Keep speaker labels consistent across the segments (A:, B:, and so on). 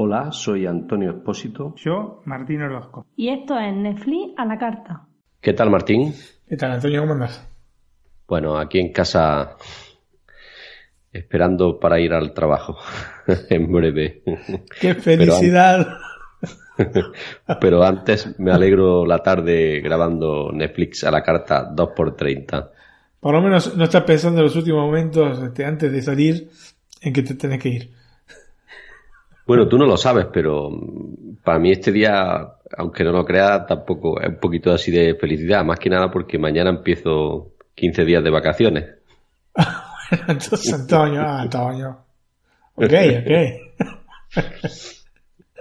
A: Hola, soy Antonio Espósito.
B: Yo, Martín Orozco.
C: Y esto es Netflix a la carta.
A: ¿Qué tal, Martín?
B: ¿Qué tal, Antonio? ¿Cómo andas?
A: Bueno, aquí en casa esperando para ir al trabajo en breve.
B: ¡Qué felicidad!
A: Pero, antes me alegro la tarde grabando Netflix a la carta 2x30.
B: Por lo menos no estás pensando en los últimos momentos este, antes de salir en que te tenés que ir.
A: Bueno, tú no lo sabes, pero para mí este día, aunque no lo creas, tampoco es un poquito así de felicidad. Más que nada porque mañana empiezo 15 días de vacaciones.
B: bueno, entonces Antonio, ah, Antonio. Ok, ok.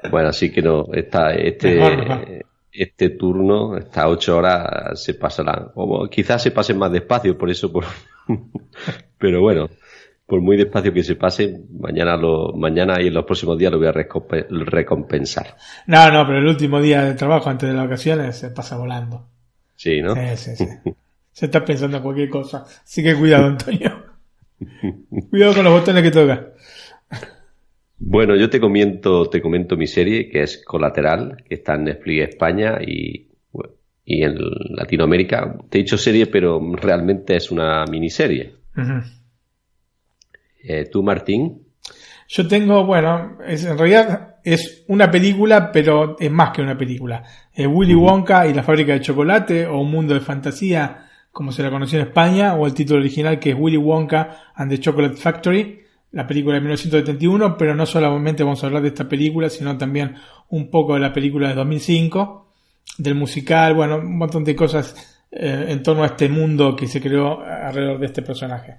A: bueno, así que no, está este, este turno, estas ocho horas se pasarán. O quizás se pasen más despacio, por eso, por... pero bueno por muy despacio que se pase, mañana lo, mañana y en los próximos días lo voy a recompensar.
B: No, no, pero el último día de trabajo antes de las vacaciones se pasa volando.
A: Sí, ¿no?
B: Sí, sí, sí. se está pensando en cualquier cosa. Así que cuidado, Antonio. cuidado con los botones que toca.
A: Bueno, yo te comento, te comento mi serie, que es Colateral, que está en Netflix España y, y en Latinoamérica. Te he dicho serie, pero realmente es una miniserie. Eh, ¿Tú, Martín?
B: Yo tengo, bueno, es, en realidad es una película, pero es más que una película. Es Willy Wonka y la fábrica de chocolate, o Un mundo de fantasía, como se la conoció en España, o el título original que es Willy Wonka and the Chocolate Factory, la película de 1971, pero no solamente vamos a hablar de esta película, sino también un poco de la película de 2005, del musical, bueno, un montón de cosas eh, en torno a este mundo que se creó alrededor de este personaje.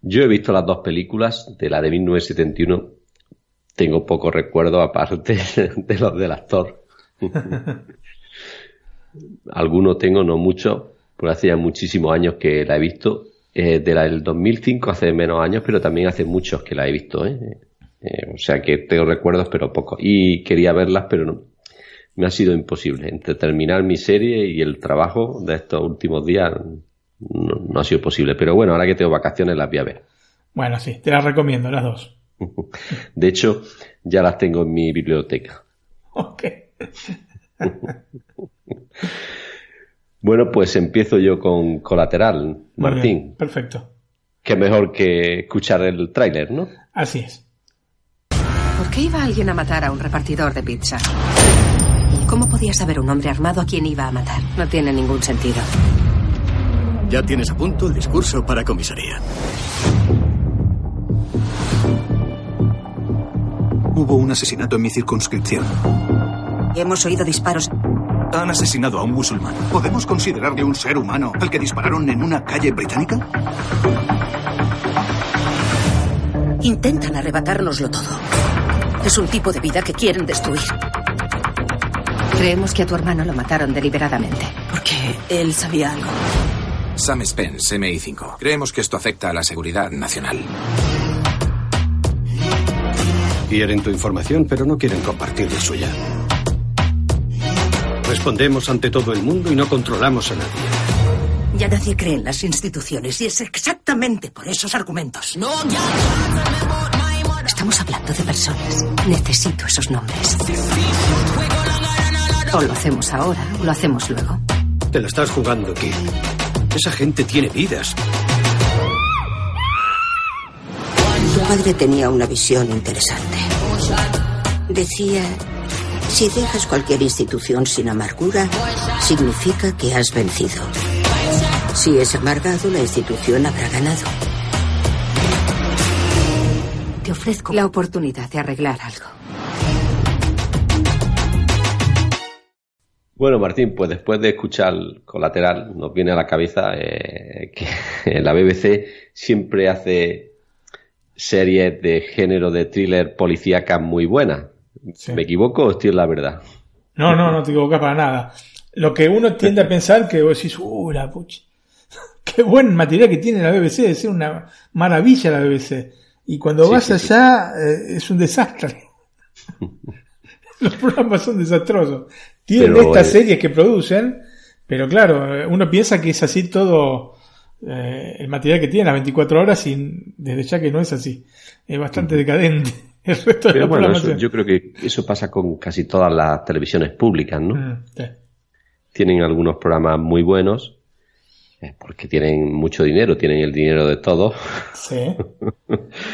A: Yo he visto las dos películas, de la de 1971 tengo poco recuerdo aparte de los del actor. Algunos tengo, no mucho, porque hace ya muchísimos años que la he visto. Eh, de la del 2005 hace menos años, pero también hace muchos que la he visto. ¿eh? Eh, o sea que tengo recuerdos, pero pocos. Y quería verlas, pero no. Me ha sido imposible. Entre terminar mi serie y el trabajo de estos últimos días, no, ha sido posible. Pero bueno, ahora que tengo vacaciones las voy a ver.
B: Bueno, sí, te las recomiendo, las dos.
A: De hecho, ya las tengo en mi biblioteca.
B: Ok.
A: bueno, pues empiezo yo con Colateral, Martín.
B: perfecto.
A: Qué mejor que escuchar el tráiler, ¿no?
B: Así es.
D: ¿Por qué iba alguien a matar a un repartidor de pizza? ¿Cómo podía saber un hombre armado a quién iba a matar? No tiene ningún sentido.
E: Ya tienes a punto el discurso para comisaría. Hubo un asesinato en mi circunscripción.
D: Hemos oído disparos.
E: Han asesinado a un musulmán. ¿Podemos considerarle un ser humano al que dispararon en una calle británica?
D: Intentan arrebatárnoslo todo. Es un tipo de vida que quieren destruir. Creemos que a tu hermano lo mataron deliberadamente. Porque él sabía algo.
F: Sam Spence, MI5. Creemos que esto afecta a la seguridad nacional.
G: Quieren tu información, pero no quieren compartir la suya. Respondemos ante todo el mundo y no controlamos a nadie.
D: Ya nadie cree en las instituciones y es exactamente por esos argumentos. Estamos hablando de personas. Necesito esos nombres. O lo hacemos ahora o lo hacemos luego.
G: Te la estás jugando, Kid. Esa gente tiene vidas.
D: Tu padre tenía una visión interesante. Decía, si dejas cualquier institución sin amargura, significa que has vencido. Si es amargado, la institución habrá ganado. Te ofrezco la oportunidad de arreglar algo.
A: Bueno, Martín, pues después de escuchar Colateral, nos viene a la cabeza eh, que la BBC siempre hace series de género de thriller policíaca muy buenas. ¿Me equivoco o estoy en la verdad?
B: No, no, no te equivocas para nada. Lo que uno tiende a pensar que vos decís, uh, la pucha, qué buen material que tiene la BBC, es una maravilla la BBC. Y cuando vas allá eh, es un desastre. Los programas son desastrosos. Tienen
A: Pero,
B: estas
A: eh,
B: series que producen, pero claro, uno piensa que es así todo eh, el material que tiene las 24 horas y desde ya que no es así. Es bastante decadente el resto de
A: Pero
B: la
A: bueno, eso- yo creo que eso pasa con casi todas las televisiones públicas, ¿no?
B: Mm, sí.
A: Tienen algunos programas muy buenos, eh, porque tienen mucho dinero, tienen el dinero de todos.
B: Sí.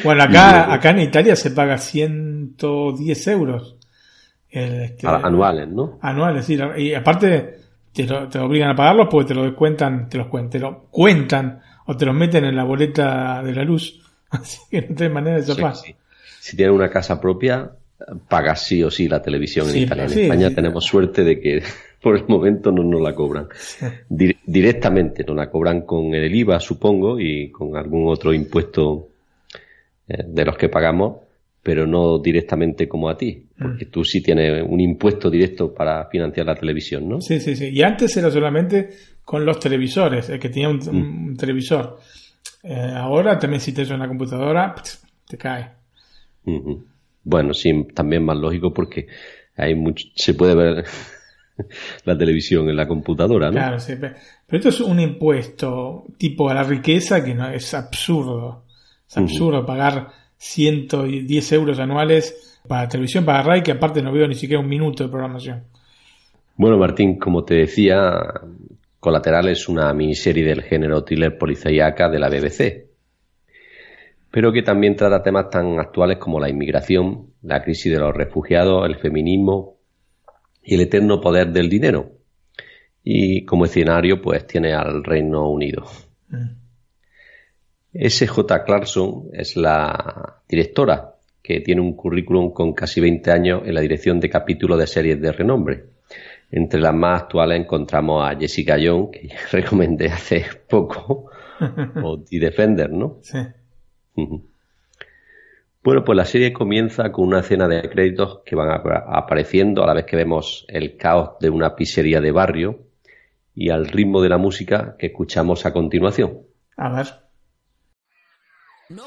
B: Bueno, acá, acá en Italia se paga 110 euros. El, este,
A: anuales, ¿no?
B: anuales, sí. Y aparte te, lo- te obligan a pagarlos porque te lo descuentan, te los cuentan, te lo cuentan o te los meten en la boleta de la luz. Así que no tenés manera de
A: Sí,
B: zafar.
A: sí. Si tienes una casa propia, pagas sí o sí la televisión
B: Sí,
A: en Italia. En
B: sí,
A: España
B: sí.
A: tenemos suerte de que por el momento no nos la cobran. Dir- directamente nos la cobran con el IVA, supongo, y con algún otro impuesto eh, de los que pagamos, pero no directamente como a ti, porque
B: Mm.
A: tú sí tienes un impuesto directo para financiar la televisión, ¿no?
B: Sí, sí, sí. Y antes era solamente con los televisores, el que tenía un,
A: Mm.
B: un televisor. Eh, ahora también si te es una computadora, te cae.
A: Bueno, sí, también más lógico porque hay mucho, se puede ver la televisión en la computadora, ¿no?
B: Claro, sí. pe- Pero esto es un impuesto tipo a la riqueza que no es absurdo. Es absurdo pagar 110 euros anuales para televisión, para RAI, que aparte no veo ni siquiera un minuto de programación.
A: Bueno, Martín, como te decía, Colateral es una miniserie del género thriller policíaca de la BBC, pero que también trata temas tan actuales como la inmigración, la crisis de los refugiados, el feminismo y el eterno poder del dinero. Y como escenario, pues tiene al Reino Unido. S.J. Clarkson es la directora, que tiene un currículum con casi 20 años en la dirección de capítulos de series de renombre. Entre las más actuales encontramos a Jessica Jones, que recomendé hace poco, o The Defender, ¿no?
B: Sí.
A: Bueno, pues la serie comienza con una escena de créditos que van ap- apareciendo a la vez que vemos el caos de una pizzería de barrio y al ritmo de la música que escuchamos a continuación.
B: A ver.
H: No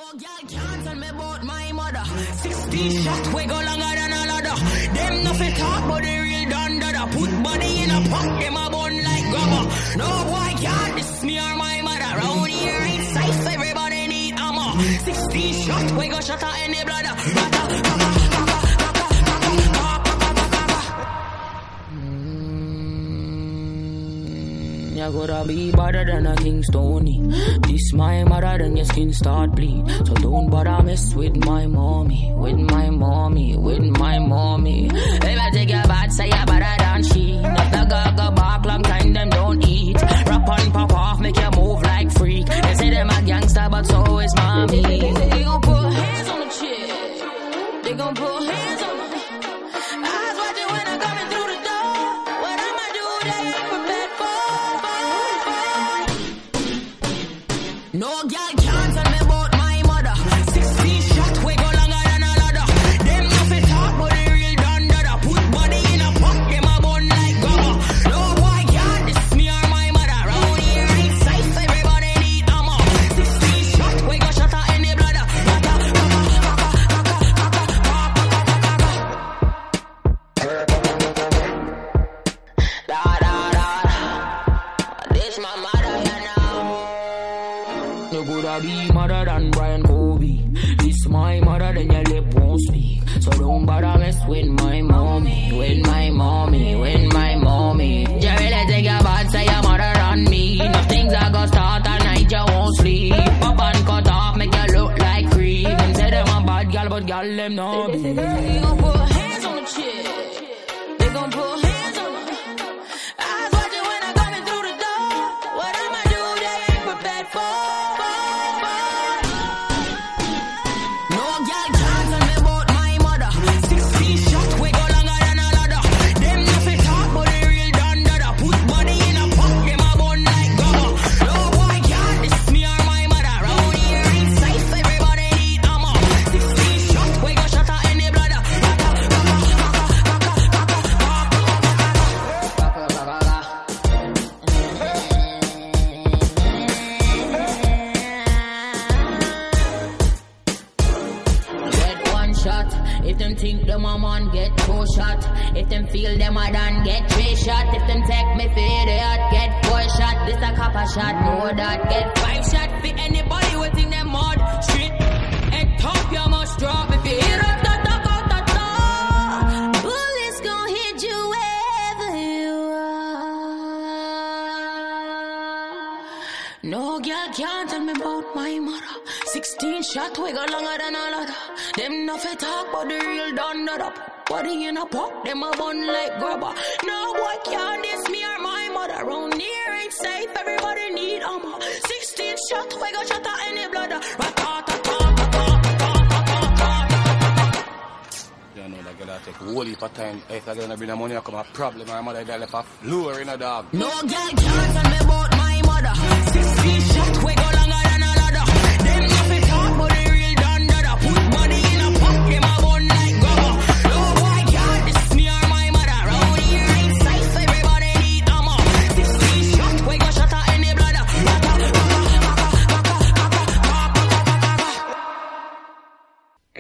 H: shot we go shut out any. Mm, You gotta be better than a King Stony. This my mother, then your skin start bleed. So don't bother mess with my mommy, with my mommy, with my mommy. If I take your bad, say you better than she. Not the gaga bark, long time them don't eat. Rap on pop off, make you move like freak. They say them a gangster, but so is mommy. They gon' put hands on the chick. They gon' put hands on the Girl, them know. Them nothing talk, but the real done that up. Body in a pot, them a bun like grubber. No boy can't diss me or my mother. Round here ain't safe, everybody need armor. 16 shot, we go shot at any blood.
I: You know that girl take whole heap of time. If I gonna bring the money, I come a problem. My mother girl left a floor in a dog.
H: No girl can't tell me about my mother. 16 shot, we go longer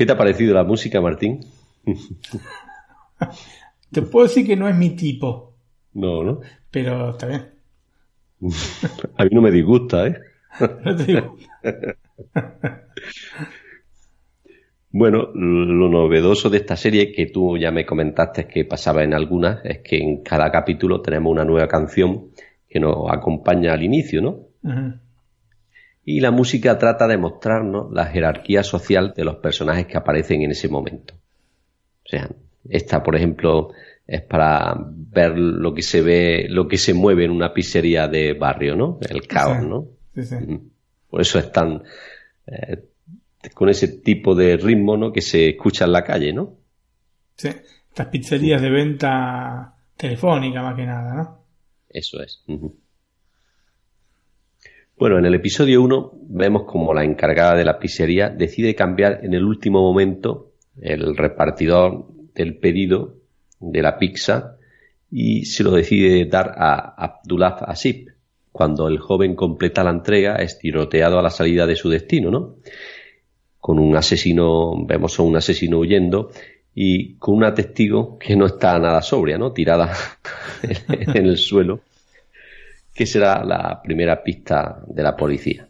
A: ¿Qué te ha parecido la música, Martín?
B: Te puedo decir que no es mi tipo,
A: No, ¿no?
B: pero está bien.
A: A mí no me disgusta, ¿eh?
B: No te digo.
A: Bueno, lo novedoso de esta serie que tú ya me comentaste que pasaba en algunas es que en cada capítulo tenemos una nueva canción que nos acompaña al inicio, ¿no?
B: Ujú.
A: Y la música trata de mostrarnos la jerarquía social de los personajes que aparecen en ese momento. O sea, esta, por ejemplo, es para ver lo que se ve, lo que se mueve en una pizzería de barrio, ¿no? El caos,
B: Sí.
A: ¿no?
B: Sí, sí.
A: Por eso es tan eh, con ese tipo de ritmo, ¿no? Que se escucha en la calle, ¿no?
B: Sí. Estas pizzerías de venta telefónica más que nada, ¿no?
A: Eso es. Bueno, en el episodio 1 vemos como la encargada de la pizzería decide cambiar en el último momento el repartidor del pedido de la pizza y se lo decide dar a Abdullah Asip. Cuando el joven completa la entrega es tiroteado a la salida de su destino, ¿no? Con un asesino, vemos a un asesino huyendo y con una testigo que no está nada sobria, ¿no? Tirada en el suelo que será la primera pista de la policía.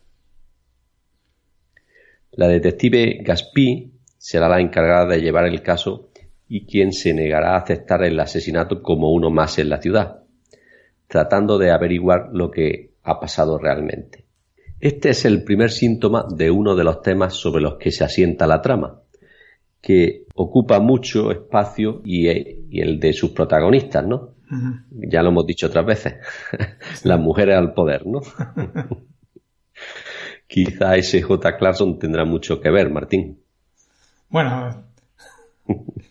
A: La detective Gaspi será la encargada de llevar el caso y quien se negará a aceptar el asesinato como uno más en la ciudad, tratando de averiguar lo que ha pasado realmente. Este es el primer síntoma de uno de los temas sobre los que se asienta la trama, que ocupa mucho espacio y, el de sus protagonistas, ¿no? Ya lo hemos dicho otras veces. Las mujeres al poder, ¿no? Quizá ese J. Clarkson tendrá mucho que ver, Martín.
B: Bueno,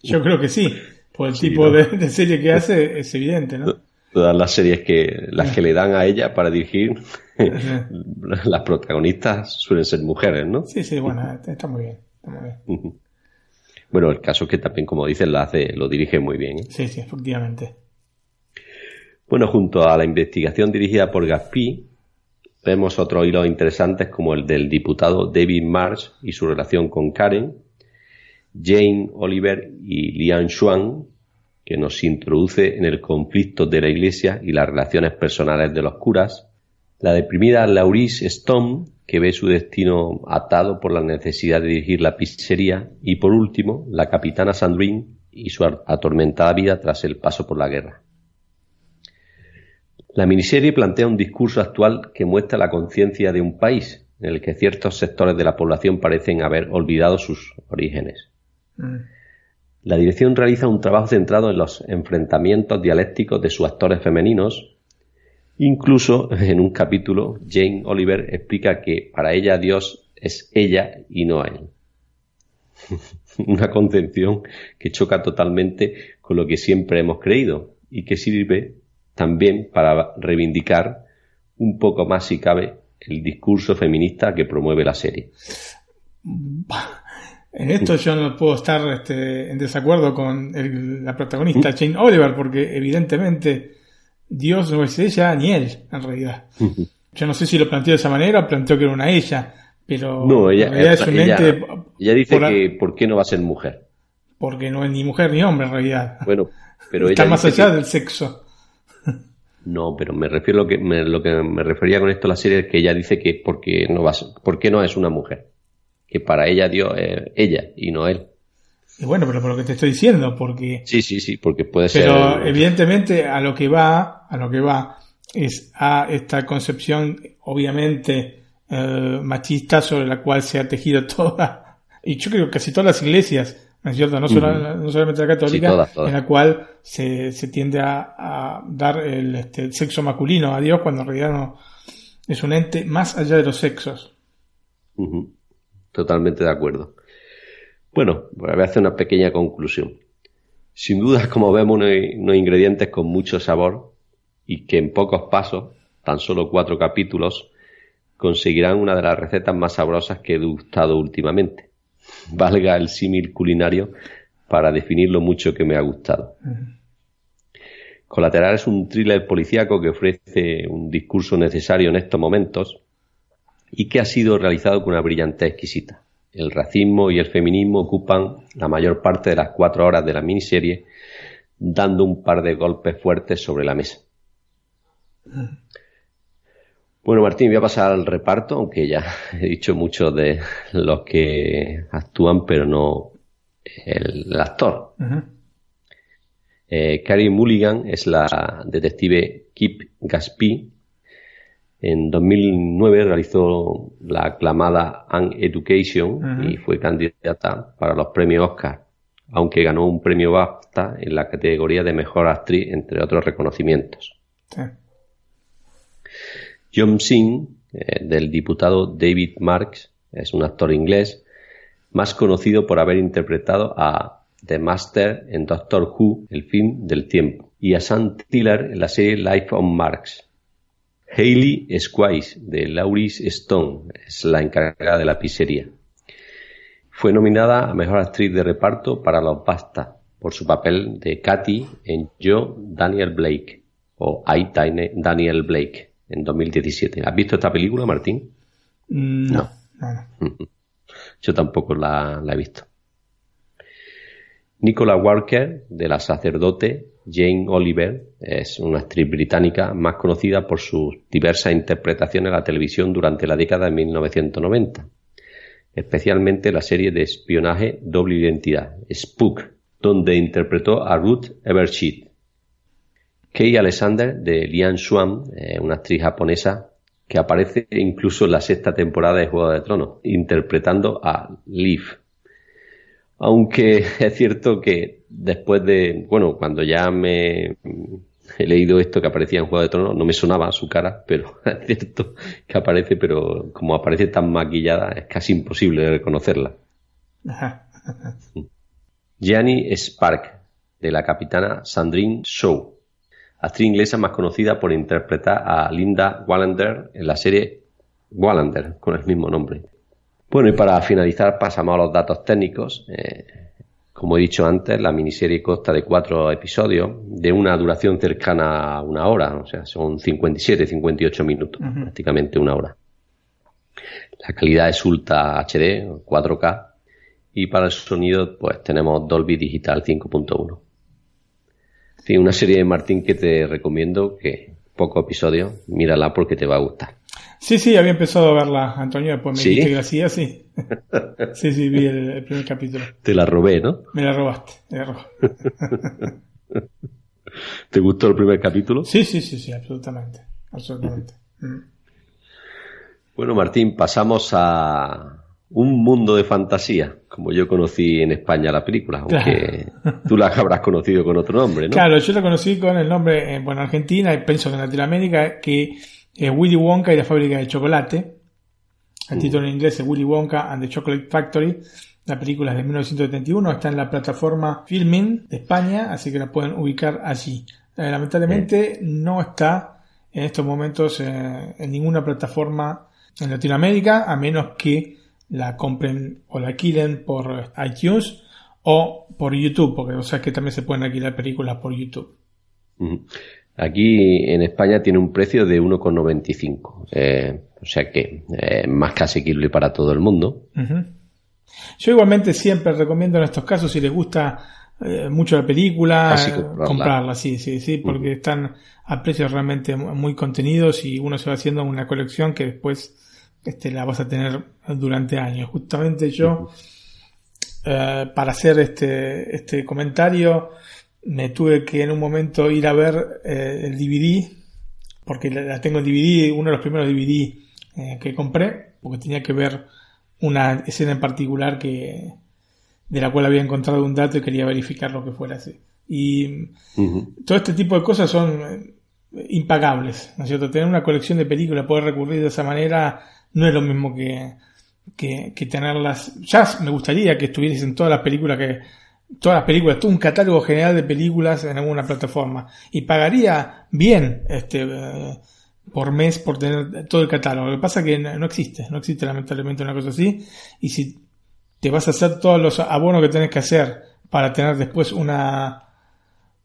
B: yo creo que sí. Por el
A: Sí,
B: tipo
A: ¿no?
B: de, de serie que hace es evidente, ¿no?
A: Todas las series que, las que le dan a ella para dirigir, las protagonistas suelen ser mujeres, ¿no?
B: Sí, sí, bueno, está está muy bien. Está muy bien.
A: Bueno, el caso es que también, como dices, la hace, lo dirige muy bien. ¿eh?
B: Sí, sí, efectivamente.
A: Bueno, junto a la investigación dirigida por Gaspi, vemos otros hilos interesantes como el del diputado David Marsh y su relación con Karen, Jane Oliver y Lian Xuan, que nos introduce en el conflicto de la Iglesia y las relaciones personales de los curas, la deprimida Laurice Stone, que ve su destino atado por la necesidad de dirigir la pizzería, y por último, la capitana Sandrine y su atormentada vida tras el paso por la guerra. La miniserie plantea un discurso actual que muestra la conciencia de un país en el que ciertos sectores de la población parecen haber olvidado sus orígenes.
B: Mm.
A: La dirección realiza un trabajo centrado en los enfrentamientos dialécticos de sus actores femeninos. Incluso en un capítulo, Jane Oliver explica que para ella Dios es ella y no él. Una concepción que choca totalmente con lo que siempre hemos creído y que sirve también para reivindicar un poco más, si cabe, el discurso feminista que promueve la serie.
B: En esto yo no puedo estar este, en desacuerdo con el- la protagonista Jane Oliver, porque evidentemente Dios no es ella ni él, en realidad. Yo no sé si lo planteó de esa manera o planteó que era una ella, pero
A: No, ella,
B: en realidad es un
A: ella-
B: ente
A: ella dice
B: por-
A: que ¿por qué no va a ser mujer?
B: porque no es ni mujer ni hombre en realidad.
A: Bueno, Pero
B: Está
A: ella
B: más allá
A: que-
B: del sexo.
A: No, pero me refiero a lo que me, lo que me refería con esto a la serie es que ella dice que porque no va, a ser- ¿por qué no es una mujer? Que para ella Dios es ella y no él.
B: Y bueno, pero por lo que te estoy diciendo, porque
A: Sí, sí, sí, porque puede
B: Pero
A: ser.
B: evidentemente a lo que va, a lo que va es a esta concepción obviamente eh, machista sobre la cual se ha tejido toda, y yo creo que casi todas las iglesias, ¿no es cierto? No, solo-
A: Ujú.
B: no solamente la católica,
A: Sí, todas, todas.
B: en la cual se, se tiende a, a dar el, este, el sexo masculino a Dios cuando en realidad no es un ente más allá de los sexos.
A: Totalmente de acuerdo. Bueno, voy a hacer una pequeña conclusión. Sin duda, como vemos, unos, unos ingredientes con mucho sabor y que en pocos pasos, tan solo cuatro capítulos, conseguirán una de las recetas más sabrosas que he gustado últimamente. Valga el símil culinario para definir lo mucho que me ha gustado. Colateral es un thriller policíaco que ofrece un discurso necesario en estos momentos y que ha sido realizado con una brillantez exquisita. El racismo y el feminismo ocupan la mayor parte de las cuatro horas de la miniserie, dando un par de golpes fuertes sobre la mesa. Bueno, Martín, voy a pasar al reparto, aunque ya he dicho mucho de los que actúan, pero no el, el actor.
B: Ujú.
A: Eh, Carrie Mulligan es la detective Kip Gaspee. En 2009 realizó la aclamada An Education y fue candidata para los premios Oscar, aunque ganó un premio BAFTA en la categoría de mejor actriz, entre otros reconocimientos.
B: Sí.
A: John Singh, eh, del diputado David Marks, es un actor inglés, más conocido por haber interpretado a The Master en Doctor Who, el fin del tiempo, y a Sam Tiller en la serie Life on Marks. Hayley Squires, de Lauris Stone, es la encargada de la pizzería. Fue nominada a Mejor Actriz de Reparto para los BAFTA por su papel de Katy en Yo Daniel Blake o I Daniel Blake en 2017. ¿Has visto esta película, Martín?
B: Mm, No, no, no.
A: Yo tampoco la, la he visto. Nicola Walker, de la sacerdote Jane Oliver, es una actriz británica más conocida por sus diversas interpretaciones en la televisión durante la década de 1990, especialmente la serie de espionaje Doble Identidad, Spook, donde interpretó a Ruth Eversheet. Kei Alexander, de Lian Swan, eh, una actriz japonesa que aparece incluso en la sexta temporada de Juego de Tronos, interpretando a Liv. Aunque es cierto que después de, bueno, cuando ya me he leído esto que aparecía en Juego de Tronos, no me sonaba su cara, pero es cierto que aparece, pero como aparece tan maquillada, es casi imposible reconocerla. Gianni Spark, de la capitana Sandrine Shaw, actriz inglesa más conocida por interpretar a Linda Wallander en la serie Wallander, con el mismo nombre. Bueno, y para finalizar pasamos a los datos técnicos. Eh, como he dicho antes, la miniserie consta de cuatro episodios de una duración cercana a una hora, o sea, son 57, 58 minutos,
B: Ujú.
A: prácticamente una hora. La calidad es Ultra HD, 4K, y para el sonido, pues tenemos Dolby Digital 5.1. Fin, una serie de Martín que te recomiendo que poco episodio, mírala porque te va a gustar.
B: Sí, sí, había empezado a verla, Antonio, después me
A: ¿Sí?
B: dijiste que la hacía, sí. sí, sí, vi el, el primer capítulo.
A: Te la robé, ¿no?
B: Me la robaste, me la robaste.
A: ¿Te gustó el primer capítulo?
B: Sí, sí, sí, sí, absolutamente. Absolutamente. Mm.
A: Bueno, Martín, pasamos a un mundo de fantasía, como yo conocí en España la película, aunque tú la habrás conocido con otro nombre, ¿no?
B: Claro, yo la conocí con el nombre, eh, bueno, Argentina, y pienso que en Latinoamérica, que es Willy Wonka y la fábrica de chocolate. El título en inglés es Willy Wonka and the Chocolate Factory. La película es de 1971, está en la plataforma Filmin de España, así que la pueden ubicar allí. Eh, lamentablemente no está en estos momentos eh, en ninguna plataforma en Latinoamérica, a menos que la compren o la alquilen por iTunes o por YouTube, porque o sea que también se pueden alquilar películas por YouTube.
A: Aquí en España tiene un precio de 1,95. Eh, o sea que es más que asequible para todo el mundo.
B: Yo igualmente siempre recomiendo en estos casos, si les gusta eh, mucho la película, eh,
A: comprarla.
B: comprarla, sí, sí, sí, porque están a precios realmente muy contenidos y uno se va haciendo una colección que después este, la vas a tener durante años. Justamente yo, eh, para hacer este, este comentario, me tuve que en un momento ir a ver eh, el DVD, porque la, la tengo en DVD, uno de los primeros DVD eh, que compré, porque tenía que ver una escena en particular que de la cual había encontrado un dato y quería verificar lo que fuera así. Y todo este tipo de cosas son eh, impagables, ¿no es cierto? Tener una colección de películas, poder recurrir de esa manera, no es lo mismo que, que, tenerlas. Ya me gustaría que estuviesen todas las películas que. Todas las películas, todo un catálogo general de películas en alguna plataforma. Y pagaría bien este eh, por mes por tener todo el catálogo. Lo que pasa es que no no existe, no existe lamentablemente una cosa así. Y si te vas a hacer todos los abonos que tenés que hacer para tener después una,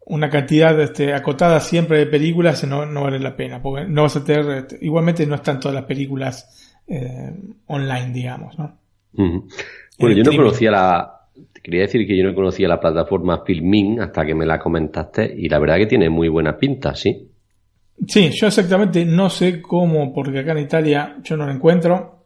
B: una cantidad este, acotada siempre de películas, no, no vale la pena, porque no vas a tener, este, igualmente no están todas las películas eh, online, digamos, ¿no?
A: Bueno, yo no conocía la. te Quería decir que yo no conocía la plataforma Filmin hasta que me la comentaste y la verdad que tiene muy buena pinta, sí.
B: Sí, yo exactamente no sé cómo, porque acá en Italia yo no lo encuentro.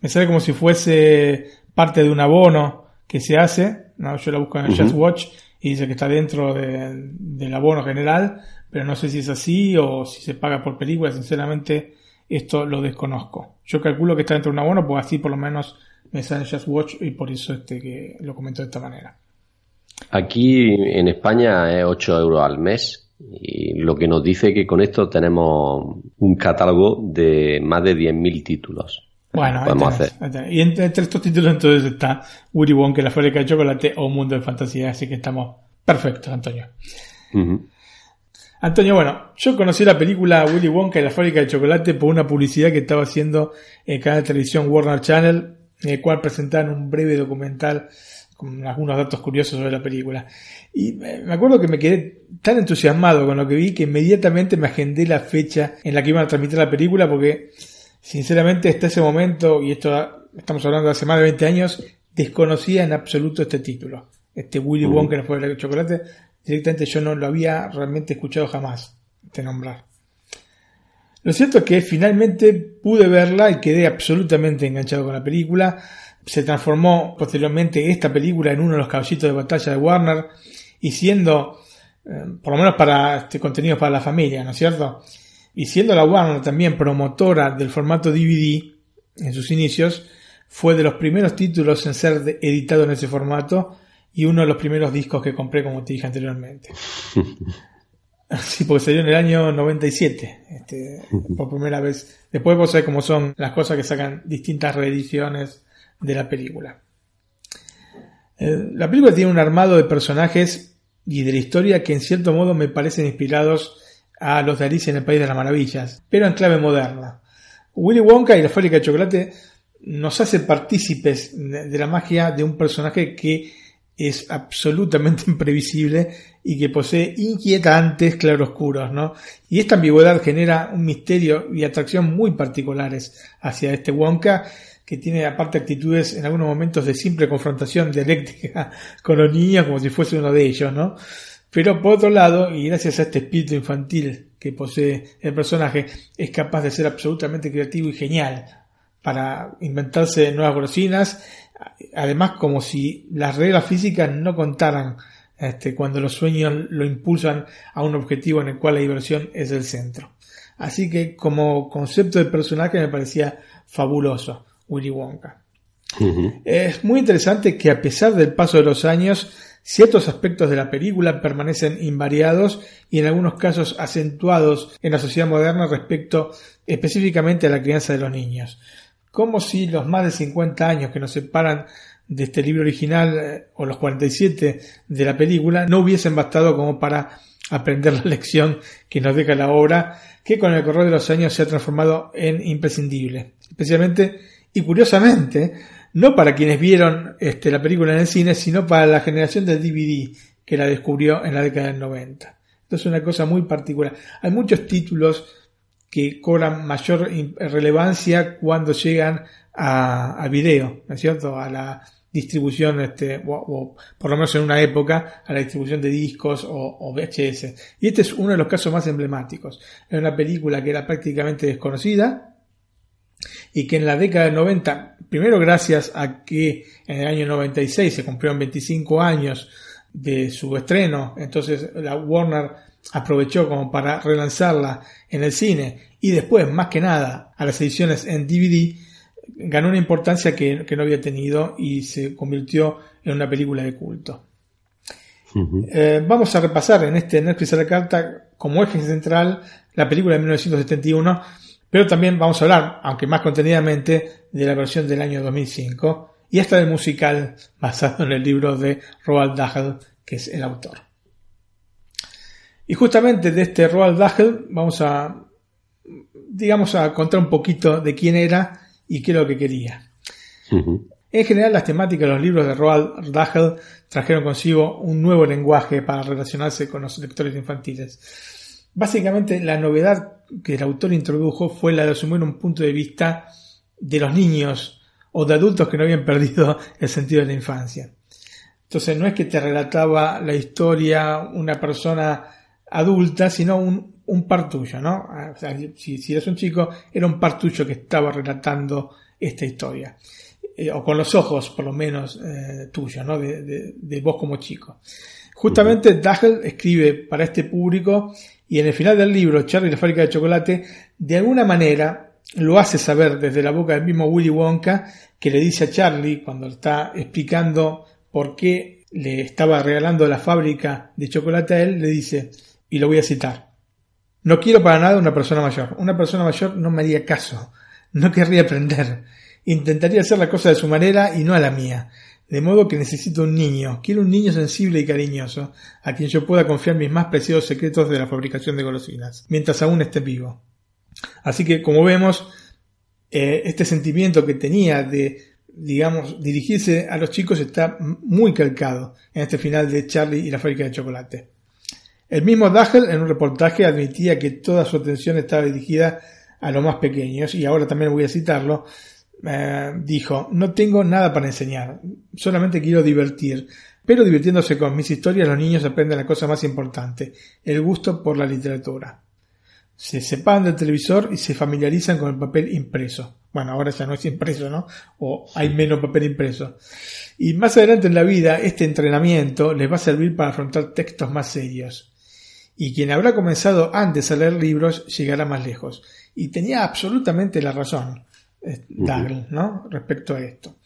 B: Me sale como si fuese parte de un abono que se hace, ¿no? Yo la busco en el. Just Watch y dice que está dentro de- del abono general, pero no sé si es así o si se paga por película, sinceramente esto lo desconozco. Yo calculo que está dentro de un abono, pues así por lo menos me sale Just Watch y por eso este que lo comento de esta manera.
A: Aquí en España es 8 euros al mes y lo que nos dice que con esto tenemos un catálogo de más de 10.000 títulos.
B: Bueno,
A: podemos
B: tenés,
A: hacer.
B: Y entre, entre estos títulos entonces está Willy Wonka, la fábrica de chocolate o Mundo de Fantasía, así que estamos perfectos, Antonio. Antonio, bueno, yo conocí la película Willy Wonka y la fábrica de chocolate por una publicidad que estaba haciendo el canal de televisión Warner Channel, en el cual presentaban un breve documental con algunos datos curiosos sobre la película. Y me acuerdo que me quedé tan entusiasmado con lo que vi que inmediatamente me agendé la fecha en la que iban a transmitir la película porque sinceramente hasta ese momento, y esto estamos hablando de hace más de 20 años, desconocía en absoluto este título. Este Willy. Wonka y la fábrica de chocolate, directamente yo no lo había realmente escuchado jamás de nombrar. Lo cierto es que finalmente pude verla y quedé absolutamente enganchado con la película. Se transformó posteriormente esta película en uno de los caballitos de batalla de Warner y siendo, eh, por lo menos para este contenido para la familia, ¿no es cierto? Y siendo la Warner también promotora del formato DVD en sus inicios, fue de los primeros títulos en ser editado en ese formato y uno de los primeros discos que compré, como te dije anteriormente. Sí, porque salió en el año 97, este, por primera vez. Después vos sabés cómo son las cosas que sacan distintas reediciones de la película. Eh, la película tiene un armado de personajes y de la historia que en cierto modo me parecen inspirados a los de Alicia en el País de las Maravillas, pero en clave moderna. Willy Wonka y la fábrica de chocolate nos hace partícipes de de la magia de un personaje que es absolutamente imprevisible y que posee inquietantes claroscuros, ¿no? Y esta ambigüedad genera un misterio y atracción muy particulares hacia este Wonka, que tiene aparte actitudes en algunos momentos de simple confrontación dialéctica con los niños como si fuese uno de ellos, ¿no? Pero por otro lado, y gracias a este espíritu infantil que posee el personaje, es capaz de ser absolutamente creativo y genial para inventarse nuevas golosinas, además como si las reglas físicas no contaran este, cuando los sueños lo impulsan a un objetivo en el cual la diversión es el centro. Así que como concepto de personaje me parecía fabuloso Willy Wonka. Es muy interesante que a pesar del paso de los años, ciertos aspectos de la película permanecen invariados y en algunos casos acentuados en la sociedad moderna respecto específicamente a la crianza de los niños. Como si los más de 50 años que nos separan de este libro original eh, o los 47 de la película no hubiesen bastado como para aprender la lección que nos deja la obra que con el correr de los años se ha transformado en imprescindible. Especialmente y curiosamente, no para quienes vieron este, la película en el cine, sino para la generación del DVD que la descubrió en la década del 90. Esto es una cosa muy particular. Hay muchos títulos que cobran mayor relevancia cuando llegan a, video, ¿no es cierto? A la distribución, este, o, por lo menos en una época, a la distribución de discos o, VHS. Y este es uno de los casos más emblemáticos. Es una película que era prácticamente desconocida y que en la década del 90, primero gracias a que en el año 96 se cumplieron 25 años de su estreno, entonces la Warner aprovechó como para relanzarla en el cine y después, más que nada, a las ediciones en DVD, ganó una importancia que, que no había tenido y se convirtió en una película de culto. Eh, vamos a repasar en este Netflix a la carta como eje central la película de 1971, pero también vamos a hablar, aunque más contenidamente, de la versión del año 2005 y esta del musical basado en el libro de Roald Dahl, que es el autor. Y justamente de este Roald Dahl vamos a, digamos, a contar un poquito de quién era y qué es lo que quería. En general, las temáticas de los libros de Roald Dahl trajeron consigo un nuevo lenguaje para relacionarse con los lectores infantiles. Básicamente, la novedad que el autor introdujo fue la de asumir un punto de vista de los niños o de adultos que no habían perdido el sentido de la infancia. Entonces, no es que te relataba la historia una persona adulta, sino un, un par tuyo, ¿no? O sea, si, si eres un chico, era un par tuyo que estaba relatando esta historia. Eh, o con los ojos, por lo menos, eh, tuyos, ¿no? De, de, de, vos como chico. Justamente Dahl escribe para este público y en el final del libro, Charlie y la fábrica de chocolate, de alguna manera lo hace saber desde la boca del mismo Willy Wonka, que le dice a Charlie, cuando está explicando por qué le estaba regalando la fábrica de chocolate a él, le dice, y lo voy a citar. No quiero para nada una persona mayor. Una persona mayor no me haría caso. No querría aprender. Intentaría hacer la cosa de su manera y no a la mía. De modo que necesito un niño. Quiero un niño sensible y cariñoso, a quien yo pueda confiar mis más preciados secretos de la fabricación de golosinas, mientras aún esté vivo. Así que, como vemos, eh, este sentimiento que tenía de, digamos, dirigirse a los chicos está muy calcado en este final de Charlie y la fábrica de chocolate. El mismo Dahl en un reportaje admitía que toda su atención estaba dirigida a los más pequeños, y ahora también voy a citarlo, eh, dijo, no tengo nada para enseñar, solamente quiero divertir, pero divirtiéndose con mis historias los niños aprenden la cosa más importante, el gusto por la literatura. Se separan del televisor y se familiarizan con el papel impreso. Bueno, ahora ya no es impreso, ¿no? O hay menos papel impreso. Y más adelante en la vida, este entrenamiento les va a servir para afrontar textos más serios y quien habrá comenzado antes a leer libros llegará más lejos. Y tenía absolutamente la razón, eh, Douglas, ¿no? Respecto a esto.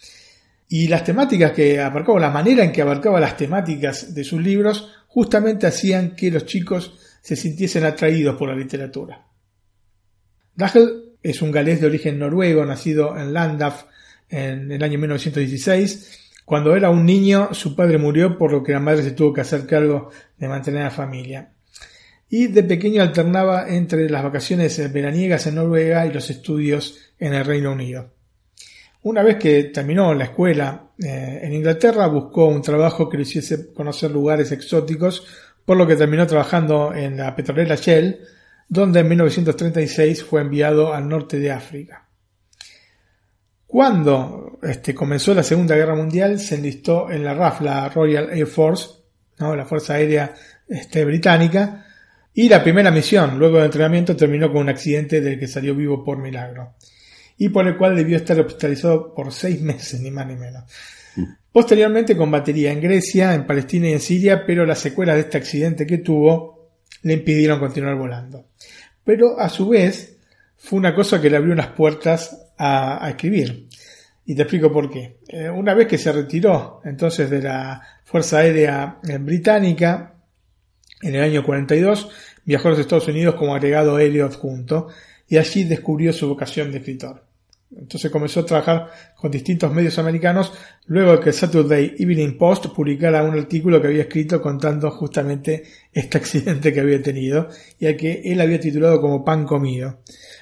B: Y las temáticas que abarcaba, la manera en que abarcaba las temáticas de sus libros, justamente hacían que los chicos se sintiesen atraídos por la literatura. Dahl es un galés de origen noruego, nacido en Landaf en el año 1916. Cuando era un niño, su padre murió, por lo que la madre se tuvo que hacer cargo de mantener a la familia y de pequeño alternaba entre las vacaciones veraniegas en Noruega y los estudios en el Reino Unido. Una vez que terminó la escuela eh, en Inglaterra, buscó un trabajo que le hiciese conocer lugares exóticos, por lo que terminó trabajando en la petrolera Shell, donde en 1936 fue enviado al norte de África. Cuando este, comenzó la Segunda Guerra Mundial, se enlistó en la RAF, la Royal Air Force, la Fuerza Aérea este, Británica, y la primera misión, luego del entrenamiento, terminó con un accidente del que salió vivo por milagro, y por el cual debió estar hospitalizado por seis meses, ni más ni menos. Posteriormente combatiría en Grecia, en Palestina y en Siria, pero las secuelas de este accidente que tuvo le impidieron continuar volando. Pero a su vez fue una cosa que le abrió unas puertas a, escribir. Y te explico por qué. Eh, una vez que se retiró entonces de la Fuerza Aérea Británica, en el año 42 viajó a los Estados Unidos como agregado aéreo adjunto y allí descubrió su vocación de escritor. Entonces comenzó a trabajar con distintos medios americanos luego que el Saturday Evening Post publicara un artículo que había escrito contando justamente este accidente que había tenido y al que él había titulado como Pan comido.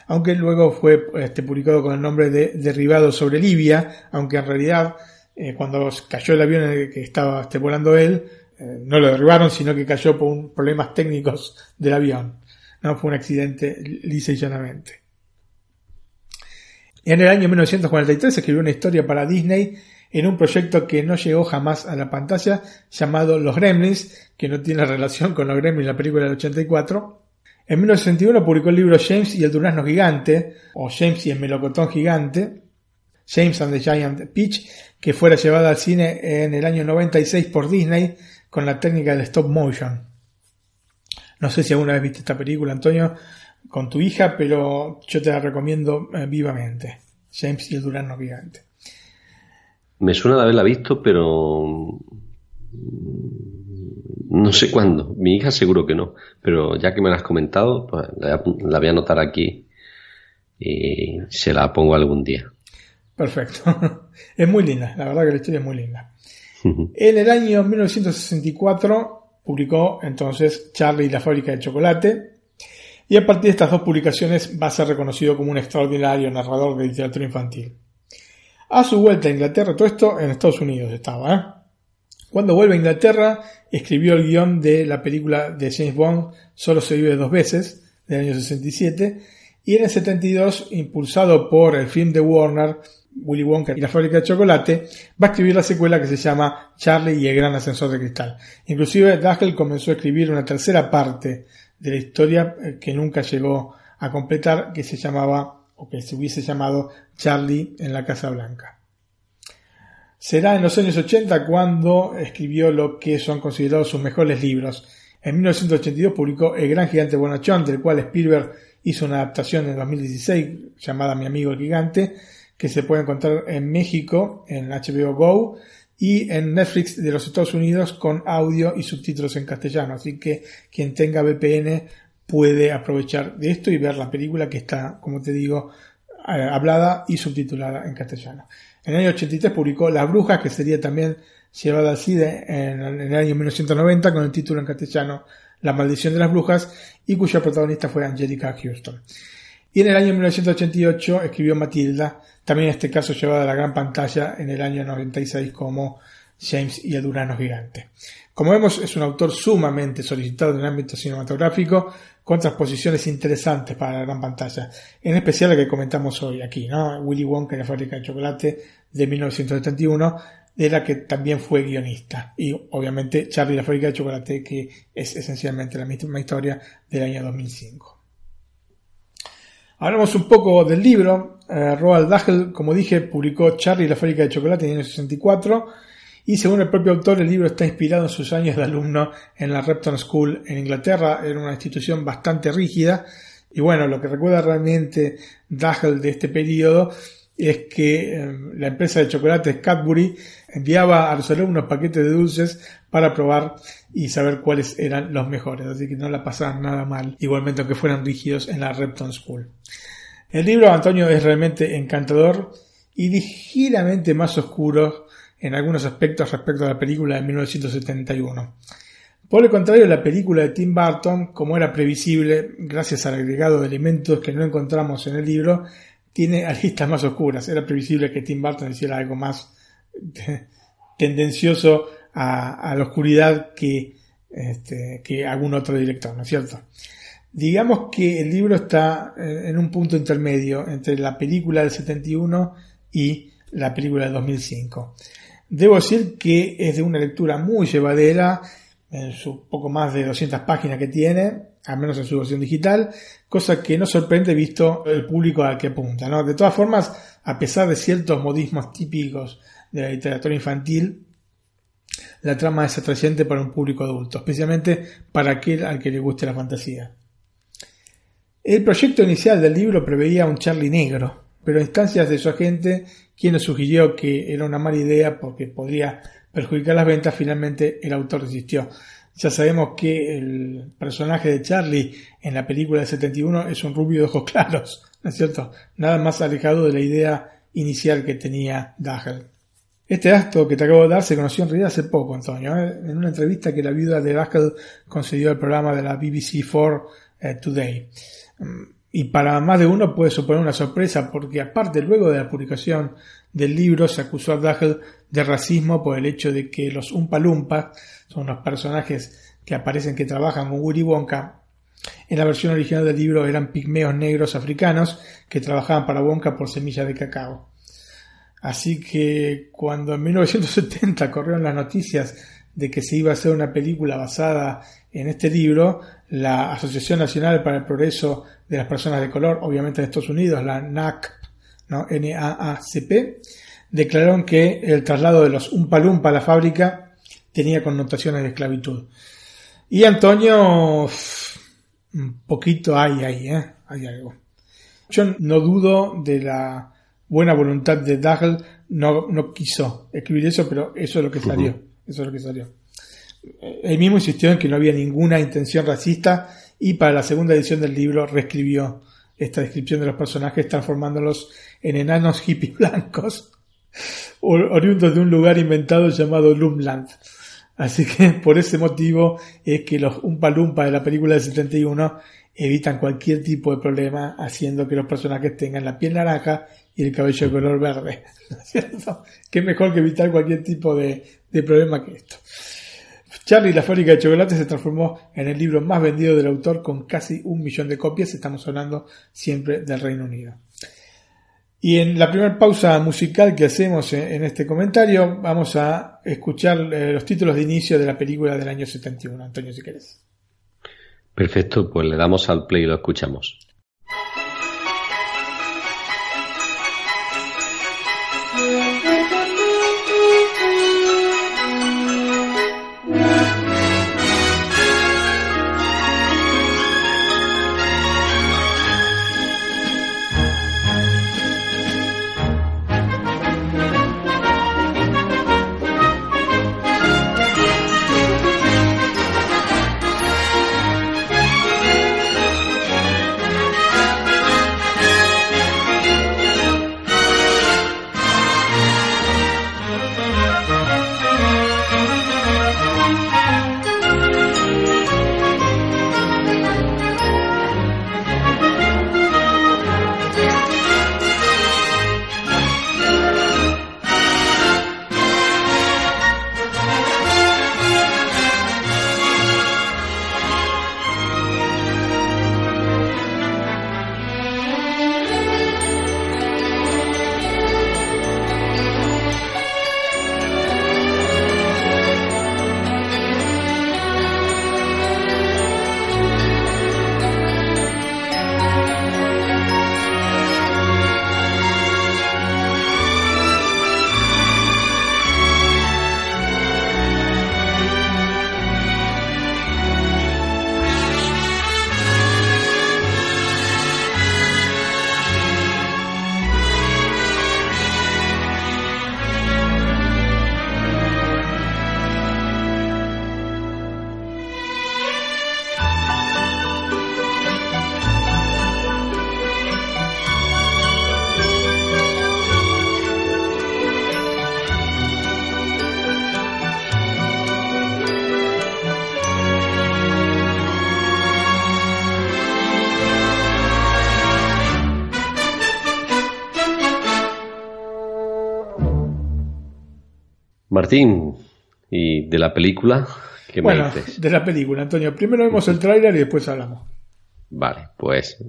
B: Aunque luego fue este, publicado con el nombre de Derribado sobre Libia, aunque en realidad eh, cuando cayó el avión en el que estaba este, volando él, eh, no lo derribaron, sino que cayó por problemas técnicos del avión. No fue un accidente lisa y llanamente. En el año 1943 escribió una historia para Disney en un proyecto que no llegó jamás a la pantalla llamado Los Gremlins, que no tiene relación con Los Gremlins, la película del 84. En 1961 publicó el libro James y el Durazno Gigante, o James y el Melocotón Gigante, James and the Giant Peach, que fuera llevada al cine en el año 96 por Disney con la técnica del stop motion. No sé si alguna vez viste esta película, Antonio, con tu hija, pero yo te la recomiendo eh, vivamente. James y el Gigante.
A: Me suena de haberla visto, pero no sé cuándo. Mi hija seguro que no. Pero ya que me la has comentado, pues la, voy a anotar aquí y se la pongo algún día.
B: Perfecto. es muy linda. La verdad que la historia es muy linda. En el año 1964 publicó entonces Charlie y la fábrica de chocolate. Y a partir de estas dos publicaciones va a ser reconocido como un extraordinario narrador de literatura infantil. A su vuelta a Inglaterra, todo esto en Estados Unidos estaba, ¿eh? Cuando vuelve a Inglaterra, escribió el guion de la película de James Bond, Solo se vive dos veces, del año 67, y en el 72, impulsado por el film de Warner, Willy Wonka y la fábrica de chocolate, va a escribir la secuela que se llama Charlie y el gran ascensor de cristal. Inclusive, Dagel comenzó a escribir una tercera parte de la historia eh, que nunca llegó a completar, que se llamaba, o que se hubiese llamado Charlie en la Casa Blanca. Será en los años 80 cuando escribió lo que son considerados sus mejores libros. En 1982 publicó El gran gigante bonachón, del cual Spielberg hizo una adaptación en 2016 llamada Mi amigo el gigante, que se puede encontrar en México en HBO Go y en Netflix de los Estados Unidos con audio y subtítulos en castellano. Así que quien tenga VPN puede aprovechar de esto y ver la película que está, como te digo, eh, hablada y subtitulada en castellano. En el año 83 publicó Las Brujas, que sería también llevada al cine en, el año 1990 con el título en castellano La Maldición de las Brujas y cuya protagonista fue Angelica Houston. Y en el año 1988 escribió Matilda, también en este caso llevada a la gran pantalla en el año 96 como James y el Durano Gigante. Como vemos, es un autor sumamente solicitado en el ámbito cinematográfico, con transposiciones interesantes para la gran pantalla, en especial la que comentamos hoy aquí, ¿no? Willy Wonka en la fábrica de chocolate de 1971, de la que también fue guionista. Y obviamente Charlie la fábrica de chocolate, que es esencialmente la misma historia del año 2005. Hablamos un poco del libro. Eh, Roald Dahl, como dije, publicó Charlie la fábrica de chocolate en el año 64 y según el propio autor, el libro está inspirado en sus años de alumno en la Repton School en Inglaterra. Era una institución bastante rígida. Y bueno, lo que recuerda realmente Dagel de este periodo es que em, la empresa de chocolates Cadbury enviaba a los alumnos paquetes de dulces para probar y saber cuáles eran los mejores, así que no la pasaban nada mal, igualmente aunque fueran rígidos en la Repton School. El libro, Antonio, es realmente encantador y ligeramente más oscuro en algunos aspectos respecto a la película de 1971. Por el contrario, la película de Tim Burton, como era previsible, gracias al agregado de elementos que no encontramos en el libro, tiene aristas más oscuras. Era previsible que Tim Burton hiciera algo más tendencioso a, la oscuridad que, este, que algún otro director, ¿no es cierto? Digamos que el libro está eh, en un punto intermedio entre la película del 71 y la película del 2005. Debo decir que es de una lectura muy llevadera, en su poco más de 200 páginas que tiene, al menos en su versión digital, cosa que no sorprende visto el público al que apunta. ¿no? De todas formas, a pesar de ciertos modismos típicos de la literatura infantil, la trama es atrayente para un público adulto, especialmente para aquel al que le guste la fantasía. El proyecto inicial del libro preveía un Charlie negro, pero instancias de su agente, quien le sugirió que era una mala idea porque podría perjudicar las ventas, finalmente el autor resistió. Ya sabemos que el personaje de Charlie en la película de 71 es un rubio de ojos claros, ¿no es cierto? Nada más alejado de la idea inicial que tenía Dagel. Este acto que te acabo de dar se conoció en realidad hace poco, Antonio, ¿eh? en una entrevista que la viuda de Dagel concedió al programa de la BBC 4 eh, Today. Y para más de uno puede suponer una sorpresa porque aparte luego de la publicación del libro se acusó a Dagel de racismo por el hecho de que los Umpa son los personajes que aparecen que trabajan con Willy Wonka. En la versión original del libro eran pigmeos negros africanos que trabajaban para Wonka por semillas de cacao. Así que cuando en 1970 corrieron las noticias de que se iba a hacer una película basada en este libro, la Asociación Nacional para el Progreso de las Personas de Color, obviamente en Estados Unidos, la NAACP, ¿no? N-A-A-C-P, declararon que el traslado de los Umpalumpa a la fábrica tenía connotaciones de esclavitud. Y Antonio, un poquito hay ahí, ¿eh? hay algo. Yo no dudo de la buena voluntad de Dagel, no, no quiso escribir eso, pero eso es lo que salió. Eso es lo que salió. Él mismo insistió en que no había ninguna intención racista y para la segunda edición del libro reescribió esta descripción de los personajes transformándolos en enanos hippies blancos oriundos de un lugar inventado llamado Lumland. Así que por ese motivo es que los Umpa Lumpa de la película del 71 evitan cualquier tipo de problema haciendo que los personajes tengan la piel naranja y el cabello de color verde. ¿No es cierto? Que mejor que evitar cualquier tipo de, de problema que esto. Charlie la fábrica de chocolate se transformó en el libro más vendido del autor con casi un millón de copias. Estamos hablando siempre del Reino Unido. Y en la primera pausa musical que hacemos en este comentario, vamos a escuchar eh, los títulos de inicio de la película del año 71. Antonio, si querés.
A: Perfecto, pues le damos al play y lo escuchamos. Martín, ¿y de la película? ¿Qué
B: bueno, de la película, Antonio. Primero vemos el tráiler y después hablamos.
A: Vale, pues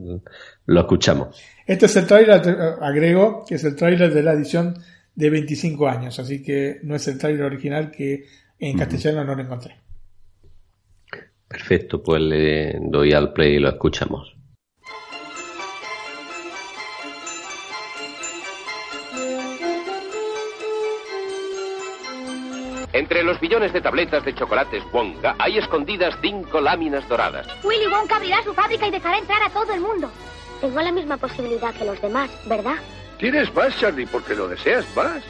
A: lo escuchamos.
B: Este es el tráiler, agrego, que es el tráiler de la edición de 25 años, así que no es el tráiler original que en castellano no lo encontré.
A: Perfecto, pues le doy al play y lo escuchamos.
J: Entre los billones de tabletas de chocolates Wonka hay escondidas cinco láminas doradas.
K: Willy Wonka abrirá su fábrica y dejará entrar a todo el mundo. Tengo la misma posibilidad que los demás, ¿verdad?
L: Tienes más, Charlie, porque lo deseas más.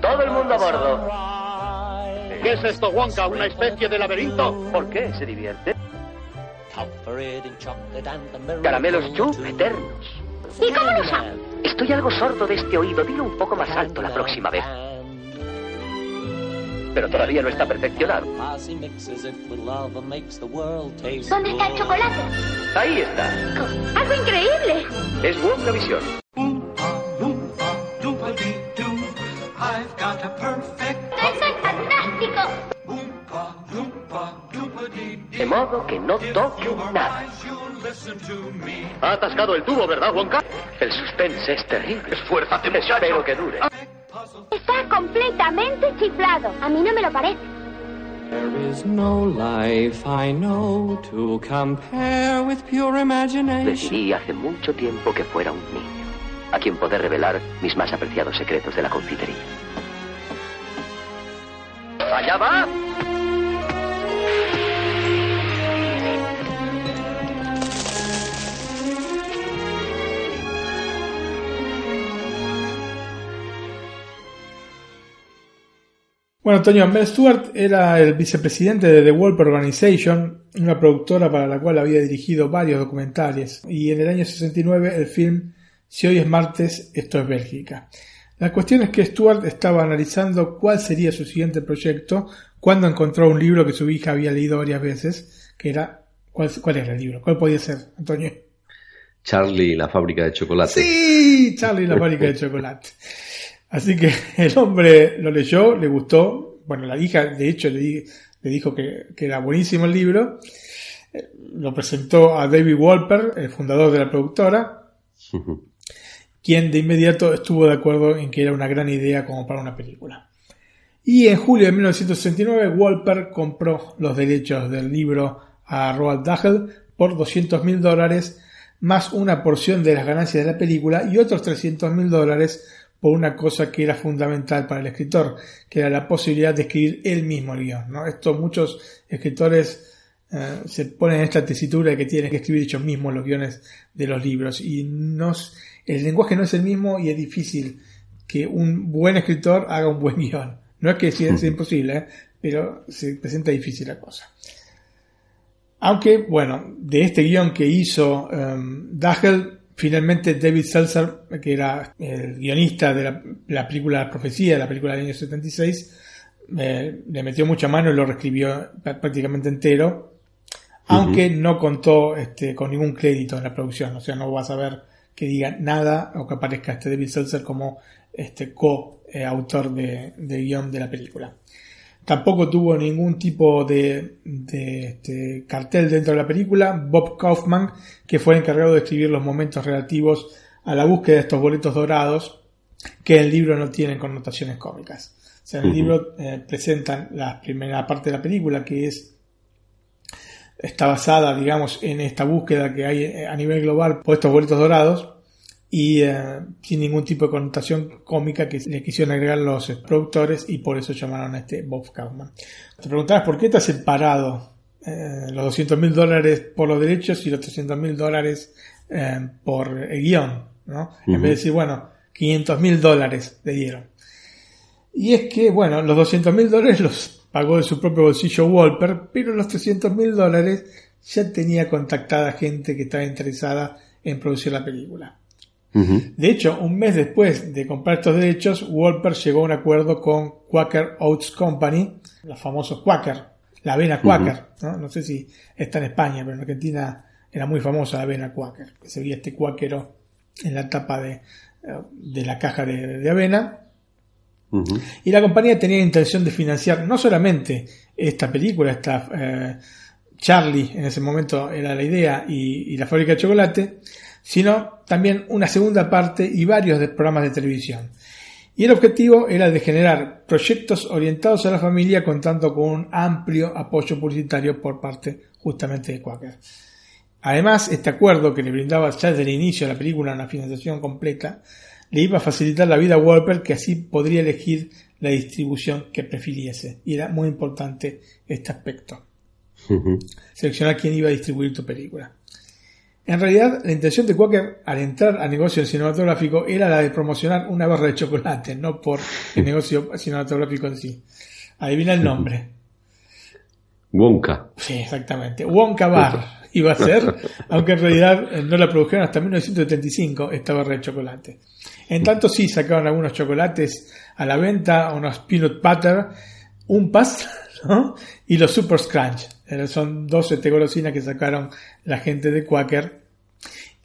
M: Todo el mundo a bordo.
N: ¿Qué es esto, Wonka? ¿Una especie de laberinto?
M: ¿Por qué se divierte? Caramelos chup eternos.
K: ¿Y cómo lo sabe?
M: Estoy algo sordo de este oído. Dilo un poco más alto la próxima vez. Pero todavía no está perfeccionado.
K: ¿Dónde está el chocolate?
M: Ahí está.
K: ¡Algo increíble!
M: Es Wonka Visión.
K: ¡Eso es fantástico!
M: De modo que no toque nada.
N: Ha atascado el tubo, ¿verdad, Wonka?
M: El suspense es terrible.
N: Esfuérzate, muchacho.
M: Espero que dure.
K: Está completamente chiflado. A mí no me lo parece.
O: There is no life I know to compare with pure imagination.
M: Decidí hace mucho tiempo que fuera un niño, a quien poder revelar mis más apreciados secretos de la confitería.
N: ¡Allá va!
B: Bueno, Antonio, Mel Stewart era el vicepresidente de The Wolper Organization, una productora para la cual había dirigido varios documentales, y en el año 69 el film Si hoy es martes, esto es Bélgica. La cuestión es que Stewart estaba analizando cuál sería su siguiente proyecto cuando encontró un libro que su hija había leído varias veces, que era... ¿Cuál, cuál era el libro? ¿Cuál podía ser, Antonio?
A: Charlie y la fábrica de chocolate.
B: Sí, Charlie y la fábrica de chocolate. Así que el hombre lo leyó, le gustó. Bueno, la hija, de hecho, le, le dijo que, que era buenísimo el libro. Lo presentó a David Wolper, el fundador de la productora, quien de inmediato estuvo de acuerdo en que era una gran idea como para una película. Y en julio de 1969, Wolper compró los derechos del libro a Roald Dahl por 200 mil dólares, más una porción de las ganancias de la película y otros 300 mil dólares por una cosa que era fundamental para el escritor, que era la posibilidad de escribir él mismo el guion. ¿no? Esto muchos escritores eh, se ponen en esta tesitura de que tienen que escribir ellos mismos los guiones de los libros y no, el lenguaje no es el mismo y es difícil que un buen escritor haga un buen guion. No es que sea, sea imposible, ¿eh? pero se presenta difícil la cosa. Aunque, bueno, de este guion que hizo um, Dahl, finalmente David Seltzer, que era el guionista de la, la película La Profecía, la película del año 76, eh, le metió mucha mano y lo reescribió prá- prácticamente entero, aunque no contó este, con ningún crédito en la producción, o sea, no vas a ver que diga nada o que aparezca este David Seltzer como este co-autor de, de guion de la película. Tampoco tuvo ningún tipo de, de, este, cartel dentro de la película. Bob Kaufman, que fue el encargado de escribir los momentos relativos a la búsqueda de estos boletos dorados, que en el libro no tienen connotaciones cómicas. O sea, en el libro eh, presentan la primera parte de la película, que es está basada, digamos, en esta búsqueda que hay eh, a nivel global por estos boletos dorados y eh, sin ningún tipo de connotación cómica que le quisieron agregar los productores y por eso llamaron a este Bob Kaufman. Te preguntabas por qué está separado eh, los 200 mil dólares por los derechos y los 300 mil dólares eh, por el guion, ¿no? En vez de decir, bueno, 500 mil dólares le dieron. Y es que, bueno, los 200 mil dólares los pagó de su propio bolsillo Wolper, pero los 300 mil dólares ya tenía contactada gente que estaba interesada en producir la película. De hecho, un mes después de comprar estos derechos, Wolper llegó a un acuerdo con Quaker Oats Company, los famosos Quaker, la avena Quaker, ¿no? No sé si está en España, pero en Argentina era muy famosa la avena Quaker, que se veía este cuáquero en la tapa de, eh, de la caja de, de avena. Y la compañía tenía intención de financiar no solamente esta película, esta eh, Charlie en ese momento era la idea y, y la fábrica de chocolate, sino también una segunda parte y varios de programas de televisión. Y el objetivo era de generar proyectos orientados a la familia contando con un amplio apoyo publicitario por parte justamente de Quaker. Además, este acuerdo que le brindaba ya desde el inicio de la película una financiación completa, le iba a facilitar la vida a Wolper que así podría elegir la distribución que prefiriese. Y era muy importante este aspecto. Seleccionar quién iba a distribuir tu película. En realidad, la intención de Quaker al entrar al negocio cinematográfico era la de promocionar una barra de chocolate, no por el negocio cinematográfico en sí. Adivina el nombre.
A: Wonka.
B: Sí, exactamente. Wonka Bar iba a ser, aunque en realidad eh, no la produjeron hasta 1975 esta barra de chocolate. En tanto sí sacaron algunos chocolates a la venta, unos peanut butter, un pas ¿no? y los super scrunch. Eh, Son 12 golosinas que sacaron la gente de Quaker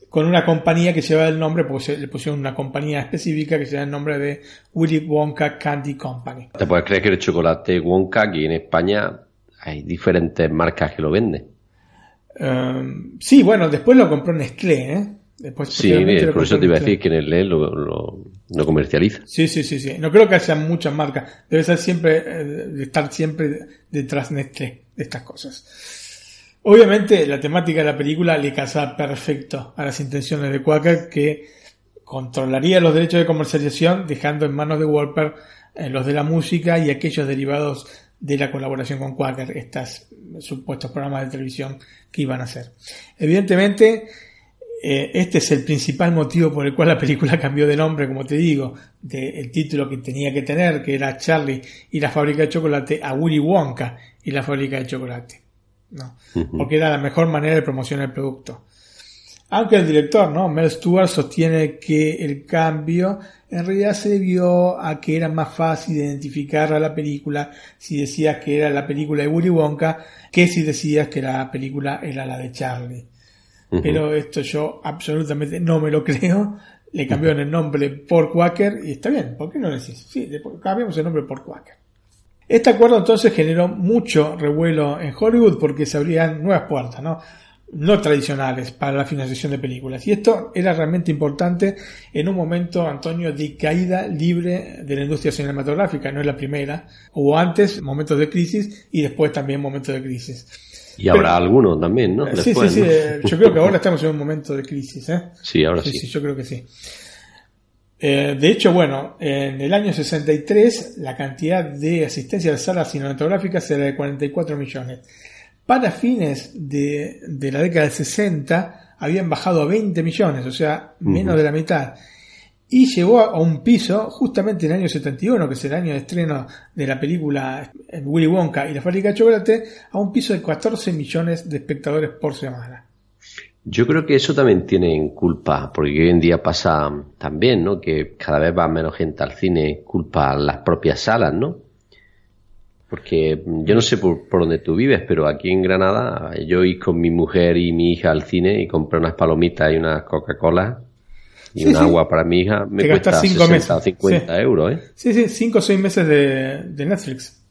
B: con una compañía que lleva el nombre, porque le pusieron una compañía específica que lleva el nombre de Willy Wonka Candy Company.
A: Te puedes creer que el chocolate Wonka aquí en España hay diferentes marcas que lo venden.
B: Um, sí, bueno, después lo compró Nestlé, ¿eh? Después,
A: sí, por eso te iba a decir que Nestlé lo, lo, lo, comercializa.
B: Sí, sí, sí, sí. No creo que haya muchas marcas. Debe ser siempre, eh, estar siempre detrás Nestlé de estas cosas. Obviamente, la temática de la película le casaba perfecto a las intenciones de Quaker, que controlaría los derechos de comercialización, dejando en manos de Wolper eh, los de la música y aquellos derivados de la colaboración con Quaker, estos supuestos programas de televisión que iban a hacer. Evidentemente, eh, este es el principal motivo por el cual la película cambió de nombre, como te digo, del título que tenía que tener, que era Charlie y la fábrica de chocolate, a Willy Wonka y la fábrica de chocolate. ¿no? Porque era la mejor manera de promocionar el producto. Aunque el director, ¿no? Mel Stewart sostiene que el cambio en realidad se debió a que era más fácil identificar a la película si decías que era la película de Willy Wonka que si decías que la película era la de Charlie. Pero esto yo absolutamente no me lo creo. Le cambiaron el nombre por Quaker y está bien, ¿por qué no decís? Sí, cambiamos el nombre por Quaker. Este acuerdo entonces generó mucho revuelo en Hollywood porque se abrían nuevas puertas, ¿no? no tradicionales para la financiación de películas. Y esto era realmente importante en un momento, Antonio, de caída libre de la industria cinematográfica. No es la primera. Hubo antes momentos de crisis y después también momentos de crisis.
A: Y habrá algunos también, ¿no?
B: sí, sí, sí. Yo creo que ahora estamos en un momento de crisis, ¿eh?
A: Sí, ahora sí.
B: Sí, yo creo que sí. Eh, de hecho, bueno, en el año 63 la cantidad de asistencia de salas cinematográficas era de 44 millones para fines de, la década del 60 habían bajado a 20 millones, o sea, menos de la mitad. Y llegó a un piso justamente en el año 71, que es el año de estreno de la película Willy Wonka y la fábrica de chocolate, a un piso de 14 millones de espectadores por semana.
A: Yo creo que eso también tiene en culpa, porque hoy en día pasa también, ¿no? Que cada vez va menos gente al cine, culpa a las propias salas, ¿no? Porque yo no sé por, por dónde tú vives, pero aquí en Granada yo ir con mi mujer y mi hija al cine y compré unas palomitas y unas Coca-Cola y un agua para mi hija me cuesta 60 o 50 euros, ¿eh?
B: Sí, sí, 5 o 6 meses de, de, Netflix.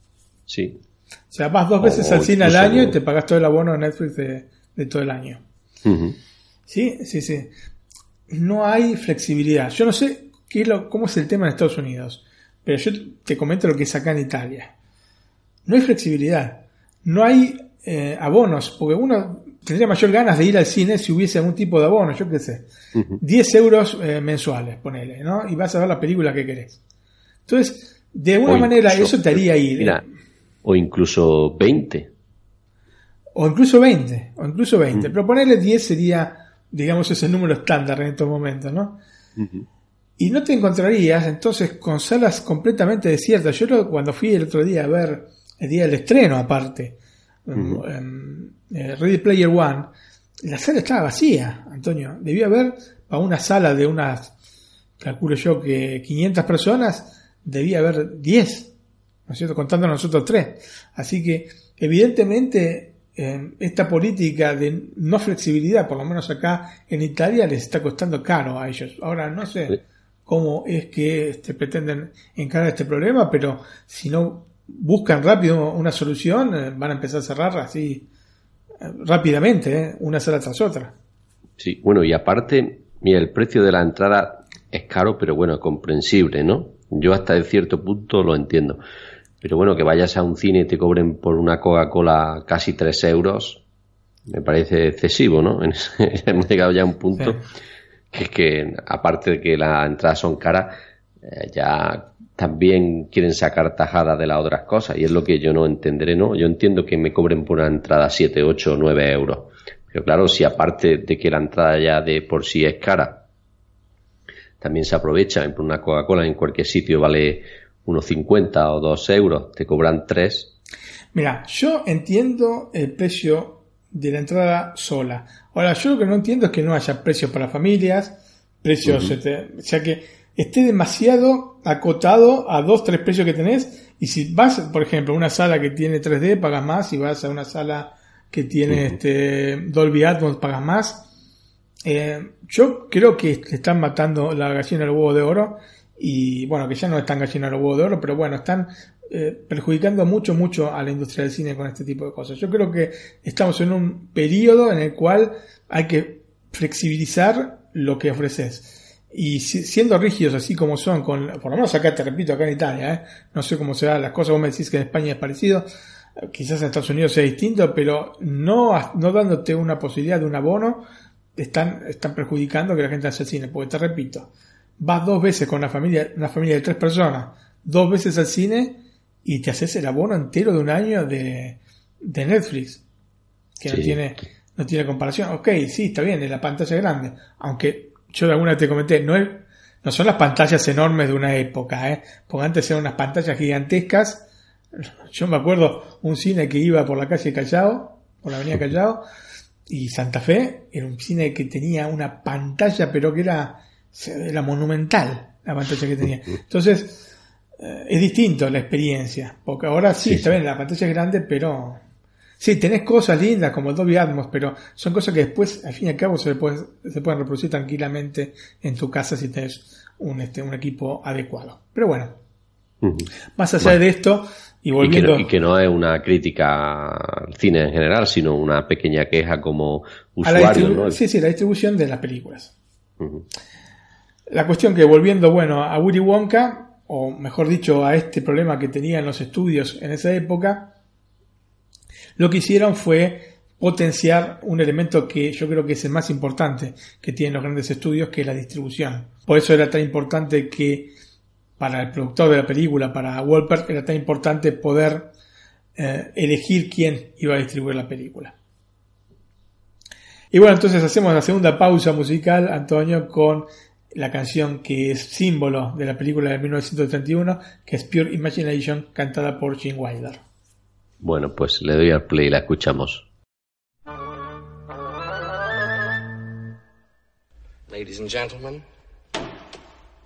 A: Sí.
B: O sea, vas dos veces al cine al año y te pagas todo el abono de Netflix de, de todo el año. Sí, sí, sí. No hay flexibilidad. Yo no sé qué lo, cómo es el tema en Estados Unidos, pero yo te comento lo que es acá en Italia no hay flexibilidad, no hay eh, abonos, porque uno tendría mayor ganas de ir al cine si hubiese algún tipo de abono, yo qué sé, 10 euros eh, mensuales, ponele, ¿no? Y vas a ver la película que querés. Entonces, de alguna manera eso te haría ir.
A: Mira, o incluso 20.
B: O incluso 20, o incluso 20. Pero ponerle 10 sería, digamos, ese número estándar en estos momentos, ¿no? Y no te encontrarías entonces con salas completamente desiertas. Yo cuando fui el otro día a ver el día del estreno aparte, en, eh, Ready Player One, la sala estaba vacía, Antonio. Debía haber para una sala de unas, calculo yo que 500 personas, debía haber 10, ¿no es cierto? Contando a nosotros tres. Así que, evidentemente, esta política de no flexibilidad, por lo menos acá en Italia, les está costando caro a ellos. Ahora, no sé cómo es que este, pretenden encarar este problema, pero si no buscan rápido una solución, eh, van a empezar a cerrar así eh, rápidamente, eh, una sala tras otra.
A: Sí, bueno, y aparte, mira, el precio de la entrada es caro, pero bueno, comprensible, ¿no? Yo hasta cierto punto lo entiendo. Pero bueno, que vayas a un cine y te cobren por una Coca-Cola casi 3 euros, me parece excesivo, ¿no? Hemos llegado ya a un punto que es que, aparte de que las entradas son caras, ya también quieren sacar tajada de las otras cosas y es lo que yo no entenderé, ¿no? Yo entiendo que me cobren por una entrada 7, 8 o 9 euros. Pero claro, si aparte de que la entrada ya de por sí es cara, también se aprovecha, por una Coca-Cola en cualquier sitio vale unos 50 o 2 euros, te cobran 3.
B: Mira, yo entiendo el precio de la entrada sola. Ahora, yo lo que no entiendo es que no haya precios para familias, precios, o sea que esté demasiado acotado a dos, tres precios que tenés. Y si vas, por ejemplo, a una sala que tiene 3D, pagas más. Si vas a una sala que tiene este Dolby Atmos, pagas más. Eh, yo creo que están matando la gallina del huevo de oro. Y bueno, que ya no están gallina del huevo de oro, pero bueno, están eh, perjudicando mucho, mucho a la industria del cine con este tipo de cosas. Yo creo que estamos en un periodo en el cual hay que flexibilizar lo que ofreces. Y siendo rígidos así como son, con, por lo menos acá te repito, acá en Italia, ¿eh? no sé cómo se dan las cosas, vos me decís que en España es parecido, quizás en Estados Unidos sea distinto, pero no, no dándote una posibilidad de un abono, están, están perjudicando que la gente hace cine, porque te repito, vas dos veces con una familia, una familia de tres personas, dos veces al cine y te haces el abono entero de un año de, de Netflix, que no tiene, no tiene comparación. Ok, sí, está bien, es la pantalla grande, aunque yo de alguna vez te comenté, no es, no son las pantallas enormes de una época, ¿eh? porque antes eran unas pantallas gigantescas. Yo me acuerdo un cine que iba por la calle Callao, por la avenida Callao, y Santa Fe, era un cine que tenía una pantalla, pero que era, era monumental la pantalla que tenía. Entonces, eh, es distinto la experiencia, porque ahora sí, está bien, la pantalla es grande, pero Sí, tenés cosas lindas como el Dolby Atmos, pero son cosas que después, al fin y al cabo, se, puede, se pueden reproducir tranquilamente en tu casa si tenés un, este, un equipo adecuado. Pero bueno, más allá de esto, y volviendo...
A: Y que, no, es una crítica al cine en general, sino una pequeña queja como usuario, ¿no?
B: Sí, sí, la distribución de las películas. La cuestión que volviendo, bueno, a Willy Wonka, o mejor dicho, a este problema que tenían los estudios en esa época, lo que hicieron fue potenciar un elemento que yo creo que es el más importante que tienen los grandes estudios, que es la distribución. Por eso era tan importante que para el productor de la película, para Wolper, era tan importante poder eh, elegir quién iba a distribuir la película. Y bueno, entonces hacemos la segunda pausa musical, Antonio, con la canción que es símbolo de la película de 1931, que es Pure Imagination, cantada por Gene Wilder.
A: Bueno, pues le doy al play y la escuchamos.
O: Ladies and gentlemen,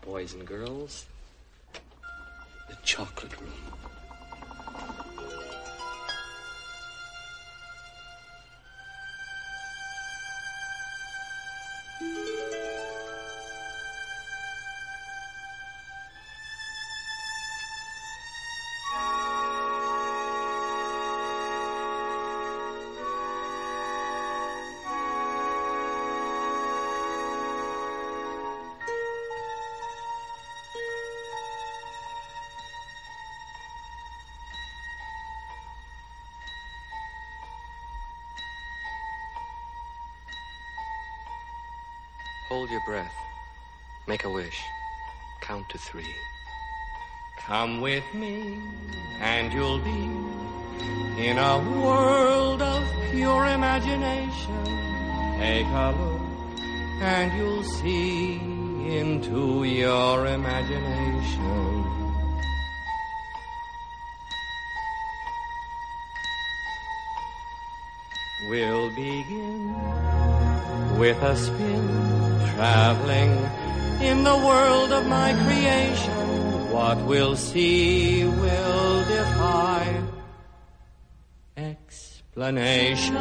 O: boys and girls, the chocolate room. Your breath. Make a wish. Count to three. Come with me, and you'll be in a world of pure imagination. Take a look, and you'll see into your imagination. We'll begin with a spin traveling in the world of my creation. What we'll see will defy explanation.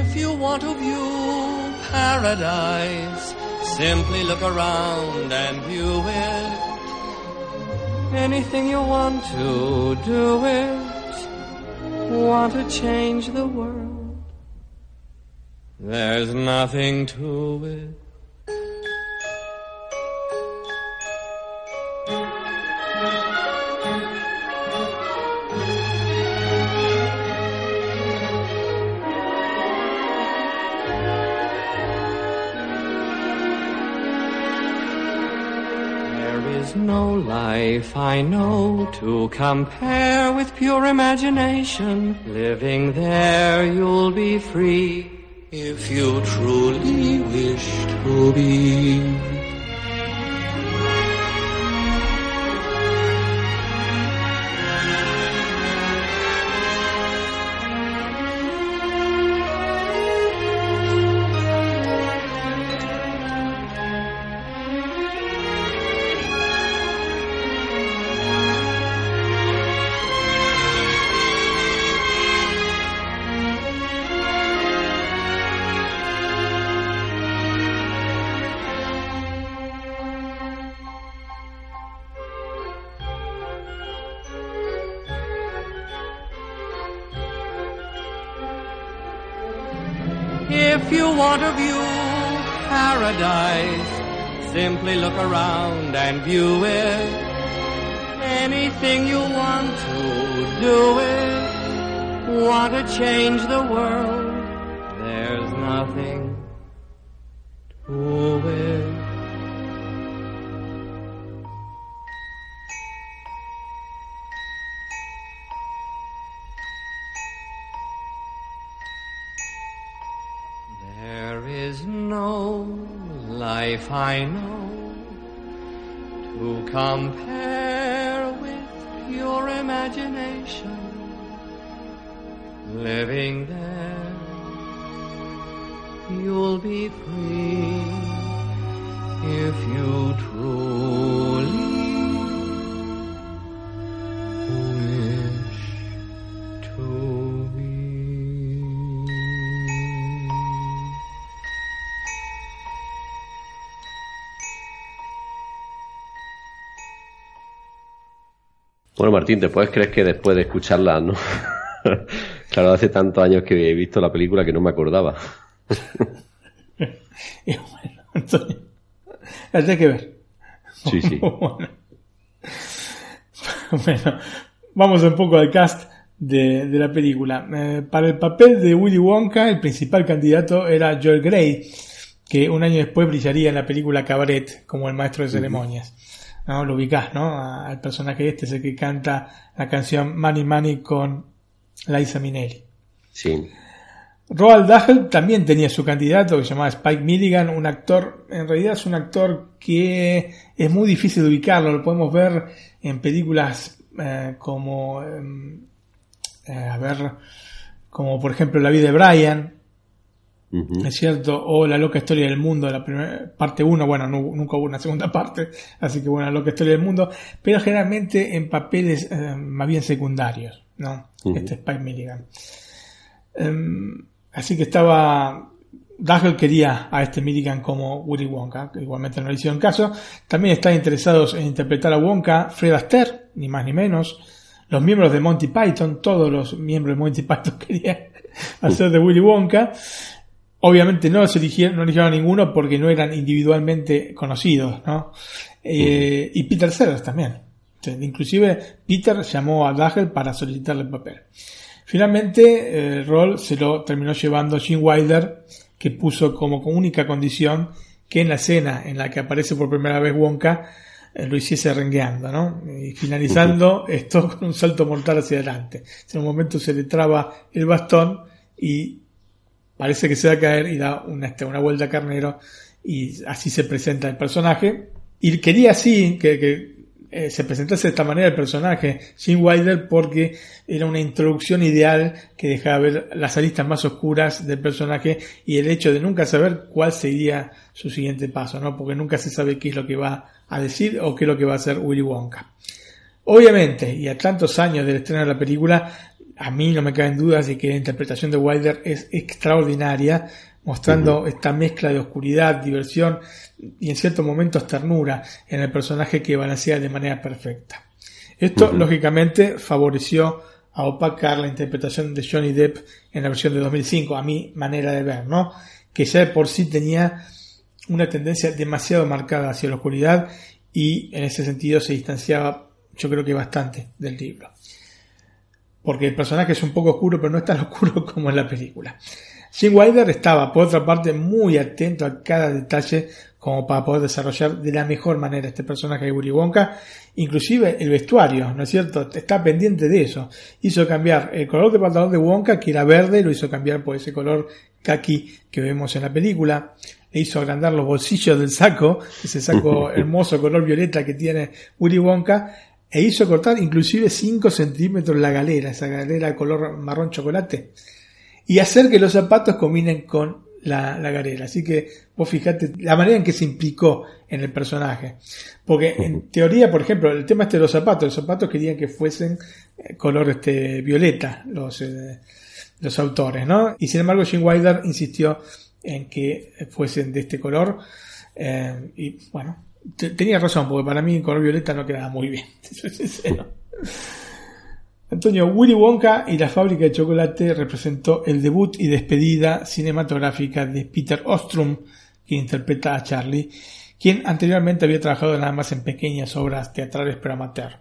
O: If you want to view paradise, simply look around and view it. Anything you want to do it. Want to change the world. There's nothing to it. No life I know to compare with pure imagination. Living there, you'll be free if you truly wish to be. If you want to view paradise, simply look around and view it. Anything you want to do it. Want to change the world? I know to compare with your imagination. Living there, you'll be free if you truly
A: Martín, ¿te puedes creer que después de escucharla, no? claro, hace tantos años que he visto la película que no me acordaba.
B: Y bueno, la tenés que ver.
A: Sí, sí.
B: bueno. Bueno, vamos un poco al cast de, de la película. Eh, para el papel de Willy Wonka, el principal candidato era Joel Grey, que un año después brillaría en la película Cabaret como el maestro de ceremonias. ¿No? Lo ubicás, ¿no? A- Al personaje este es el que canta la canción Money Money con Liza Minnelli.
A: Sí.
B: Roald Dahl también tenía su candidato que se llamaba Spike Milligan, un actor, en realidad es un actor que es muy difícil de ubicarlo, lo podemos ver en películas eh, como, em, eh, a ver, como por ejemplo La vida de Brian, ¿es cierto? O La loca historia del mundo, la primera parte 1, bueno, nu- nunca hubo una segunda parte, así que bueno, La loca historia del mundo, pero generalmente en papeles eh, más bien secundarios, ¿no? Este Spike Milligan. Em, así que estaba. Dahl quería a este Milligan como Willy Wonka, que igualmente no le hicieron caso. También están interesados en interpretar a Wonka Fred Astaire, ni más ni menos. Los miembros de Monty Python, todos los miembros de Monty Python querían hacer de Willy Wonka. Obviamente no se eligieron, no eligieron a ninguno porque no eran individualmente conocidos, ¿no? Eh, y Peter Sellers también. Inclusive Peter llamó a Dahl para solicitarle el papel. Finalmente, eh, el rol se lo terminó llevando Gene Wilder, que puso como única condición que en la escena en la que aparece por primera vez Wonka eh, lo hiciese rengueando, ¿no? Y finalizando esto con un salto mortal hacia adelante. En un momento se le traba el bastón y parece que se va a caer y da una, este, una vuelta a carnero y así se presenta el personaje. Y quería así que, que eh, se presentase de esta manera el personaje, Gene Wilder, porque era una introducción ideal que dejaba ver las aristas más oscuras del personaje y el hecho de nunca saber cuál sería su siguiente paso, ¿no? Porque nunca se sabe qué es lo que va a decir o qué es lo que va a hacer Willy Wonka. Obviamente, y a tantos años del estreno de la película, a mí no me caben dudas de que la interpretación de Wilder es extraordinaria, mostrando esta mezcla de oscuridad, diversión y en ciertos momentos ternura en el personaje que balancea de manera perfecta. Esto, lógicamente, favoreció a opacar la interpretación de Johnny Depp en la versión de 2005, a mi manera de ver, ¿no? Que ya de por sí tenía una tendencia demasiado marcada hacia la oscuridad y en ese sentido se distanciaba, yo creo que bastante del libro. Porque el personaje es un poco oscuro, pero no es tan oscuro como en la película. Gene Wilder estaba, por otra parte, muy atento a cada detalle como para poder desarrollar de la mejor manera este personaje de Willy Wonka, inclusive el vestuario, ¿no es cierto? Está pendiente de eso. Hizo cambiar el color de pantalón de Wonka, que era verde, lo hizo cambiar por ese color kaki que vemos en la película. Le hizo agrandar los bolsillos del saco, ese saco hermoso color violeta que tiene Willy Wonka, e hizo cortar inclusive 5 centímetros la galera, esa galera color marrón chocolate, y hacer que los zapatos combinen con la, la galera. Así que vos fijate la manera en que se implicó en el personaje. Porque en teoría, por ejemplo, el tema este de los zapatos, los zapatos querían que fuesen eh, color este violeta, los, eh, los autores, ¿no? Y sin embargo, Gene Wilder insistió en que fuesen de este color. eh, y bueno, te- tenía razón, porque para mí color violeta no quedaba muy bien. sincero. Antonio, Willy Wonka y la fábrica de chocolate representó el debut y despedida cinematográfica de Peter Ostrom, que interpreta a Charlie, quien anteriormente había trabajado nada más en pequeñas obras teatrales pero amateur.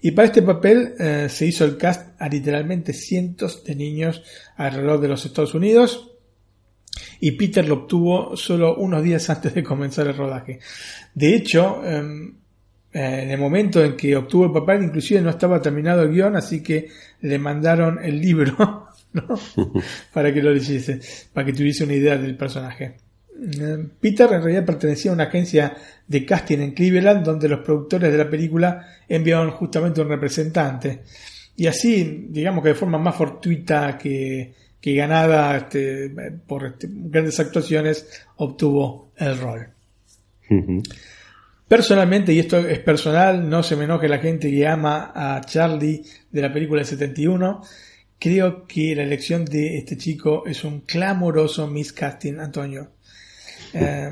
B: Y para este papel eh, se hizo el cast a literalmente cientos de niños alrededor de los Estados Unidos y Peter lo obtuvo solo unos días antes de comenzar el rodaje. De hecho, em, en el momento en que obtuvo el papel, inclusive no estaba terminado el guion, así que le mandaron el libro para que lo leyese, para que tuviese una idea del personaje. Em, Peter en realidad pertenecía a una agencia de casting en Cleveland donde los productores de la película enviaron justamente un representante. Y así, digamos que de forma más fortuita que, que ganada este, por este, grandes actuaciones, obtuvo el rol. Personalmente, y esto es personal, no se me enoje la gente que ama a Charlie de la película del 71, creo que la elección de este chico es un clamoroso miscasting, Antonio. Eh,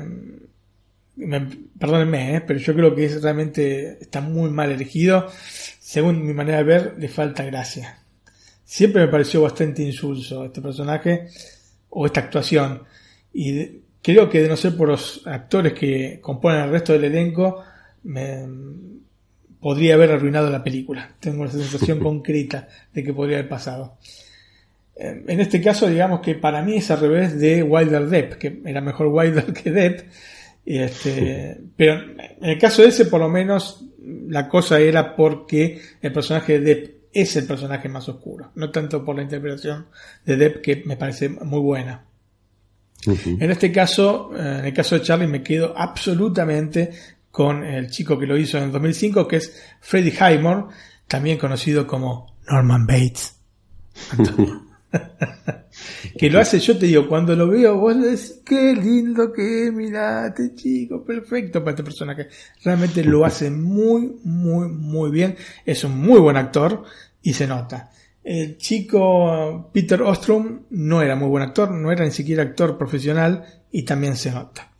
B: perdónenme, eh, pero yo creo que es, realmente está muy mal elegido. Según mi manera de ver, le falta gracia. Siempre me pareció bastante insulso este personaje o esta actuación. Y creo que de no ser por los actores que componen el resto del elenco, me, podría haber arruinado la película. Tengo la sensación concreta de que podría haber pasado. Eh, en este caso, digamos que para mí es al revés de Wilder Depp, que era mejor Wilder que Depp, este, pero en el caso de ese, por lo menos, la cosa era porque el personaje de Depp es el personaje más oscuro, no tanto por la interpretación de Depp, que me parece muy buena. En este caso, eh, en el caso de Charlie, me quedo absolutamente con el chico que lo hizo en el 2005, que es Freddie Highmore, también conocido como Norman Bates. que lo hace, yo te digo, cuando lo veo, vos decís, qué lindo que es, mirate chico, perfecto para este personaje. Realmente lo hace muy, muy, muy bien. Es un muy buen actor y se nota. El chico Peter Ostrom no era muy buen actor, no era ni siquiera actor profesional y también se nota.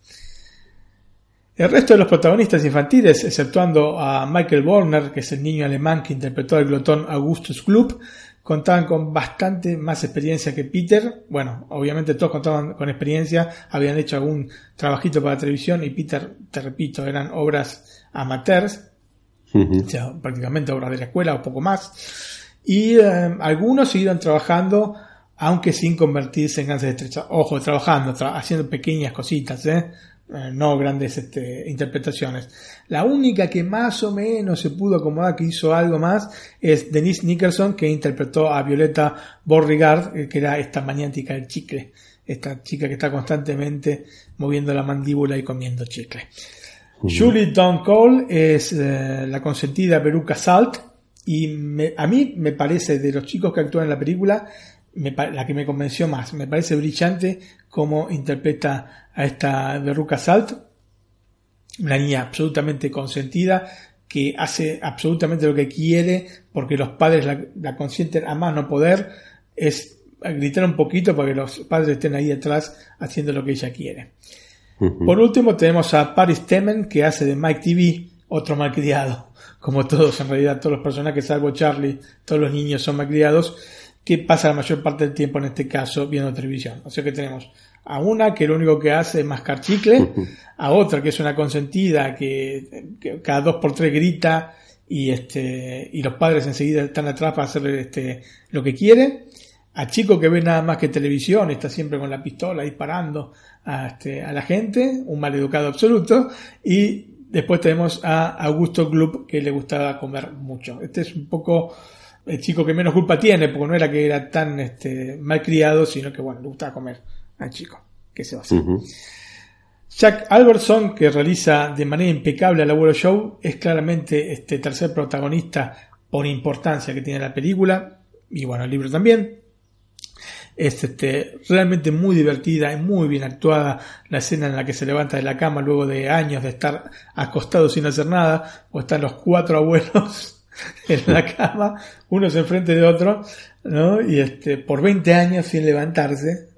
B: El resto de los protagonistas infantiles, exceptuando a Michael Borner, que es el niño alemán que interpretó al glotón Augustus Gloop, contaban con bastante más experiencia que Peter. Bueno, obviamente todos contaban con experiencia, habían hecho algún trabajito para televisión y Peter, te repito, eran obras amateurs, o sea, prácticamente obras de la escuela o poco más. Y eh, algunos siguieron trabajando, aunque sin convertirse en grandes estrellas. Ojo, trabajando, haciendo pequeñas cositas, ¿eh? Eh, no grandes este, interpretaciones. La única que más o menos se pudo acomodar que hizo algo más es Denise Nicholson que interpretó a Violeta Beauregard, eh, que era esta maniática del chicle, esta chica que está constantemente moviendo la mandíbula y comiendo chicle. Julie Don Cole es eh, la consentida Peruca Salt y a mí me parece de los chicos que actúan en la película la que me convenció más. Me parece brillante cómo interpreta a esta Berruca Salt, una niña absolutamente consentida que hace absolutamente lo que quiere porque los padres la, consienten a más no poder. Es gritar un poquito para que los padres estén ahí atrás haciendo lo que ella quiere. Por último tenemos a Paris Temen que hace de Mike TV otro malcriado. Como todos, en realidad, todos los personajes, salvo Charlie, todos los niños son malcriados que pasa la mayor parte del tiempo en este caso viendo televisión. O sea que tenemos a una que lo único que hace es mascar chicle, a otra que es una consentida que, cada dos por tres grita y este y los padres enseguida están atrás para hacerle este lo que quiere, a chico que ve nada más que televisión, está siempre con la pistola disparando a, este, a la gente, un maleducado absoluto, y después tenemos a Augusto Gloop que le gustaba comer mucho. Este es un poco el chico que menos culpa tiene, porque no era que era tan este, mal criado, sino que bueno, le gustaba comer al chico. ¿Qué se va a hacer? Jack Albertson, que realiza de manera impecable el abuelo show, es claramente este tercer protagonista por importancia que tiene la película, y bueno, el libro también. Es este, realmente muy divertida y muy bien actuada la escena en la que se levanta de la cama luego de años de estar acostado sin hacer nada, o están los cuatro abuelos en la cama, unos enfrente de otro, ¿no? Y este, por 20 años sin levantarse.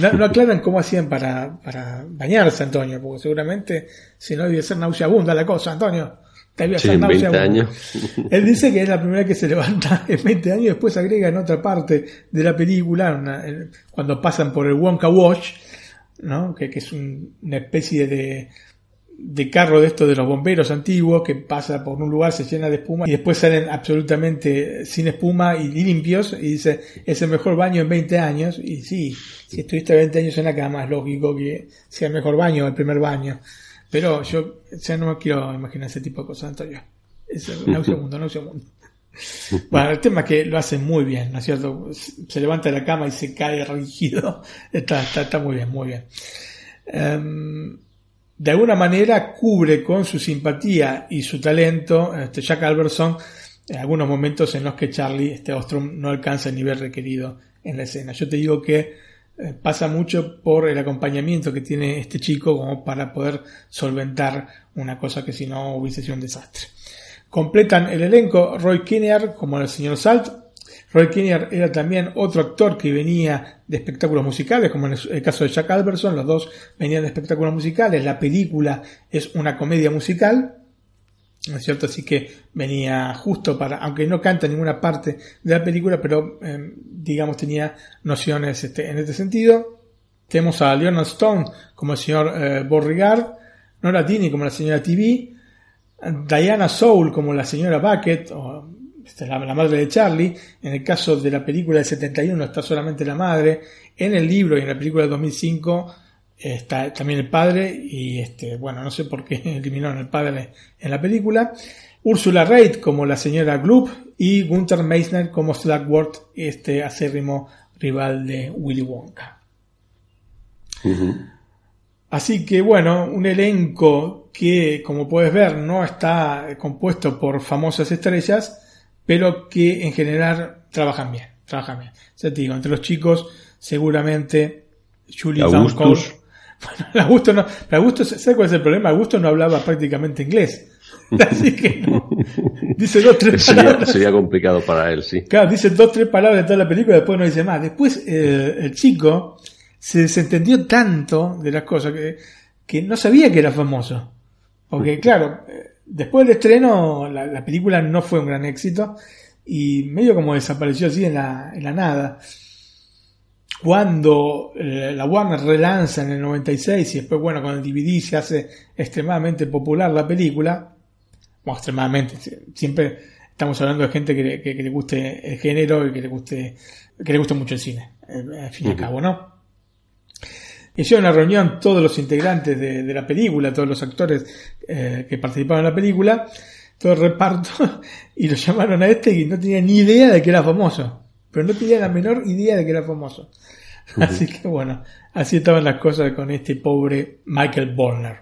B: No, aclaran cómo hacían para, para bañarse, Antonio, porque seguramente si no debe ser nauseabunda la cosa, Antonio. Debe
A: Sí,
B: hacer
A: en
B: náusea
A: 20
B: a uno.
A: años.
B: Él dice que es la primera que se levanta en 20 años, después agrega en otra parte de la película, una- cuando pasan por el Wonka Wash, ¿no? que, que es un- una especie de, de carro de estos de los bomberos antiguos que pasa por un lugar, se llena de espuma y después salen absolutamente sin espuma y limpios y dice, es el mejor baño en 20 años y sí, si estuviste 20 años en la cama es lógico que sea el mejor baño, el primer baño. Pero yo ya no me quiero imaginar ese tipo de cosas, Antonio. Es náusea mundo, náusea mundo. Bueno, el tema es que lo hace muy bien, ¿no es cierto? Se levanta de la cama y se cae rígido. Está, está, está muy bien, muy bien. Em, de alguna manera cubre con su simpatía y su talento este Jack Alberson en algunos momentos en los que Charlie este Ostrom no alcanza el nivel requerido en la escena. Yo te digo que eh, pasa mucho por el acompañamiento que tiene este chico como para poder solventar una cosa que si no hubiese sido un desastre. Completan el elenco Roy Kinnear como el señor Salt. Roy Kinnear era también otro actor que venía de espectáculos musicales, como en el caso de Jack Alberson, los dos venían de espectáculos musicales. La película es una comedia musical, ¿no es cierto? Así que venía justo para, aunque no canta ninguna parte de la película, pero eh, digamos tenía nociones este, en este sentido. Tenemos a Leonard Stone como el señor eh, Beauregard, Nora Dini como la señora TV, Diana Soul como la señora Bucket, esta es la, la madre de Charlie. En el caso de la película del 71 está solamente la madre. En el libro y en la película del 2005 está también el padre y este, bueno, no sé por qué eliminaron el padre en la película. Ursula Reid como la señora Gloop y Gunther Meissner como Slugworth, este acérrimo rival de Willy Wonka. Así que bueno, un elenco que, como puedes ver, no está compuesto por famosas estrellas, pero que en general trabajan bien, trabajan bien. Ya te digo, entre los chicos, seguramente Julie
A: Augustus.
B: Bueno, Augusto no, Augusto, ¿sabes cuál es el problema? Augusto no hablaba prácticamente inglés. Así que no. Dice dos, tres
A: Sería,
B: palabras.
A: sería complicado para él, sí.
B: Claro, dice dos, tres palabras en toda la película y después no dice más. Después eh, el chico se desentendió tanto de las cosas que, que no sabía que era famoso. Porque claro, después del estreno la, la película no fue un gran éxito y medio como desapareció así en la, en la nada. Cuando eh, la Warner relanza en el 96 y después, bueno, con el DVD se hace extremadamente popular la película, bueno, extremadamente, sie- siempre estamos hablando de gente que, le- que- que le guste el género y que le guste, que le guste mucho el cine, eh, al fin y al cabo, ¿no? Hicieron una reunión todos los integrantes de, de la película, todos los actores eh, que participaron en la película, todo el reparto, y lo llamaron a este y no tenía ni idea de que era famoso. Pero no tenía la menor idea de que era famoso. Así que bueno, así estaban las cosas con este pobre Michael Borner.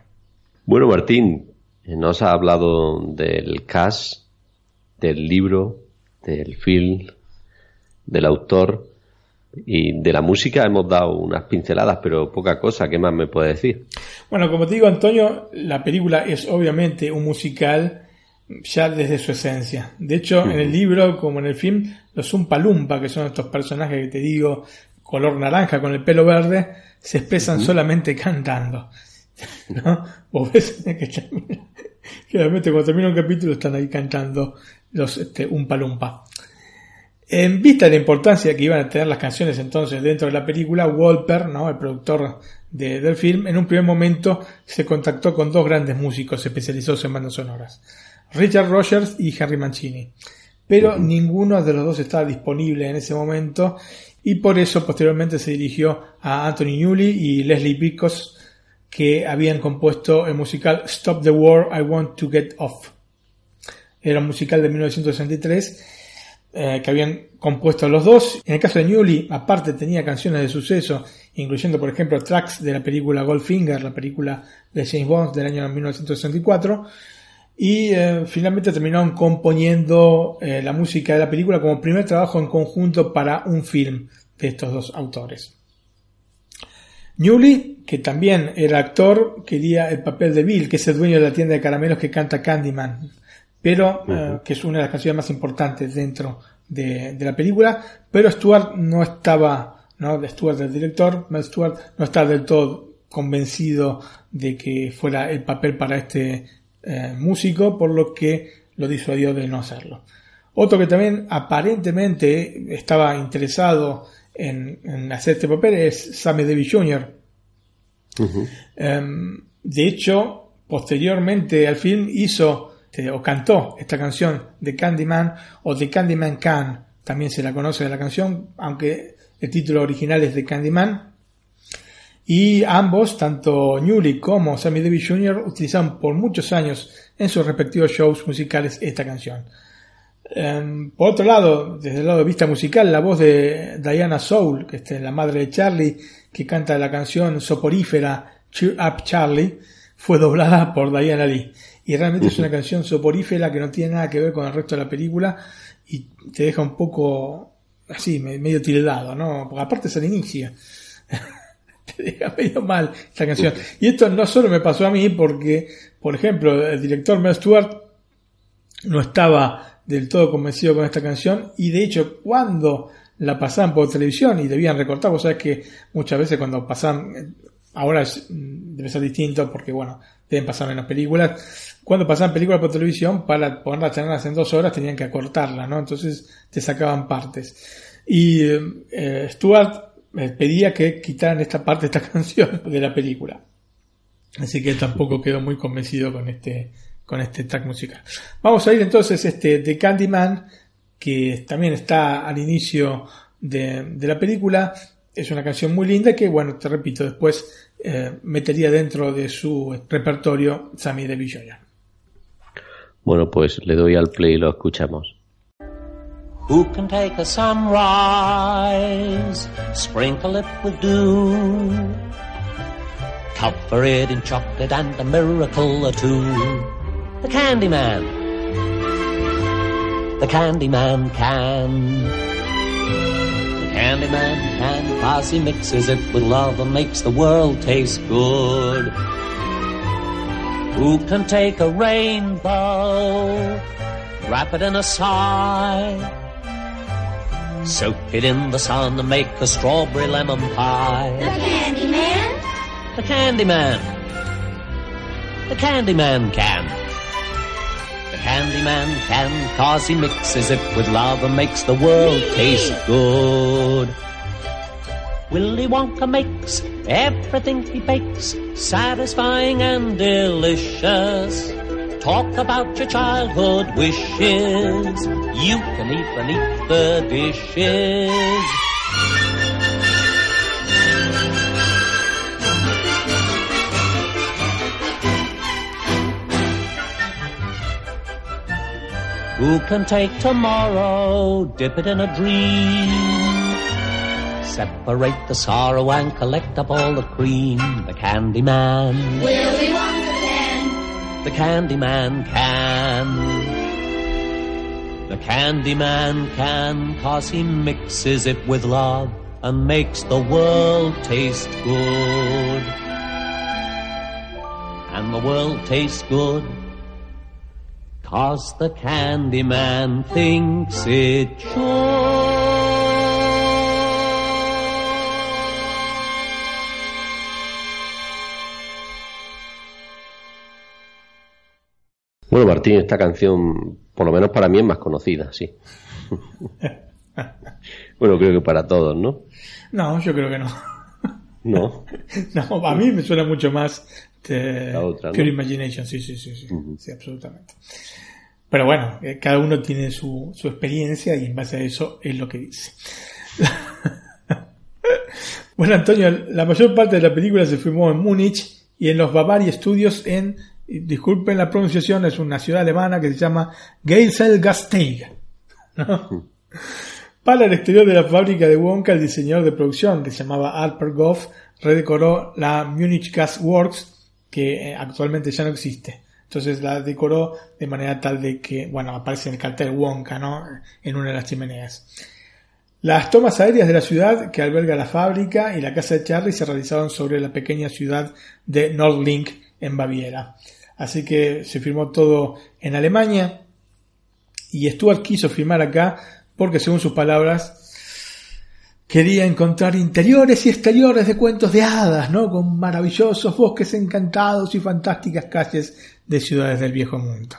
A: Bueno, Martín, eh, nos ha hablado del cast, del libro, del film, del autor y de la música. Hemos dado unas pinceladas, pero poca cosa. ¿Qué más me puede decir?
B: Bueno, como te digo, Antonio, la película es obviamente un musical ya desde su esencia. De hecho, en el libro, como en el film, los Umpa Lumpa, que son estos personajes que te digo, color naranja con el pelo verde, se expresan solamente cantando. ¿No? Vos ves que generalmente cuando termina un capítulo están ahí cantando los este, Umpa Lumpa. En vista de la importancia que iban a tener las canciones entonces dentro de la película, Wolper, ¿no? el productor de- del film, en un primer momento se contactó con dos grandes músicos especializados en bandas sonoras, Richard Rogers y Harry Mancini. Pero ninguno de los dos estaba disponible en ese momento y por eso posteriormente se dirigió a Anthony Newley y Leslie Picos que habían compuesto el musical Stop the War, I Want to Get Off. Era un musical de 1963 eh, que habían compuesto los dos. En el caso de Newley, aparte tenía canciones de suceso, incluyendo por ejemplo tracks de la película Goldfinger, la película de James Bond del año 1964. Y eh, finalmente terminaron componiendo eh, la música de la película como primer trabajo en conjunto para un film de estos dos autores. Newley, que también era actor, quería el papel de Bill, que es el dueño de la tienda de caramelos que canta Candyman, pero eh, que es una de las canciones más importantes dentro de, de la película. Pero Stuart no estaba, ¿no? Stuart, el director, Mel Stuart, no estaba del todo convencido de que fuera el papel para este eh, músico, por lo que lo disuadió de no hacerlo. Otro que también aparentemente estaba interesado en, en hacer este papel es Sammy Davis Jr. Em, de hecho, posteriormente al film hizo este, o cantó esta canción de Candyman o de Candyman Can, también se la conoce de la canción, aunque el título original es de Candyman. Y ambos, tanto Newley como Sammy Davis Jr., utilizaron por muchos años en sus respectivos shows musicales esta canción. Em, por otro lado, desde el lado de vista musical, la voz de Diana Soul, que es la madre de Charlie, que canta la canción soporífera Cheer Up Charlie, fue doblada por Diana Lee. Y realmente es una canción soporífera que no tiene nada que ver con el resto de la película y te deja un poco así, medio tildado, ¿no? Porque aparte es el inicio. te deja medio mal esta canción. Y esto no solo me pasó a mí porque, por ejemplo, el director Mel Stewart no estaba del todo convencido con esta canción y de hecho cuando la pasaban por televisión y debían recortar, vos sabés que muchas veces cuando pasan, ahora debe ser distinto porque bueno, deben pasar menos películas, cuando pasaban películas por televisión para poner las charlas en dos horas tenían que acortarla, ¿no? Entonces te sacaban partes. Y eh, Stuart me pedía que quitaran esta parte esta canción de la película. Así que tampoco quedó muy convencido con este, con este track musical. Vamos a ir entonces este, de Candyman, que también está al inicio de, de la película. Es una canción muy linda que, bueno, te repito, después eh, metería dentro de su repertorio Sammy de Jr.
A: Bueno, pues le doy al play y lo escuchamos.
L: Who can take a sunrise, sprinkle it with dew, cover it in chocolate and a miracle or two? The Candyman. The Candyman can. The Candyman can, cause he mixes it with love and makes the world taste good. Who can take a rainbow, wrap it in a sigh, soak it in the sun and make a strawberry lemon pie?
K: The Candyman?
L: The Candyman. The Candyman can. The Candyman can, cause he mixes it with love and makes the world taste good. Willy Wonka makes everything he bakes satisfying and delicious. Talk about your childhood wishes. You can even eat the dishes. Who can take tomorrow, dip it in a dream? Separate the sorrow and collect up all the cream. The candy man.
K: Wonka then.
L: The candy man can. The candy man can, cause he mixes it with love and makes the world taste good. And the world tastes good. Cause the candy man thinks it should.
A: Martín, esta canción, por lo menos para mí, es más conocida, sí. bueno, creo que para todos, ¿no?
B: No, yo creo que no.
A: No.
B: no, a mí me suena mucho más de
A: La otra, ¿no?
B: Pure Imagination, sí, sí, sí, sí, sí, absolutamente. Pero bueno, eh, cada uno tiene su, su experiencia y en base a eso es lo que dice. bueno, Antonio, la mayor parte de la película se filmó en Múnich y en los Bavaria Studios en, disculpen la pronunciación, es una ciudad alemana que se llama Geiselgasteig. ¿no? Para el exterior de la fábrica de Wonka, el diseñador de producción, que se llamaba Alper Goff, redecoró la Munich Gas Works, que eh, actualmente ya no existe. Entonces la decoró de manera tal de que, bueno, aparece en el cartel Wonka, ¿no? En una de las chimeneas. Las tomas aéreas de la ciudad que alberga la fábrica y la casa de Charlie se realizaron sobre la pequeña ciudad de Nordlink en Baviera. Así que se filmó todo en Alemania y Stuart quiso filmar acá porque según sus palabras quería encontrar interiores y exteriores de cuentos de hadas, ¿no? Con maravillosos bosques encantados y fantásticas calles de ciudades del viejo mundo.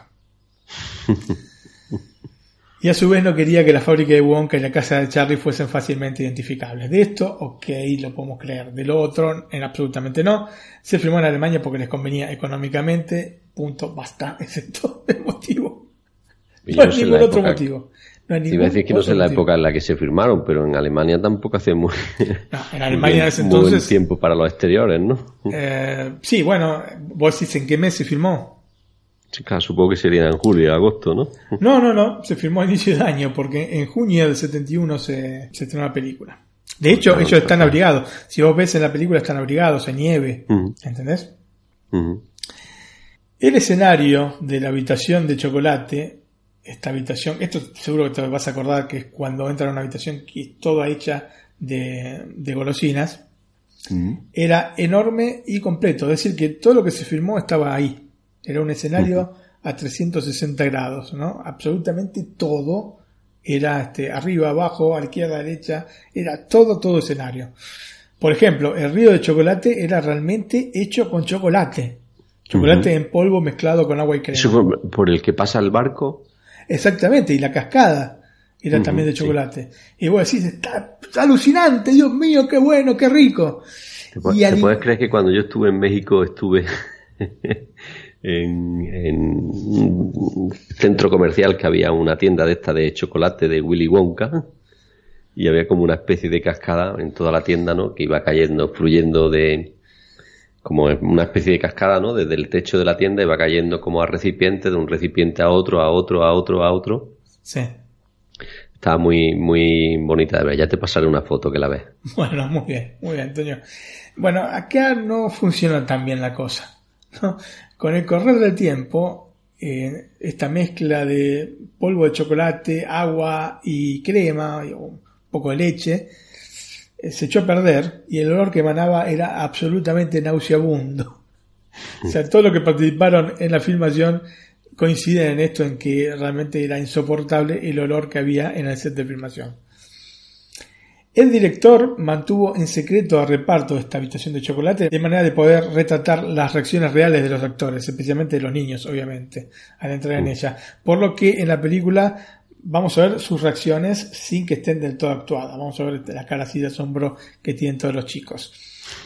B: Y a su vez no quería que la fábrica de Wonka y la casa de Charlie fuesen fácilmente identificables. De esto, ok, lo podemos creer. De lo otro, en absolutamente no. Se firmó en Alemania porque les convenía económicamente. Punto, basta. Ese es todo el motivo. No hay ningún otro motivo. No hay
A: Iba a
B: ningún
A: decir que no sé
B: otro
A: la
B: motivo.
A: época en la que se firmaron, pero en Alemania tampoco hace muy,
B: No, en Alemania en ese
A: muy buen
B: entonces.
A: tiempo para los exteriores, ¿no?
B: Eh, sí, bueno, vos decís en qué mes se firmó.
A: Claro, supongo que sería en julio, agosto, ¿no?
B: No, no, no, se firmó a inicio de año porque en junio del 71 se, se estrenó la película. De hecho, ellos están abrigados. Si vos ves en la película, están abrigados en nieve.
A: Ujú,
B: ¿Entendés? El escenario de la habitación de chocolate, esta habitación, esto seguro que te vas a acordar que es cuando entra a una habitación que es toda hecha de, de golosinas, era enorme y completo. Es decir, que todo lo que se filmó estaba ahí. Era un escenario a 360 grados, ¿no? Absolutamente todo era este, arriba, abajo, a la izquierda, a la derecha, era todo, todo escenario. Por ejemplo, el río de chocolate era realmente hecho con chocolate. Chocolate en polvo mezclado con agua y crema.
A: Eso por, por el que pasa el barco.
B: Exactamente, y la cascada era también de
A: sí.
B: chocolate. Y vos decís, está, está alucinante, Dios mío, qué bueno, qué rico.
A: ¿Te,
B: Y
A: te
B: al-
A: puedes creer que cuando yo estuve en México estuve en, en un centro comercial que había una tienda de esta de chocolate de Willy Wonka y había como una especie de cascada en toda la tienda, ¿no? Que iba cayendo, fluyendo de como una especie de cascada, ¿no? Desde el techo de la tienda iba cayendo como a recipiente, de un recipiente a otro, a otro, a otro, a otro.
B: Sí.
A: Estaba muy, muy bonita de ver. Ya te pasaré una foto que la ves.
B: Bueno, muy bien, muy bien, Antonio. Bueno, acá no funciona tan bien la cosa. ¿no? Con el correr del tiempo, eh, esta mezcla de polvo de chocolate, agua y crema, y un poco de leche, eh, se echó a perder y el olor que emanaba era absolutamente nauseabundo. O sea, todos los que participaron en la filmación coinciden en esto, en que realmente era insoportable el olor que había en el set de filmación. El director mantuvo en secreto a reparto esta habitación de chocolate de manera de poder retratar las reacciones reales de los actores, especialmente de los niños, obviamente, al entrar en ella. Por lo que en la película vamos a ver sus reacciones sin que estén del todo actuadas. Vamos a ver la cara así de asombro que tienen todos los chicos.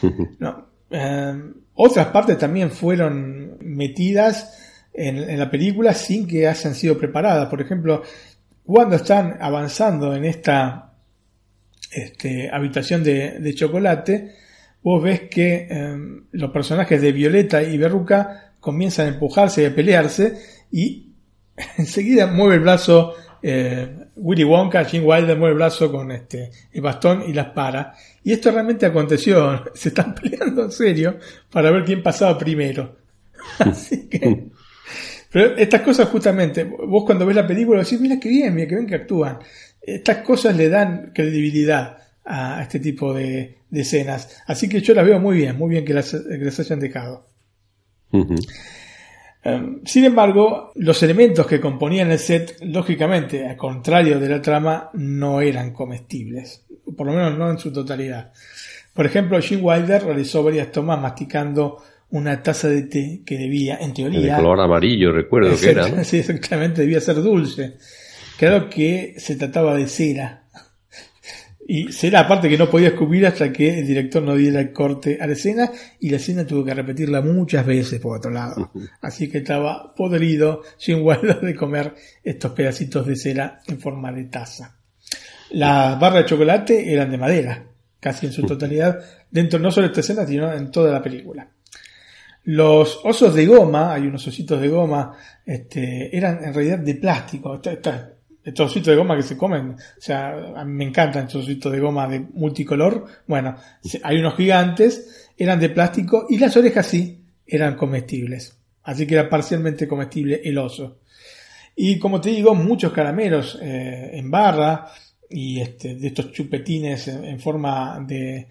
B: No. Eh, otras partes también fueron metidas en, en la película sin que hayan sido preparadas. Por ejemplo, cuando están avanzando en esta este, habitación de, chocolate, vos ves que eh, los personajes de Violeta y Berruca comienzan a empujarse y a pelearse y enseguida mueve el brazo eh, Willy Wonka, Jim Wilder mueve el brazo con este, el bastón y las para. Y esto realmente aconteció, se están peleando en serio para ver quién pasaba primero. Así que... Pero estas cosas justamente, vos cuando ves la película decís, mira qué bien, mira qué bien que actúan. Estas cosas le dan credibilidad a este tipo de, de escenas. Así que yo las veo muy bien, muy bien que las, que las hayan dejado. Um, sin embargo, los elementos que componían el set, lógicamente, al contrario de la trama, no eran comestibles. Por lo menos no en su totalidad. Por ejemplo, Jim Wilder realizó varias tomas masticando una taza de té que debía, en
A: De
B: teoría,
A: color amarillo, recuerdo que era. ¿no?
B: Sí, exactamente, debía ser dulce. Claro que se trataba de cera. Y cera aparte que no podía escupir hasta que el director no diera el corte a la escena y la escena tuvo que repetirla muchas veces por otro lado. Así que estaba podrido Jim Wilder de comer estos pedacitos de cera en forma de taza. Las barras de chocolate eran de madera, casi en su totalidad, dentro no solo de esta escena, sino en toda la película. Los osos de goma, hay unos ositos de goma, este, eran en realidad de plástico. Esta- esta- estos ositos de goma que se comen, o sea, me encantan estos ositos de goma de multicolor. Bueno, hay unos gigantes, eran de plástico y las orejas sí, eran comestibles. Así que era parcialmente comestible el oso. Y como te digo, muchos caramelos eh, en barra y este, de estos chupetines en, en forma de,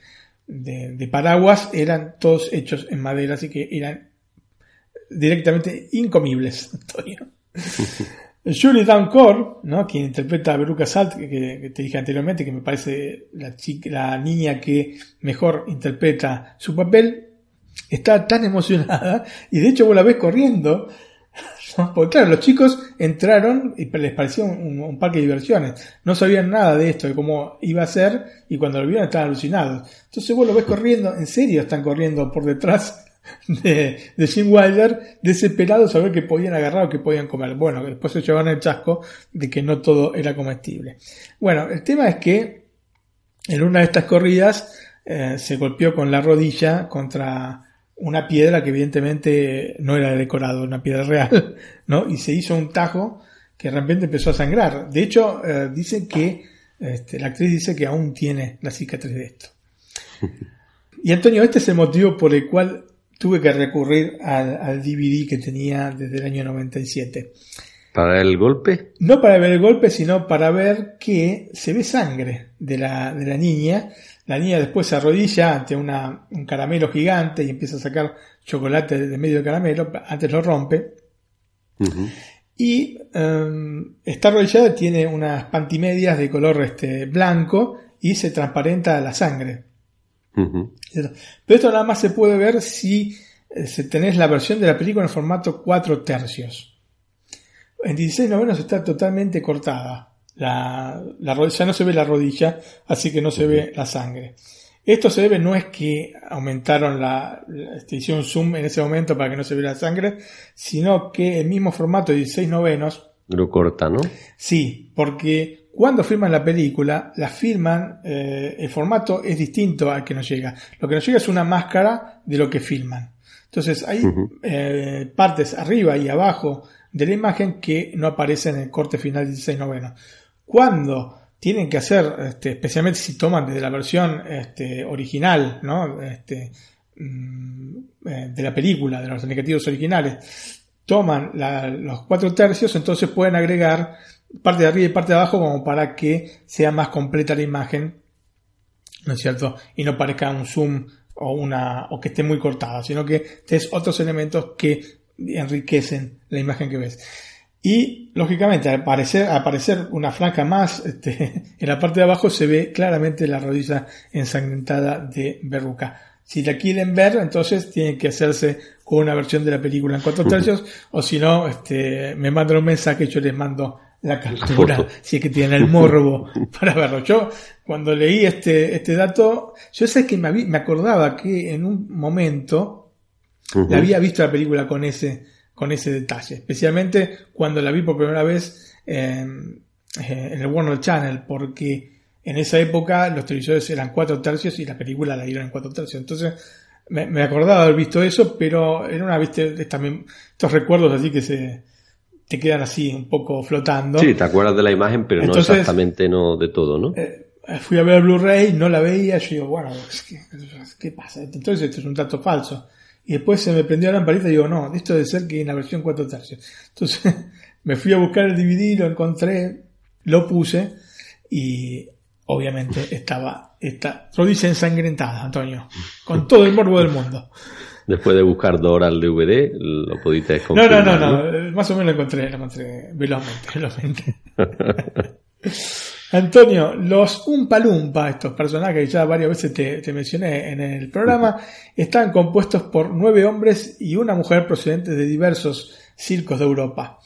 B: de, de paraguas eran todos hechos en madera, así que eran directamente incomibles. Antonio. Julie Downcourt, ¿no? quien interpreta a Veruca Salt, que te dije anteriormente, que me parece la, chica, la niña que mejor interpreta su papel, está tan emocionada y de hecho vos la ves corriendo. Porque claro, los chicos entraron y les pareció un, un, parque de diversiones. No sabían nada de esto, de cómo iba a ser, y cuando lo vieron estaban alucinados. Entonces vos lo ves corriendo, en serio están corriendo por detrás de, de Jim Wilder, desesperados a ver qué podían agarrar o qué podían comer. Bueno, después se llevaron el chasco de que no todo era comestible. Bueno, el tema es que en una de estas corridas eh, se golpeó con la rodilla contra una piedra que evidentemente no era decorado, una piedra real, ¿no? Y se hizo un tajo que de repente empezó a sangrar. De hecho, eh, dicen que, este, la actriz dice que aún tiene la cicatriz de esto. Y Antonio, este es el motivo por el cual tuve que recurrir al, al DVD que tenía desde el año 97.
A: ¿Para el golpe?
B: No para ver el golpe, sino para ver que se ve sangre de la, de la niña. La niña después se arrodilla ante una, un caramelo gigante y empieza a sacar chocolate de medio del caramelo. Antes lo rompe.
A: Uh -huh.
B: Y um, está arrodillada, tiene unas pantimedias de color este, blanco y se transparenta la sangre.
A: Uh -huh.
B: Pero esto nada más se puede ver si eh, tenés la versión de la película en formato 4 tercios. En 16 novenos está totalmente cortada. La, la rodilla no se ve la rodilla, así que no se ve la sangre. Esto se debe no es que aumentaron la, la este, hicieron zoom en ese momento para que no se vea la sangre, sino que el mismo formato de 16 novenos
A: lo corta, ¿no?
B: Sí, porque cuando filman la película, la filman, eh, el formato es distinto al que nos llega. Lo que nos llega es una máscara de lo que filman. Entonces hay uh -huh. eh, partes arriba y abajo de la imagen que no aparece en el corte final 16 noveno. Cuando tienen que hacer, este, especialmente si toman desde la versión este, original, ¿no? Este, mm, eh, de la película, de los negativos originales, toman la, los cuatro tercios, entonces pueden agregar parte de arriba y parte de abajo como para que sea más completa la imagen, ¿no es cierto? Y no parezca un zoom o una o que esté muy cortada, sino que es otros elementos que enriquecen la imagen que ves. Y lógicamente al aparecer, al aparecer una franja más este, en la parte de abajo se ve claramente la rodilla ensangrentada de Berruca. Si la quieren ver, entonces tienen que hacerse con una versión de la película en cuatro tercios, o si no, este, me mandan un mensaje y yo les mando la captura, si es que tienen el morbo para verlo. Yo, cuando leí este, este dato, yo sé que me, me acordaba que en un momento uh -huh. la había visto la película con ese, con ese detalle, especialmente cuando la vi por primera vez en, en el Warner Channel, porque en esa época los televisores eran cuatro tercios y la película la dieron en cuatro tercios. Entonces me, me acordaba de haber visto eso, pero era una, viste, también estos recuerdos así que se te quedan así un poco flotando.
A: Sí, te acuerdas de la imagen, pero Entonces, no exactamente no de todo, ¿no?
B: Eh, fui a ver el Blu-ray, no la veía, yo digo, bueno, ¿qué, ¿qué pasa? Entonces esto es un dato falso. Y después se me prendió la lamparita y digo, no, esto debe ser que en la versión 4 tercios. Entonces me fui a buscar el DVD, lo encontré, lo puse y obviamente estaba esta rodilla ensangrentada, Antonio, con todo el morbo del mundo.
A: Después de buscar dos horas el DVD, lo pudiste
B: no, no, no, no, no, más o menos lo encontré, lo encontré velozmente, velozmente. Antonio, los Umpa Lumpa, estos personajes que ya varias veces te, te, mencioné en el programa, están compuestos por nueve hombres y una mujer procedentes de diversos circos de Europa.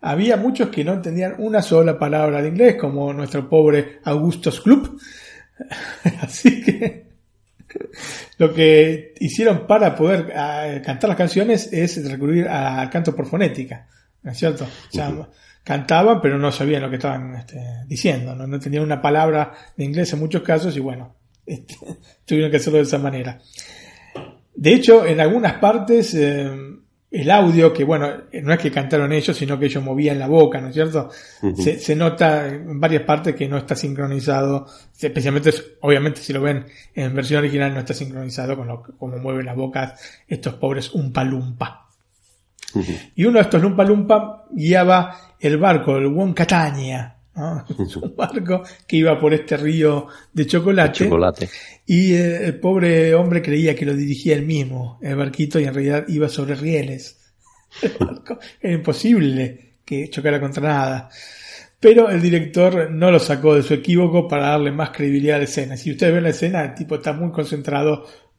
B: Había muchos que no entendían una sola palabra de inglés, como nuestro pobre Augustus Club. Así que lo que hicieron para poder uh, cantar las canciones es recurrir al canto por fonética, ¿no es cierto? O sea, uh -huh cantaban, pero no sabían lo que estaban este, diciendo, ¿no? no tenían una palabra de inglés en muchos casos y bueno, este, tuvieron que hacerlo de esa manera. De hecho, en algunas partes, eh, el audio, que bueno, no es que cantaron ellos, sino que ellos movían la boca, ¿no es cierto? Uh -huh. se, se, nota en varias partes que no está sincronizado, especialmente, obviamente, si lo ven en versión original, no está sincronizado con lo, cómo mueven las bocas estos pobres Umpa Uh -huh. Y uno de estos Lumpa Lumpa guiaba el barco, el Wonkatania, ¿no? -huh. un barco que iba por este río de chocolate.
A: De chocolate.
B: Y eh, el pobre hombre creía que lo dirigía él mismo, el barquito, y en realidad iba sobre rieles. El barco era imposible que chocara contra nada. Pero el director no lo sacó de su equívoco para darle más credibilidad a la escena. Si ustedes ven la escena, el tipo está muy concentrado,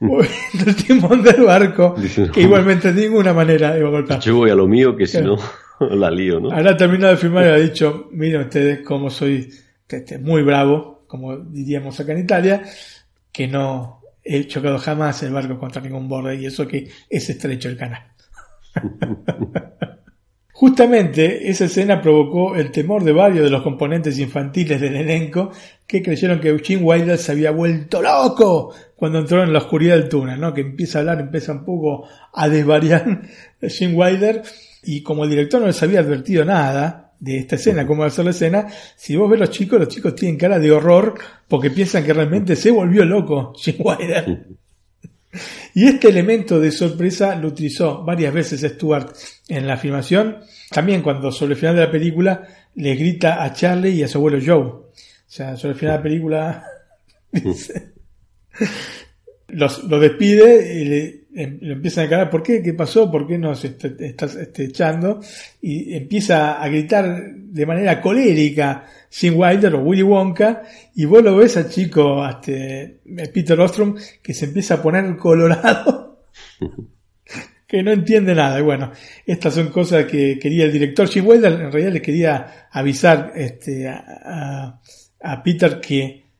B: moviendo el timón del barco, que igualmente de ninguna manera iba a golpear.
A: Yo voy a lo mío, que si no, la lío, ¿no?
B: Ahora terminado de filmar y ha dicho, miren ustedes cómo soy este, muy bravo, como diríamos acá en Italia, que no he chocado jamás el barco contra ningún borde y eso que es estrecho el canal. Justamente esa escena provocó el temor de varios de los componentes infantiles del elenco que creyeron que Eugene Wilder se había vuelto loco cuando entró en la oscuridad del túnel, ¿no? Que empieza a hablar, empieza un poco a desvariar Eugene Wilder y como el director no les había advertido nada de esta escena, cómo ser la escena, si vos ves los chicos, los chicos tienen cara de horror porque piensan que realmente se volvió loco Eugene Wilder. Y este elemento de sorpresa lo utilizó varias veces Stuart en la filmación. También cuando sobre el final de la película le grita a Charlie y a su abuelo Joe. O sea, sobre el final de la película los, lo despide y le, lo empiezan a encarar. ¿Por qué? ¿Qué pasó? ¿Por qué nos estás este, echando? Y empieza a gritar de manera colérica Sin Wilder o Willy Wonka. Y vos lo ves al chico, este, Peter Ostrom, que se empieza a poner colorado. que no entiende nada. Y bueno, estas son cosas que quería el director Jim Wilder. En realidad le quería avisar este, a, a Peter que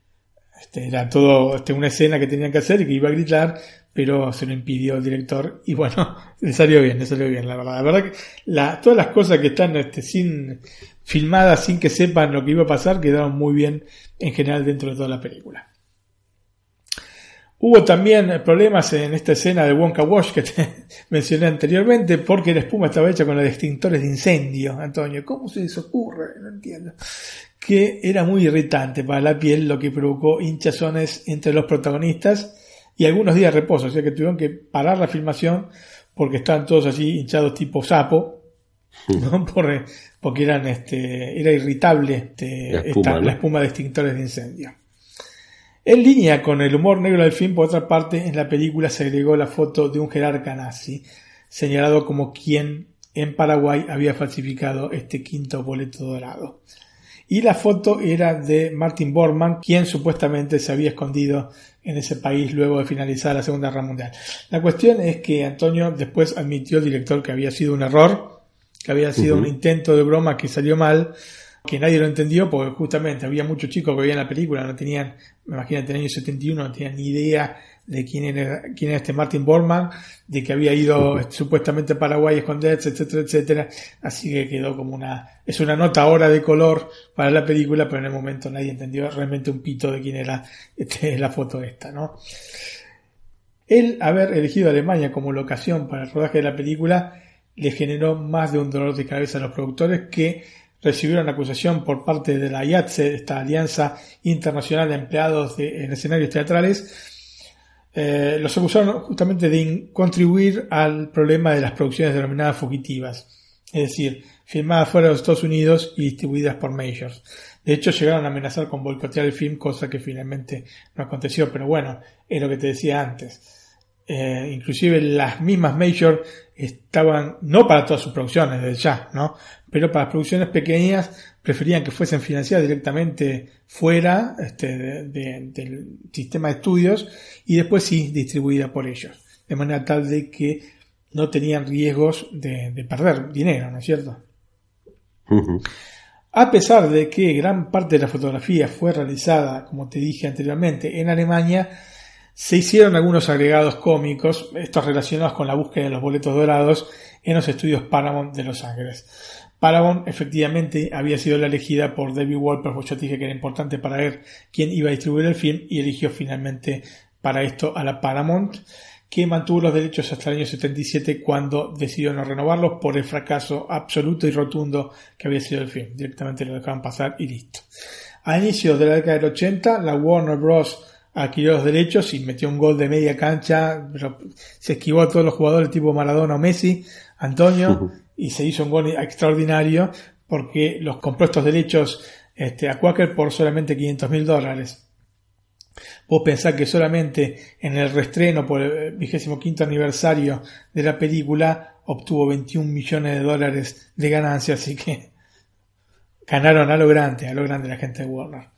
B: este, era todo este, una escena que tenían que hacer y que iba a gritar, pero se lo impidió el director y bueno, le salió bien, le salió bien, la verdad. La verdad que la, todas las cosas que están este, sin filmadas, sin que sepan lo que iba a pasar, quedaron muy bien en general dentro de toda la película. Hubo también problemas en esta escena de Wonka Wash que te mencioné anteriormente porque la espuma estaba hecha con los extintores de incendio, Antonio. ¿Cómo se les ocurre? No entiendo que era muy irritante para la piel, lo que provocó hinchazones entre los protagonistas y algunos días de reposo, o sea que tuvieron que parar la filmación porque estaban todos así hinchados tipo sapo, ¿no? porque eran este, era irritable este, la, espuma, la espuma de extintores de incendio. En línea con el humor negro del film, por otra parte, en la película se agregó la foto de un jerarca nazi, señalado como quien en Paraguay había falsificado este quinto boleto dorado y la foto era de Martin Bormann, quien supuestamente se había escondido en ese país luego de finalizar la Segunda Guerra Mundial. La cuestión es que Antonio después admitió el director que había sido un error, que había sido un intento de broma que salió mal, que nadie lo entendió porque justamente había muchos chicos que veían la película, no tenían, me imagino en el año 71, no tenían ni idea de quién era, quién era este Martin Bormann, de que había ido supuestamente a Paraguay a esconderse, etcétera, etcétera. Así que quedó como una, es una nota ahora de color para la película, pero en el momento nadie entendió realmente un pito de quién era este, la foto esta, ¿no? El haber elegido Alemania como locación para el rodaje de la película le generó más de un dolor de cabeza a los productores que recibieron acusación por parte de la IATSE, esta Alianza Internacional de Empleados de, en Escenarios Teatrales, eh, los acusaron justamente de contribuir al problema de las producciones denominadas fugitivas, es decir, filmadas fuera de los Estados Unidos y distribuidas por majors. De hecho, llegaron a amenazar con boicotear el film, cosa que finalmente no aconteció, pero bueno, es lo que te decía antes. Eh, inclusive las mismas majors estaban, no para todas sus producciones, desde ya, ¿no? Pero para las producciones pequeñas preferían que fuesen financiadas directamente fuera este, del sistema de estudios y después sí distribuidas por ellos. De manera tal de que no tenían riesgos de, perder dinero, ¿no es cierto? A pesar de que gran parte de la fotografía fue realizada, como te dije anteriormente, en Alemania, se hicieron algunos agregados cómicos, estos relacionados con la búsqueda de los boletos dorados en los estudios Paramount de Los Ángeles. Paramount efectivamente había sido la elegida por David Wolper, pues yo dije que era importante para ver quién iba a distribuir el film y eligió finalmente para esto a la Paramount, que mantuvo los derechos hasta el año 77 cuando decidió no renovarlos por el fracaso absoluto y rotundo que había sido el film. Directamente lo dejaban pasar y listo. A inicios de la década del 80, la Warner Bros adquirió los derechos y metió un gol de media cancha, se esquivó a todos los jugadores tipo Maradona o Messi, Antonio, y se hizo un gol extraordinario porque los compró estos derechos este, a Quaker por solamente 500 mil dólares. Vos pensás que solamente en el restreno por el vigésimo quinto aniversario de la película obtuvo 21 millones de dólares de ganancia, así que ganaron a lo grande, a lo grande la gente de Warner.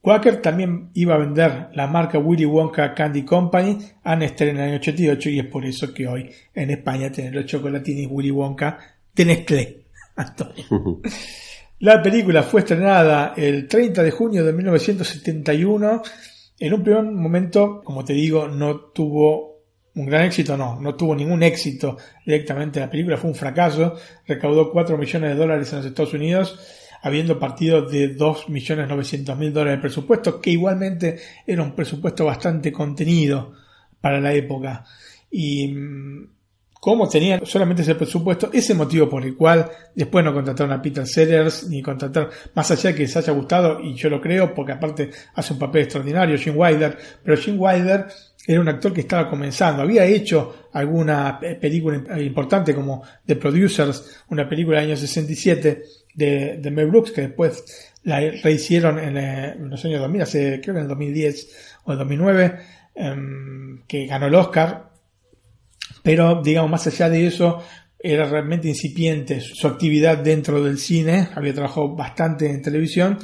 B: Quaker también iba a vender la marca Willy Wonka Candy Company a Nestlé en el año 88 y es por eso que hoy en España tienen los chocolatinis Willy Wonka de Nestlé. La película fue estrenada el 30 de junio de 1971. En un primer momento, como te digo, no tuvo un gran éxito, no, no tuvo ningún éxito directamente. La película fue un fracaso, recaudó 4 millones de dólares en los Estados Unidos, habiendo partido de 2.900.000 dólares de presupuesto, que igualmente era un presupuesto bastante contenido para la época. Y mm, como tenían solamente ese presupuesto, ese motivo por el cual después no contrataron a Peter Sellers, ni contrataron, más allá de que les haya gustado, y yo lo creo, porque aparte hace un papel extraordinario, Jim Wilder, pero Jim Wilder era un actor que estaba comenzando, había hecho alguna película importante como The Producers, una película del año 67 de, de Mel Brooks, que después la rehicieron en, eh, los años 2000, hace, creo que en el 2010 o el 2009, em, que ganó el Oscar, pero digamos más allá de eso era realmente incipiente su actividad dentro del cine, había trabajado bastante en televisión,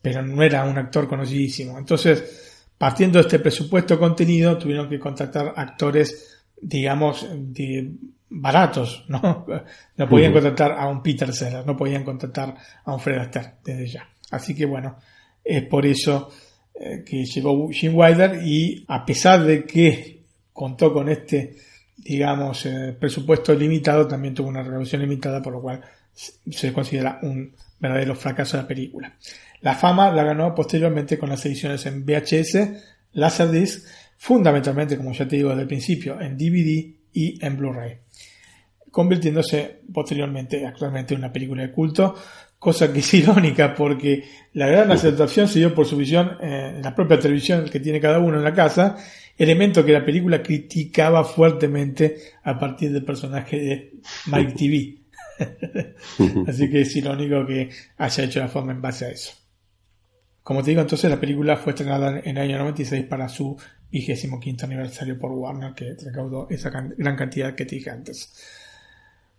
B: pero no era un actor conocidísimo. Entonces, partiendo de este presupuesto contenido, tuvieron que contratar actores, digamos, de baratos, ¿no? No podían contratar a un Peter Sellers, no podían contratar a un Fred Astaire desde ya. Así que bueno, es por eso eh, que llegó Jim Wilder y a pesar de que contó con este digamos, eh, presupuesto limitado, también tuvo una recaudación limitada, por lo cual se considera un verdadero fracaso de la película. La fama la ganó posteriormente con las ediciones en VHS, Laserdisc, fundamentalmente, como ya te digo desde el principio, en DVD y en Blu-ray, convirtiéndose posteriormente actualmente en una película de culto, cosa que es irónica porque la gran aceptación se dio por su visión en la propia televisión que tiene cada uno en la casa elemento que la película criticaba fuertemente a partir del personaje de Mike TV. Así que es irónico que haya hecho la forma en base a eso. Como te digo, entonces la película fue estrenada en el año 96 para su vigésimo quinto aniversario por Warner, que recaudó esa gran cantidad que te dije antes.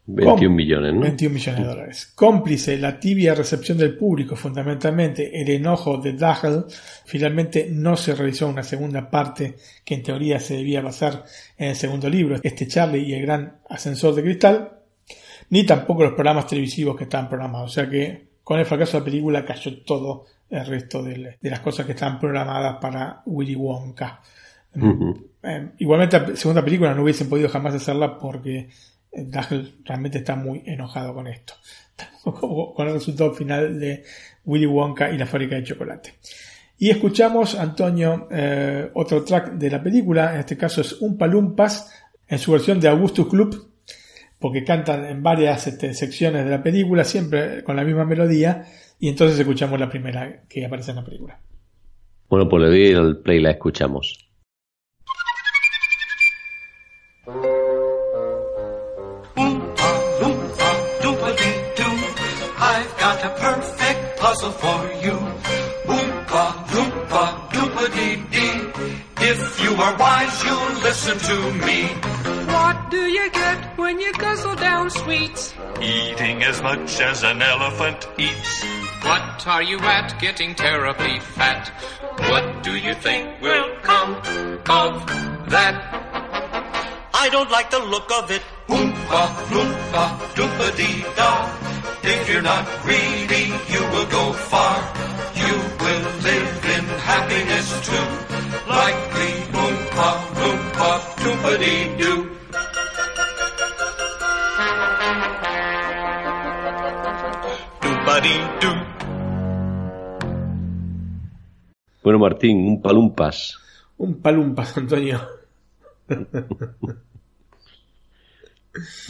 A: 21 millones, ¿no?
B: 21 millones de dólares. Cómplice la tibia recepción del público, fundamentalmente el enojo de Dagel, finalmente no se realizó una segunda parte que en teoría se debía basar en el segundo libro, este Charlie y el gran ascensor de cristal, ni tampoco los programas televisivos que estaban programados. O sea que con el fracaso de la película cayó todo el resto de, las cosas que estaban programadas para Willy Wonka. Eh, igualmente la segunda película no hubiesen podido jamás hacerla porque Dagel realmente está muy enojado con esto, con el resultado final de Willy Wonka y la fábrica de chocolate. Y escuchamos, Antonio, eh, otro track de la película, en este caso es Un Palumpas, en su versión de Augustus Club, porque cantan en varias este, secciones de la película, siempre con la misma melodía, y entonces escuchamos la primera que aparece en la película.
A: Bueno, pues le doy el play y la escuchamos.
P: You are wise, you'll listen to me.
Q: What do you get when you guzzle down sweets?
P: Eating as much as an elephant eats.
Q: What are you at getting terribly fat?
P: What do you think will come of that? I don't like the look of it. Oompa, loompa, doopa dee da. If you're not greedy, you will go far. You will live in happiness too. Likely doo.
A: Bueno, Martín, un palumpas.
B: Un palumpas, Antonio.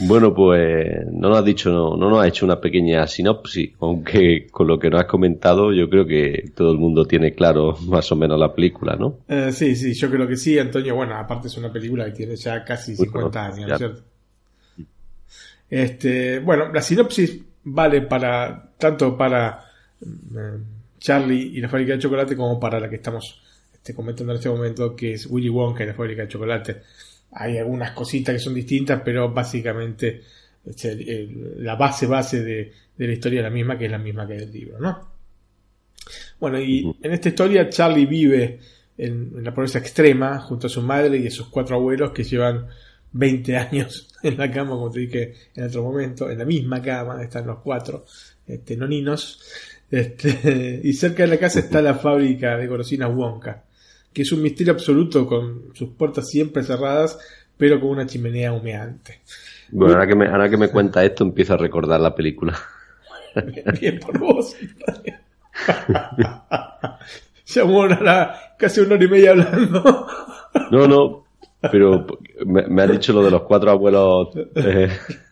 A: Bueno, pues no nos has dicho, no, no nos has hecho una pequeña sinopsis, aunque con lo que nos has comentado yo creo que todo el mundo tiene claro más o menos la película, ¿no?
B: Eh, sí, sí, yo creo que sí, Antonio. Bueno, aparte es una película que tiene ya casi 50 años, ¿no es cierto? Este, bueno, la sinopsis vale para tanto para eh, Charlie y la fábrica de chocolate como para la que estamos este, comentando en este momento, que es Willy Wonka y la fábrica de chocolate hay algunas cositas que son distintas, pero básicamente la base base de, la historia es la misma, que es la misma que el libro, ¿no? Bueno, y en esta historia Charlie vive en, en, la pobreza extrema junto a su madre y a sus cuatro abuelos que llevan 20 años en la cama, como te dije en otro momento, en la misma cama, están los cuatro este, noninos. Este, y cerca de la casa está la fábrica de golosinas Wonka, que es un misterio absoluto con sus puertas siempre cerradas, pero con una chimenea humeante.
A: Bueno, ahora que me, ahora que me cuenta esto, empiezo a recordar la película.
B: Bien, bien por vos. Llevamos casi una hora y media hablando.
A: No, no, pero me, me ha dicho lo de los cuatro abuelos eh,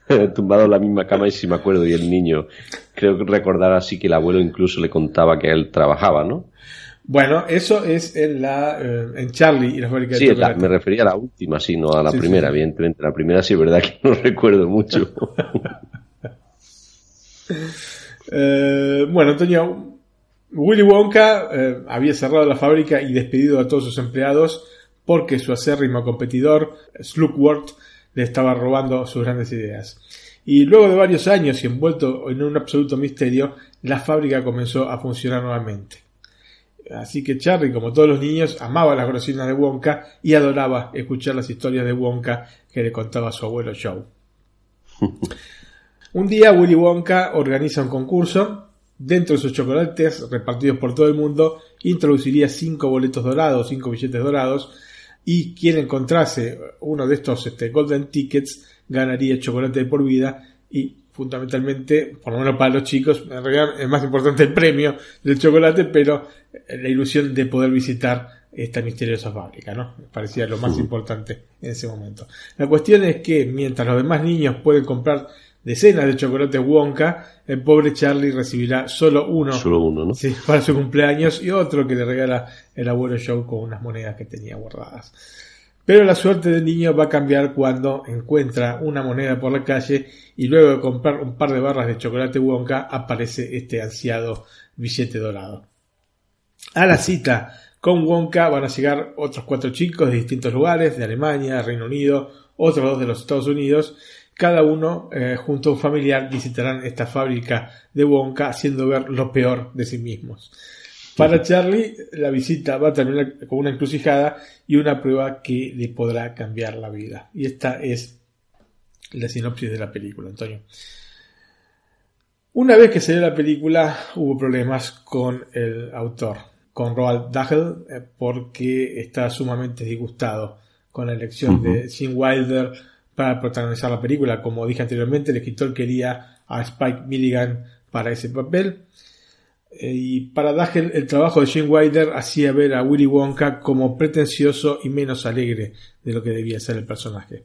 A: tumbados en la misma cama y si me acuerdo, y el niño, creo que recordar así que el abuelo incluso le contaba que él trabajaba, ¿no?
B: Bueno, eso es en la eh, en Charlie y la fábrica
A: sí,
B: de
A: la, me refería a la última, sí, no a la
B: Sí,
A: primera,
B: sí.
A: evidentemente. La primera sí es verdad que no recuerdo mucho.
B: Eh, bueno, Antonio, Willy Wonka eh, había cerrado la fábrica y despedido a todos sus empleados porque su acérrimo competidor, Slugworth, le estaba robando sus grandes ideas. Y luego de varios años y envuelto en un absoluto misterio, la fábrica comenzó a funcionar nuevamente. Así que Charlie, como todos los niños, amaba las golosinas de Wonka y adoraba escuchar las historias de Wonka que le contaba su abuelo Joe. Un día Willy Wonka organiza un concurso. Dentro de sus chocolates repartidos por todo el mundo, introduciría cinco boletos dorados, cinco billetes dorados, y quien encontrase uno de estos este, golden tickets ganaría chocolate de por vida y fundamentalmente, por lo menos para los chicos, en realidad es más importante el premio del chocolate, pero la ilusión de poder visitar esta misteriosa fábrica, ¿no? Parecía lo más importante en ese momento. La cuestión es que mientras los demás niños pueden comprar decenas de chocolates Wonka, el pobre Charlie recibirá solo uno,
A: Solo uno, ¿no?
B: sí, para su cumpleaños y otro que le regala el abuelo Joe con unas monedas que tenía guardadas. Pero la suerte del niño va a cambiar cuando encuentra una moneda por la calle y luego de comprar un par de barras de chocolate Wonka aparece este ansiado billete dorado. A la cita con Wonka van a llegar otros cuatro chicos de distintos lugares, de Alemania, Reino Unido, otros dos de los Estados Unidos. Cada uno, eh, junto a un familiar, visitarán esta fábrica de Wonka haciendo ver lo peor de sí mismos. Para Charlie, la visita va a terminar con una encrucijada y una prueba que le podrá cambiar la vida. Y esta es la sinopsis de la película, Antonio. Una vez que salió la película, hubo problemas con el autor, con Roald Dahl, eh, porque está sumamente disgustado con la elección de Gene Wilder para protagonizar la película. Como dije anteriormente, el escritor quería a Spike Milligan para ese papel. Eh, Y para Dahl, el trabajo de Gene Wilder hacía ver a Willy Wonka como pretencioso y menos alegre de lo que debía ser el personaje.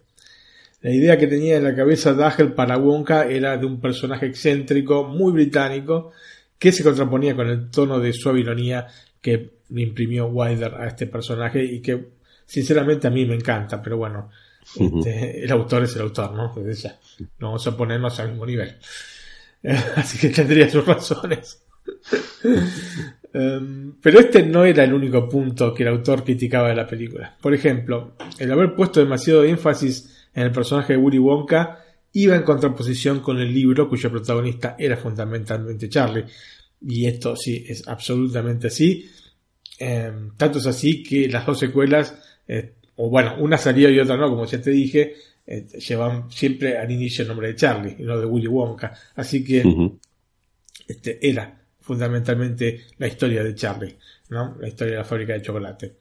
B: La idea que tenía en la cabeza Dahl para Wonka era de un personaje excéntrico, muy británico, que se contraponía con el tono de suave ironía que le imprimió Wilder a este personaje y que sinceramente a mí me encanta, pero bueno, este, el autor es el autor, ¿no? Entonces ya, no vamos a ponernos al mismo nivel. Así que tendría sus razones. Um, pero este no era el único punto que el autor criticaba de la película. Por ejemplo, el haber puesto demasiado énfasis en el personaje de Willy Wonka iba en contraposición con el libro cuyo protagonista era fundamentalmente Charlie. Y esto sí es absolutamente así. Eh, tanto es así que las dos secuelas, eh, o bueno, una salió y otra no, como ya te dije, eh, llevan siempre al inicio el nombre de Charlie y no de Willy Wonka. Así que este, era fundamentalmente la historia de Charlie, ¿no? la historia de la fábrica de chocolate.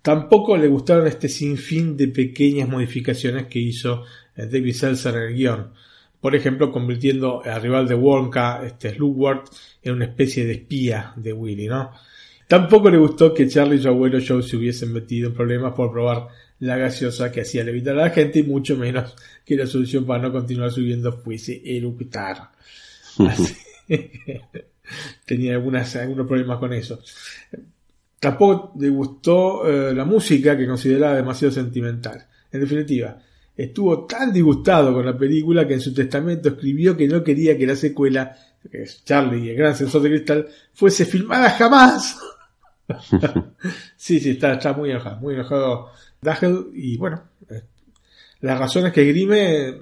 B: Tampoco le gustaron este sinfín de pequeñas modificaciones que hizo eh, David Seltzer en el guion. Por ejemplo, convirtiendo al rival de Wonka, este Slugworth, en una especie de espía de Willy, ¿no? Tampoco le gustó que Charlie y su abuelo Joe se hubiesen metido en problemas por probar la gaseosa que hacía levitar a la gente y mucho menos que la solución para no continuar subiendo fuese eructar. Así que tenía algunas, algunos problemas con eso. Tampoco le gustó eh, la música que consideraba demasiado sentimental. En definitiva, estuvo tan disgustado con la película que en su testamento escribió que no quería que la secuela, que es Charlie y el gran sensor de cristal, fuese filmada jamás. sí, sí, está, muy enojado, muy enojado Dahl y bueno, eh, las razones que esgrime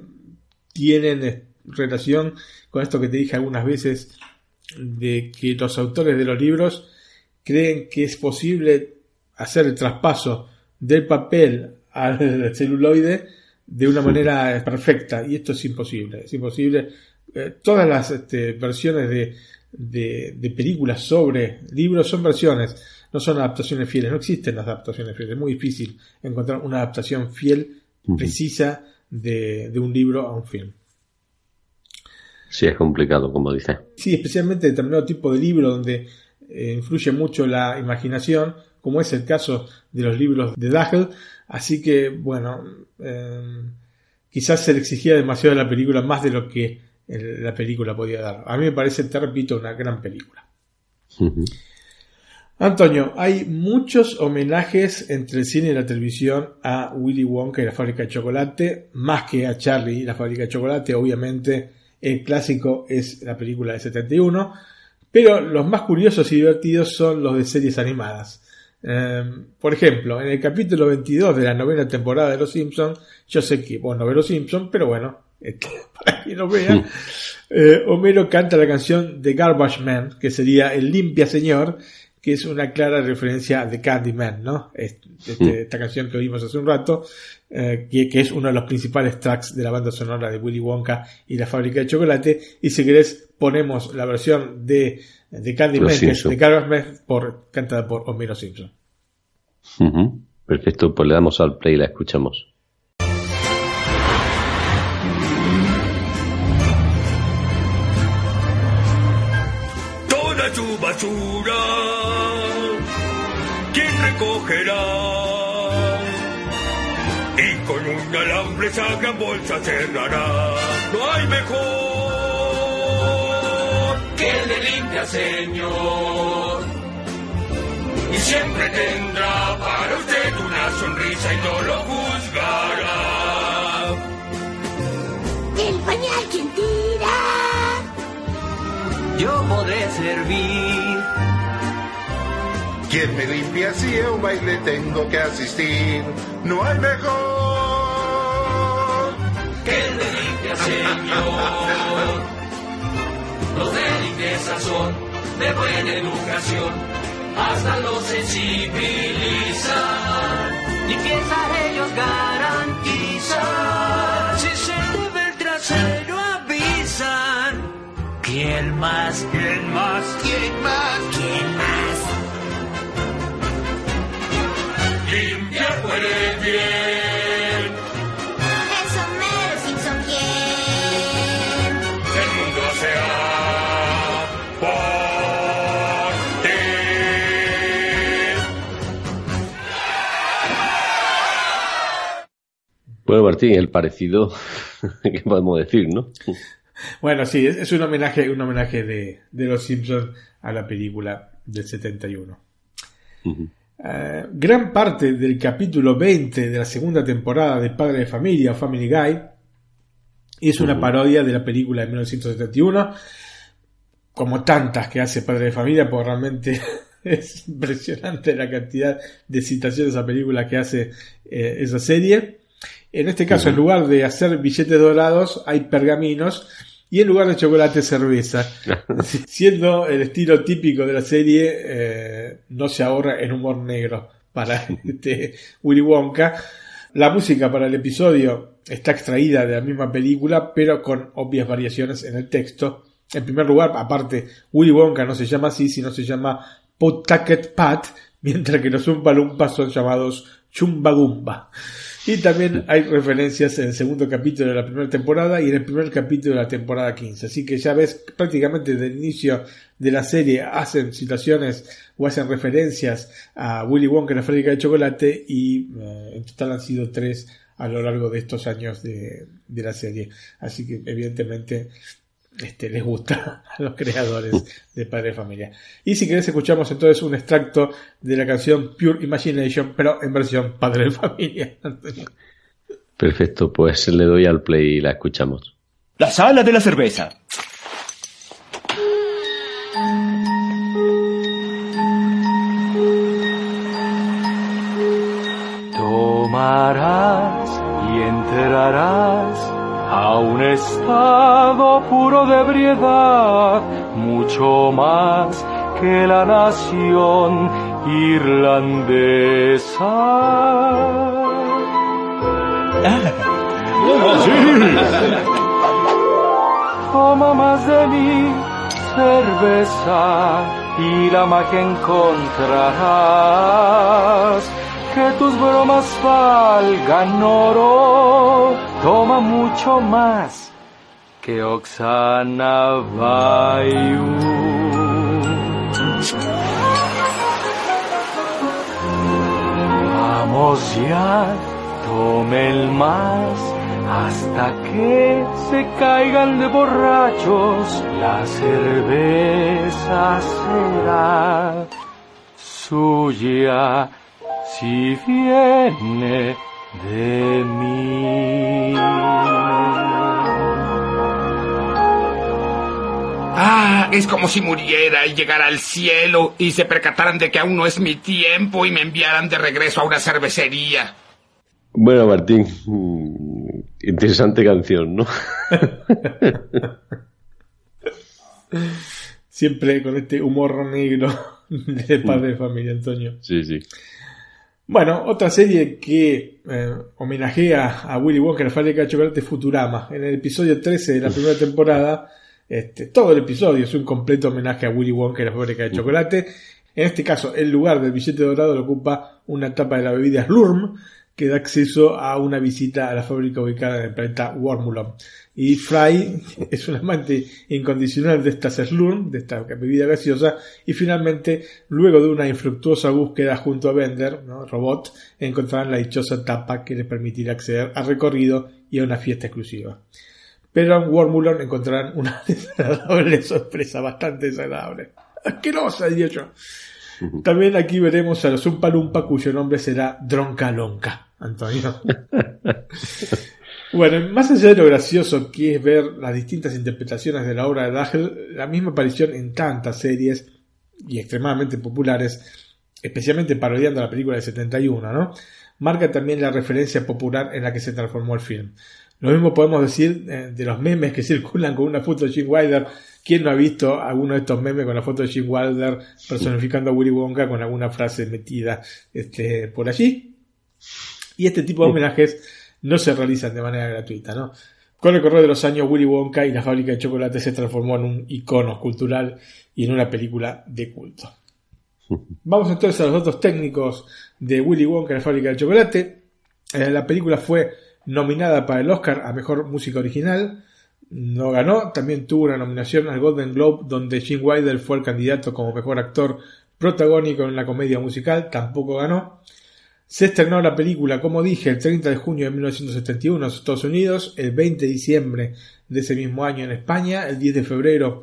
B: tienen eh, relación con esto que te dije algunas veces de que los autores de los libros creen que es posible hacer el traspaso del papel al celuloide de una manera perfecta y esto es imposible, es imposible. Eh, todas las este, versiones de, de, películas sobre libros son versiones, no son adaptaciones fieles, no existen las adaptaciones fieles, es muy difícil encontrar una adaptación fiel, precisa de, de un libro a un film.
A: Sí, es complicado, como dice.
B: Sí, especialmente determinado tipo de libro donde eh, influye mucho la imaginación, como es el caso de los libros de Dagel. Así que, bueno, eh, quizás se le exigía demasiado a la película, más de lo que la película podía dar. A mí me parece, te repito, una gran película. Antonio, hay muchos homenajes entre el cine y la televisión a Willy Wonka y la fábrica de chocolate, más que a Charlie y la fábrica de chocolate, obviamente el clásico es la película de 71, pero los más curiosos y divertidos son los de series animadas. Em, por ejemplo, en el capítulo 22 de la novena temporada de Los Simpsons, yo sé que, bueno, no ve Los Simpsons, pero bueno, este, para quien lo vea, eh, Homero canta la canción de Garbage Man, que sería el limpia señor, que es una clara referencia de Candyman, ¿no? Este, esta canción que oímos hace un rato, eh, que, es uno de los principales tracks de la banda sonora de Willy Wonka y la fábrica de chocolate. Y si querés, ponemos la versión de, de Candyman, que es de Garbage por, cantada por Homero Simpson.
A: Perfecto, pues le damos al play y la escuchamos.
P: Toda tu basura, ¿quién recogerá? Y con un alambre esa gran bolsa cerrará. No hay mejor que el de limpia, Señor y siempre tendrá para usted una sonrisa y no lo juzgará.
K: El pañal quien tira.
O: Yo podré servir.
R: Quien me limpia si a un baile tengo que asistir. No hay mejor
P: que el de limpia, señor. Los de limpieza son de buena educación hasta los sensibilizan.
O: Limpieza ellos garantizan.
P: Si se mueve el trasero avisan.
O: ¿Quién más?
P: ¿Quién más?
O: ¿Quién más? ¿Quién más?
P: Limpia puede bien.
A: Bueno, Martín, el parecido, ¿qué podemos decir, no?
B: Bueno, sí, es, un homenaje, un homenaje de, Los Simpsons a la película del 71. Eh, gran parte del capítulo 20 de la segunda temporada de Padre de Familia o Family Guy es una parodia de la película de 1971, como tantas que hace Padre de Familia, porque realmente es impresionante la cantidad de citaciones a películas que hace eh, esa serie. En este caso, en lugar de hacer billetes dorados, hay pergaminos y en lugar de chocolate, cerveza. Siendo el estilo típico de la serie, eh, no se ahorra en humor negro para este Willy Wonka. La música para el episodio está extraída de la misma película, pero con obvias variaciones en el texto. En primer lugar, aparte, Willy Wonka no se llama así, sino se llama Potaket Pat, mientras que los Umpa son llamados Chumbagumba. Y también hay referencias en el segundo capítulo de la primera temporada y en el primer capítulo de la temporada 15. Así que ya ves, prácticamente desde el inicio de la serie hacen situaciones o hacen referencias a Willy Wonka en la fábrica de chocolate y eh, en total han sido tres a lo largo de estos años de, de la serie. Así que evidentemente este, les gusta a los creadores de Padre de Familia. Y si querés escuchamos entonces un extracto de la canción Pure Imagination, pero en versión Padre de Familia.
A: Perfecto, pues le doy al play y la escuchamos.
S: La sala de la cerveza.
O: Tomarás y enterarás a un estado puro de ebriedad,
M: mucho más que la nación irlandesa. Toma más de mi cerveza y la magia encontrarás. Que tus bromas valgan oro, toma mucho más que Oxana Bayou. Vamos ya, tomen más hasta que se caigan de borrachos. La cerveza será suya si viene de mí.
T: Ah, es como si muriera y llegara al cielo y se percataran de que aún no es mi tiempo y me enviaran de regreso a una cervecería.
A: Bueno, Martín, mm, interesante canción, ¿no?
B: Siempre con este humor negro de padre de familia, Antonio.
A: Sí, sí.
B: Bueno, otra serie que eh, homenajea a Willy Wonka, la fábrica de chocolate Futurama. En el episodio 13 de la primera temporada, este, todo el episodio es un completo homenaje a Willy Wonka, la fábrica de chocolate. En este caso, el lugar del billete dorado lo ocupa una tapa de la bebida Slurm, que da acceso a una visita a la fábrica ubicada en el planeta Wormulon. Y Fry es un amante incondicional de esta Slurm, de esta bebida gaseosa, y finalmente, luego de una infructuosa búsqueda junto a Bender, ¿no? robot, encontrarán la dichosa tapa que le permitirá acceder al recorrido y a una fiesta exclusiva. Pero en Wormulon encontrarán una desagradable sorpresa, bastante desagradable. ¡Asquerosa, diría yo! También aquí veremos a los Umpalumpa cuyo nombre será Droncalonca, Antonio. bueno, más allá de lo gracioso que es ver las distintas interpretaciones de la obra de Dagel, la misma aparición en tantas series y extremadamente populares, especialmente parodiando la película de 71, ¿no? Marca también la referencia popular en la que se transformó el film. Lo mismo podemos decir eh, de los memes que circulan con una foto de Jim Wilder. ¿Quién no ha visto alguno de estos memes con la foto de Jim Wilder personificando a Willy Wonka con alguna frase metida este, por allí? Y este tipo de homenajes no se realizan de manera gratuita, ¿no? Con el correr de los años, Willy Wonka y la fábrica de chocolate se transformó en un icono cultural y en una película de culto. Vamos entonces a los datos técnicos de Willy Wonka y la fábrica de chocolate. Eh, la película fue nominada para el Oscar a Mejor Música Original. No ganó, también tuvo una nominación al Golden Globe donde Gene Wilder fue el candidato como mejor actor protagónico en la comedia musical, tampoco ganó. Se estrenó la película, como dije, el 30 de junio de 1971 en Estados Unidos, el 20 de diciembre de ese mismo año en España, el 10 de febrero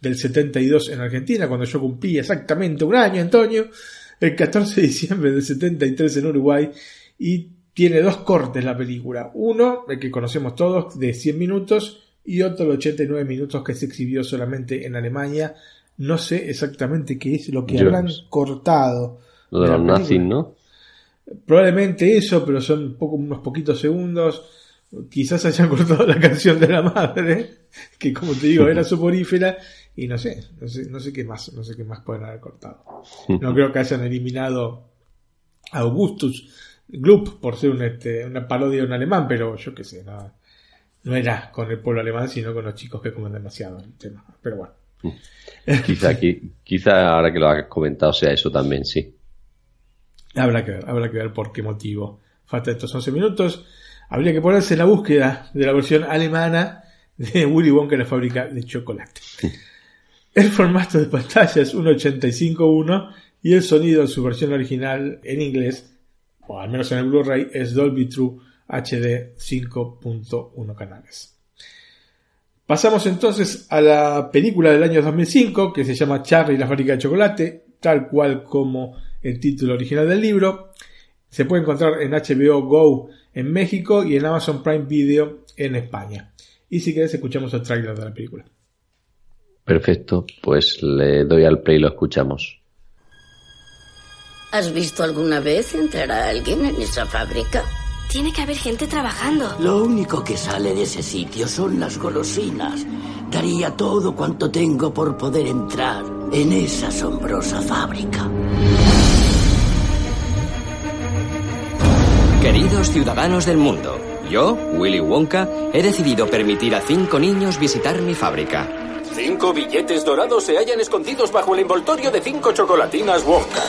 B: del 72 en Argentina, cuando yo cumplí exactamente un año, Antonio, el 14 de diciembre del 73 en Uruguay y tiene dos cortes la película. Uno, el que conocemos todos, de 100 minutos, y otro de 89 minutos que se exhibió solamente en Alemania. No sé exactamente qué es lo que habrán cortado.
A: Lo de, los nazis, ¿no?
B: Probablemente eso, pero son poco, unos poquitos segundos. Quizás hayan cortado la canción de la madre, que como te digo era soporífera, y no sé, no sé, no sé qué más, no sé qué más pueden haber cortado. No creo que hayan eliminado a Augustus, Gloop por ser un, este, una parodia de un alemán, pero yo qué sé, no, no era con el pueblo alemán, sino con los chicos que comen demasiado el tema. Pero bueno.
A: Quizá, quizá ahora que lo has comentado sea eso también, sí.
B: Habrá que ver, habrá que ver por qué motivo. Falta estos 11 minutos. Habría que ponerse en la búsqueda de la versión alemana de Willy Wonka en la fábrica de chocolate. El formato de pantalla es 1.85.1 y el sonido en su versión original en inglés o al menos en el Blu-ray, es Dolby True HD 5.1 canales. Pasamos entonces a la película del año 2005 que se llama Charlie y la fábrica de chocolate, tal cual como el título original del libro. Se puede encontrar en HBO Go en México y en Amazon Prime Video en España. Y si querés escuchamos el trailer de la película.
A: Perfecto, pues le doy al play y lo escuchamos.
D: ¿Has visto alguna vez entrar a alguien en esa fábrica?
U: Tiene que haber gente trabajando.
V: Lo único que sale de ese sitio son las golosinas. Daría todo cuanto tengo por poder entrar en esa asombrosa fábrica.
W: Queridos ciudadanos del mundo, yo, Willy Wonka, he decidido permitir a cinco niños visitar mi fábrica.
N: Cinco billetes dorados se hallan escondidos bajo el envoltorio de cinco chocolatinas Wonka.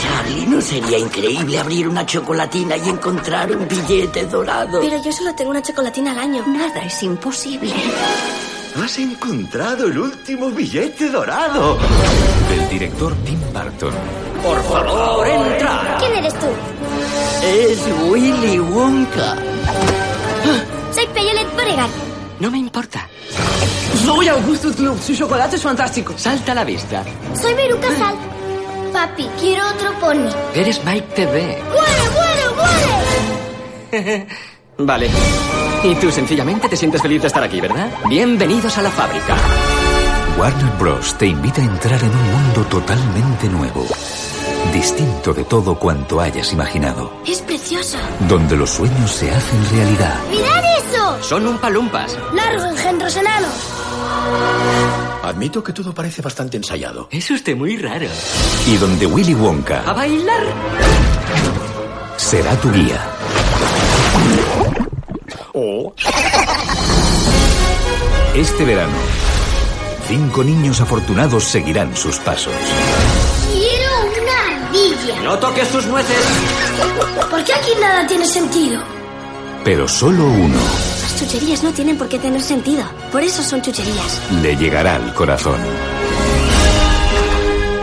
V: Charlie, ¿no sería increíble abrir una chocolatina y encontrar un billete dorado?
U: Pero yo solo tengo una chocolatina al año.
D: Nada es imposible.
X: Has encontrado el último billete dorado.
F: Del director Tim Burton.
W: Por favor, entra.
K: ¿Quién eres tú?
V: Es Willy Wonka.
K: Soy Peyolet Boregar.
W: No me importa.
Q: Soy Augusto Club, su chocolate es fantástico.
W: Salta a la vista.
K: Soy Beru Casal. Papi, quiero otro pony.
W: Eres Mike TV.
K: ¡Muere, muere, muere!
W: Vale. Y tú sencillamente te sientes feliz de estar aquí, ¿verdad? Bienvenidos a la fábrica.
F: Warner Bros. te invita a entrar en un mundo totalmente nuevo. Distinto de todo cuanto hayas imaginado.
U: Es precioso.
F: Donde los sueños se hacen realidad.
K: ¡Mirad eso!
W: Son un palumpas.
K: ¡Largo, engendros enanos!
N: Admito que todo parece bastante ensayado.
W: Es usted muy raro.
F: Y donde Willy Wonka
W: ¡A bailar!
F: será tu guía. Este verano, cinco niños afortunados seguirán sus pasos.
K: ¡Quiero una ardilla!
W: ¡No toques sus nueces!
K: ¿Por qué aquí nada tiene sentido?
F: Pero solo uno
U: Las chucherías no tienen por qué tener sentido. Por eso son chucherías.
F: le llegará al corazón.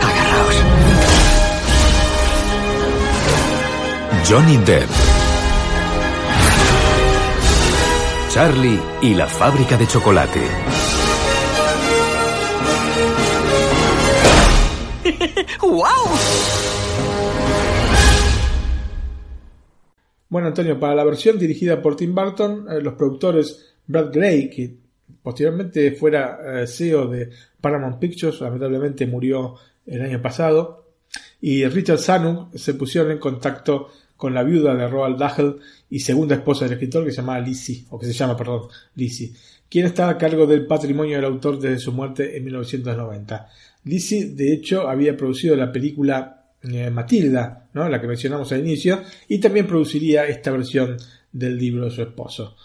W: Agarraos.
F: Johnny Depp. Charlie y la fábrica de chocolate.
W: ¡Wow!
B: Bueno, Antonio, para la versión dirigida por Tim Burton, eh, los productores Brad Gray, que posteriormente fuera eh, CEO de Paramount Pictures, lamentablemente murió el año pasado, y Richard Sanuk se pusieron en contacto con la viuda de Roald Dahl y segunda esposa del escritor que se llamaba Lizzie, o que se llama, perdón, Lizzie, quien está a cargo del patrimonio del autor desde su muerte en 1990. Lizzie, de hecho, había producido la película eh, Matilda, ¿no? la que mencionamos al inicio, y también produciría esta versión del libro de su esposo.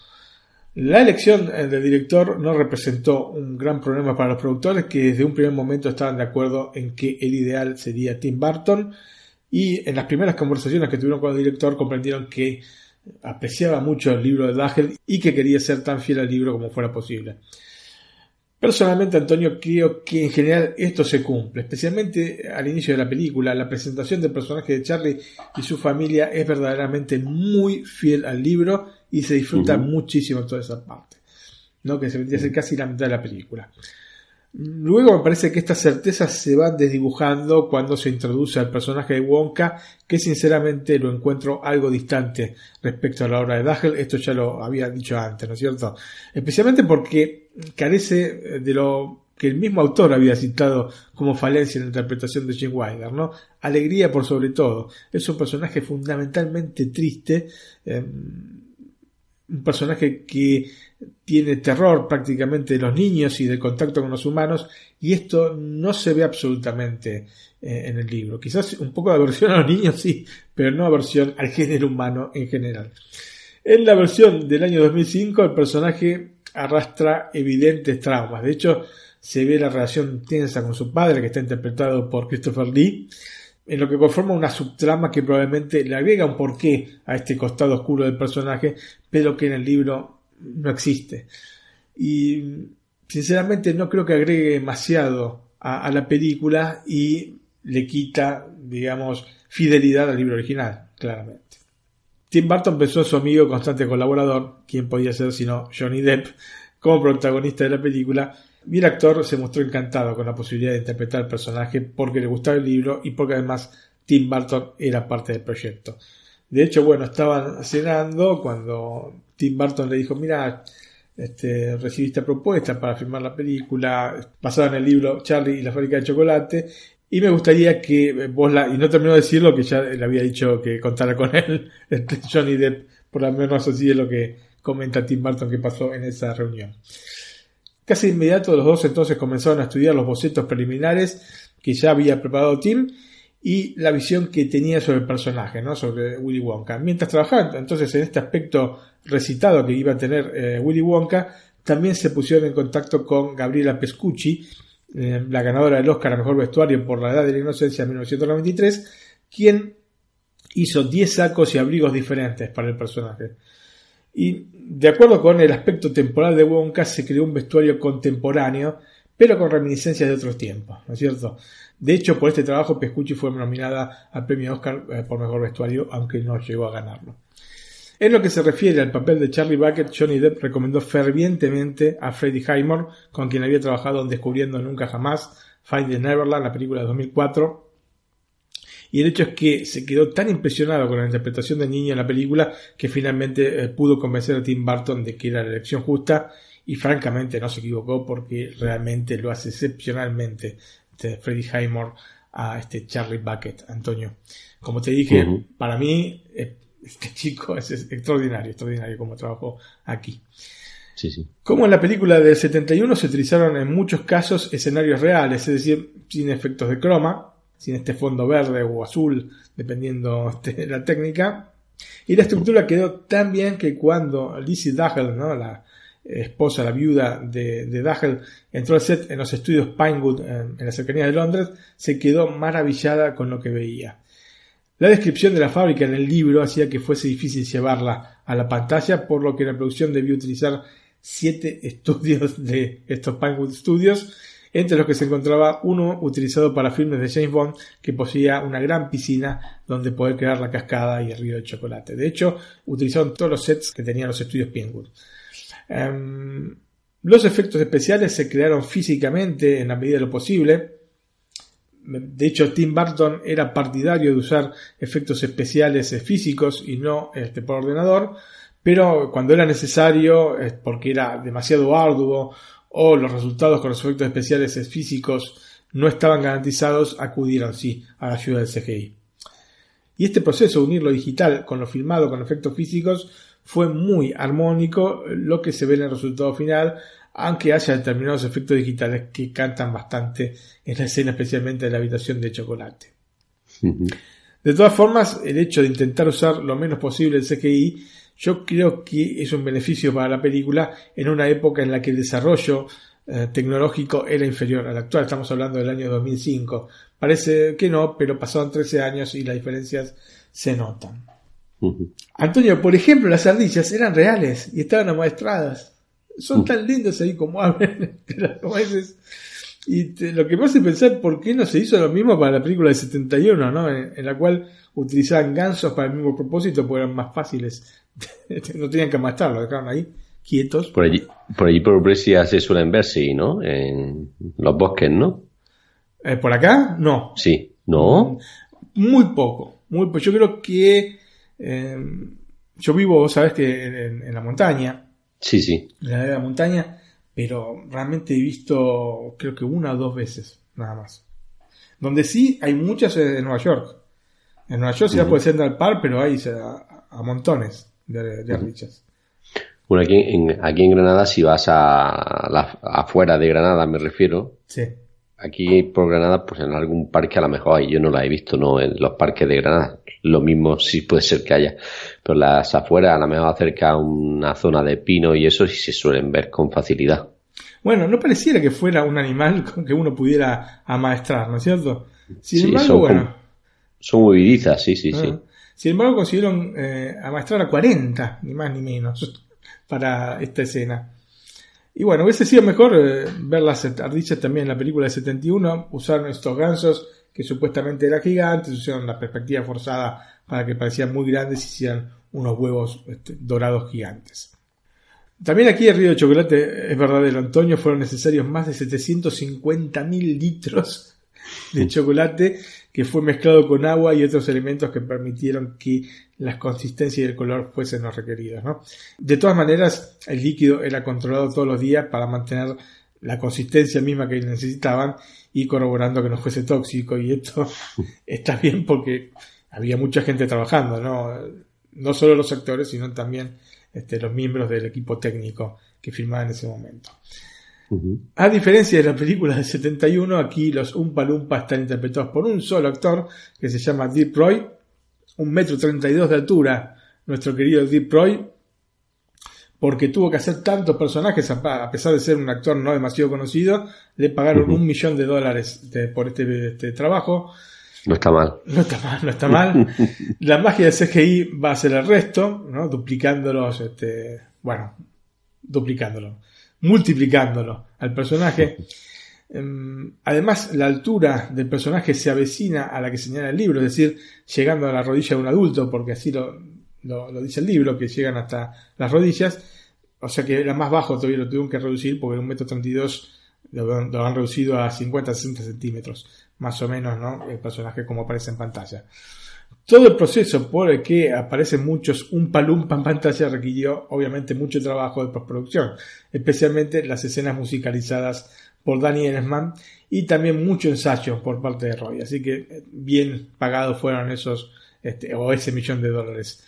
B: La elección eh, del director no representó un gran problema para los productores que desde un primer momento estaban de acuerdo en que el ideal sería Tim Burton y en las primeras conversaciones que tuvieron con el director comprendieron que apreciaba mucho el libro de Dahl y que quería ser tan fiel al libro como fuera posible. Personalmente, Antonio, creo que en general esto se cumple, especialmente al inicio de la película. La presentación del personaje de Charlie y su familia es verdaderamente muy fiel al libro y se disfruta muchísimo toda esa parte, ¿no? que se vendría a ser casi la mitad de la película. Luego me parece que estas certezas se van desdibujando cuando se introduce al personaje de Wonka, que sinceramente lo encuentro algo distante respecto a la obra de Dahl. Esto ya lo había dicho antes, ¿no es cierto? Especialmente porque carece de lo que el mismo autor había citado como falencia en la interpretación de Jim Wilder, ¿no? Alegría por sobre todo. Es un personaje fundamentalmente triste, eh, un personaje que tiene terror prácticamente de los niños y del contacto con los humanos y esto no se ve absolutamente eh, en el libro. Quizás un poco de aversión a los niños sí, pero no aversión al género humano en general. En la versión del año 2005 el personaje arrastra evidentes traumas. De hecho, se ve la relación tensa con su padre, que está interpretado por Christopher Lee, en lo que conforma una subtrama que probablemente le agrega un porqué a este costado oscuro del personaje, pero que en el libro no existe. Y sinceramente no creo que agregue demasiado a, a la película y le quita, digamos, fidelidad al libro original, claramente. Tim Burton pensó en su amigo constante colaborador, quien podía ser sino Johnny Depp, como protagonista de la película, y el actor se mostró encantado con la posibilidad de interpretar el personaje porque le gustaba el libro y porque además Tim Burton era parte del proyecto. De hecho, bueno, estaban cenando cuando Tim Burton le dijo, mira, este, recibí esta propuesta para filmar la película basada en el libro Charlie y la fábrica de chocolate Y me gustaría que vos la, y no termino de decir lo que ya le había dicho que contara con él, este Johnny Depp, por lo menos así es lo que comenta Tim Burton que pasó en esa reunión. Casi inmediato los dos entonces comenzaron a estudiar los bocetos preliminares que ya había preparado Tim y la visión que tenía sobre el personaje, ¿no? sobre Willy Wonka. Mientras trabajaban entonces en este aspecto recitado que iba a tener eh, Willy Wonka, también se pusieron en contacto con Gabriela Pescucci, eh, la ganadora del Oscar a Mejor Vestuario por la Edad de la Inocencia en 1993, quien hizo 10 sacos y abrigos diferentes para el personaje. Y de acuerdo con el aspecto temporal de Wonka, se creó un vestuario contemporáneo, pero con reminiscencias de otros tiempos, ¿no es cierto? De hecho, por este trabajo, Pescucci fue nominada al premio Oscar eh, por mejor vestuario, aunque no llegó a ganarlo. En lo que se refiere al papel de Charlie Bucket, Johnny Depp recomendó fervientemente a Freddie Highmore, con quien había trabajado en Descubriendo Nunca Jamás, Finding Neverland, la película de 2004. Y el hecho es que se quedó tan impresionado con la interpretación del niño en la película que finalmente eh, pudo convencer a Tim Burton de que era la elección justa y francamente no se equivocó porque realmente lo hace excepcionalmente este Freddie Highmore a este Charlie Bucket, Antonio. Como te dije, para mí eh, este chico es extraordinario, extraordinario como trabajó aquí.
A: Sí, sí.
B: Como en la película del 71 se utilizaron en muchos casos escenarios reales, es decir, sin efectos de croma, sin este fondo verde o azul, dependiendo de la técnica. Y la estructura quedó tan bien que cuando Lizzie Dagel, ¿no? la esposa, la viuda de, de entró al set en los estudios Pinewood en, en la cercanía de Londres, se quedó maravillada con lo que veía. La descripción de la fábrica en el libro hacía que fuese difícil llevarla a la pantalla, por lo que la producción debió utilizar siete estudios de estos Pinewood Studios, entre los que se encontraba uno utilizado para filmes de James Bond que poseía una gran piscina donde poder crear la cascada y el río de chocolate. De hecho, utilizaron todos los sets que tenían los estudios Pinewood. Em, los efectos especiales se crearon físicamente en la medida de lo posible, de hecho, Tim Burton era partidario de usar efectos especiales eh, físicos y no este, por ordenador, pero cuando era necesario, porque era demasiado arduo o los resultados con los efectos especiales eh, físicos no estaban garantizados, acudieron sí a la ayuda del CGI. Y este proceso, unir lo digital con lo filmado con efectos físicos, fue muy armónico, lo que se ve en el resultado final, aunque haya determinados efectos digitales que cantan bastante en la escena, especialmente de la habitación de chocolate. De todas formas, el hecho de intentar usar lo menos posible el CGI, yo creo que es un beneficio para la película en una época en la que el desarrollo eh, tecnológico era inferior al actual. Estamos hablando del año 2005. Parece que no, pero pasaron 13 años y las diferencias se notan. Antonio, por ejemplo, las ardillas eran reales y estaban amaestradas son tan lindos ahí como hablan Y lo que me hace pensar por qué no se hizo lo mismo para la película de 71, ¿no? En, la cual utilizaban gansos para el mismo propósito porque eran más fáciles. no tenían que matarlo, dejaron ahí quietos.
A: Por allí, por allí por Brescia se suelen ver, sí, ¿no? En los bosques, ¿no?
B: Eh, ¿Por acá? No.
A: Sí, ¿no?
B: Muy poco. Muy poco. Yo creo que eh, yo vivo, sabes que en la montaña
A: Sí, sí.
B: En la montaña, pero realmente he visto, creo que una o dos veces, nada más. Donde sí hay muchas en Nueva York. En Nueva York sí uh -huh. al par, pero hay a, montones de, de
A: Bueno, aquí en, aquí en Granada, si vas a la, afuera de Granada, me refiero.
B: Sí.
A: Aquí por Granada, pues en algún parque a lo mejor hay, yo no la he visto, no en los parques de Granada. Lo mismo sí puede ser que haya, pero las afueras a lo mejor acerca a una zona de pino y eso sí se suelen ver con facilidad.
B: Bueno, no pareciera que fuera un animal con que uno pudiera amaestrar, ¿no es cierto?
A: Sin embargo, son, bueno. Son huidizas, sí, sí, sí.
B: Ah. Sin embargo, consiguieron eh, amaestrar a 40, ni más ni menos, para esta escena. Y bueno, hubiese sido mejor eh, ver las ardillas también en la película de 71. Usaron estos gansos que supuestamente eran gigantes, usaron la perspectiva forzada para que parecían muy grandes y hicieran unos huevos este, dorados gigantes. También aquí el río de chocolate es verdadero, Antonio, fueron necesarios más de 750.000 litros de chocolate que fue mezclado con agua y otros elementos que permitieron que las consistencias y el color fuesen los requeridos. ¿no? De todas maneras, el líquido era controlado todos los días para mantener la consistencia misma que necesitaban y corroborando que no fuese tóxico. Y esto está bien porque había mucha gente trabajando, ¿no? No solo los actores, sino también este, los miembros del equipo técnico que filmaba en ese momento. A diferencia de la película del 71, aquí los Umpa Lumpa están interpretados por un solo actor que se llama Deep Roy, un metro treinta y dos de altura, nuestro querido Deep Roy, porque tuvo que hacer tantos personajes, a pesar de ser un actor no demasiado conocido, le pagaron un millón de dólares por este, este, trabajo.
A: No está mal.
B: No está mal, no está mal. La magia de CGI va a ser el resto, ¿no? Duplicándolos, este, bueno, duplicándolo, multiplicándolo al personaje. Em, además, la altura del personaje se avecina a la que señala el libro, es decir, llegando a la rodilla de un adulto, porque así lo, lo, dice el libro, que llegan hasta las rodillas. O sea que era más bajo todavía lo tuvieron que reducir porque en un metro treinta y dos lo han reducido a 50 60 centímetros, más o menos, ¿no? El personaje como aparece en pantalla. Todo el proceso por el que aparecen muchos un palumpa en pantalla requirió obviamente mucho trabajo de postproducción, especialmente las escenas musicalizadas por Danny Elfman y también mucho ensayo por parte de Roy. Así que eh, bien pagados fueron esos este, o ese millón de dólares.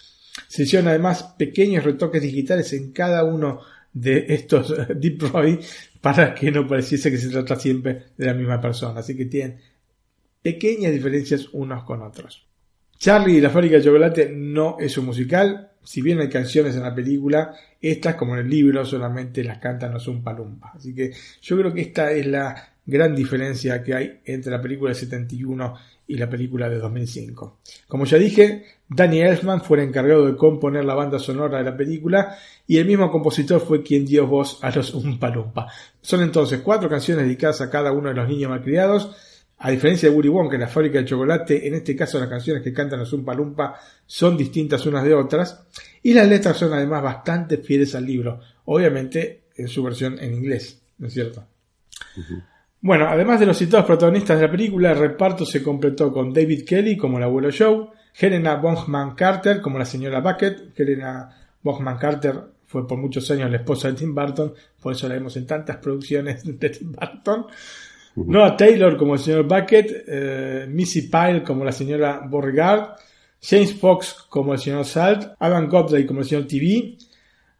B: Se hicieron además pequeños retoques digitales en cada uno de estos Deep Roy para que no pareciese que se trata siempre de la misma persona. Así que tienen pequeñas diferencias unos con otros. Charlie y la fábrica de chocolate no es un musical, si bien hay canciones en la película, estas como en el libro solamente las cantan los un palumpa. Así que yo creo que esta es la gran diferencia que hay entre la película de 71 y la película de 2005. Como ya dije, Danny Elfman fue el encargado de componer la banda sonora de la película y el mismo compositor fue quien dio voz a los Umpa Lumpa. Son entonces cuatro canciones dedicadas a cada uno de los niños malcriados. A diferencia de Willy Wonka en la fábrica de chocolate, en este caso las canciones que cantan los Umpa Lumpa son distintas unas de otras y las letras son además bastante fieles al libro, obviamente en su versión en inglés, ¿no es cierto? Bueno, además de los citados protagonistas de la película, el reparto se completó con David Kelly como el abuelo Joe, Helena Bonham Carter como la señora Bucket. Helena Bonham Carter fue por muchos años la esposa de Tim Burton, por eso la vemos en tantas producciones de Tim Burton. Noah Taylor como el señor Bucket, eh, Missy Pyle como la señora Beauregard, James Fox como el señor Salt, Adam Godley como el señor TV,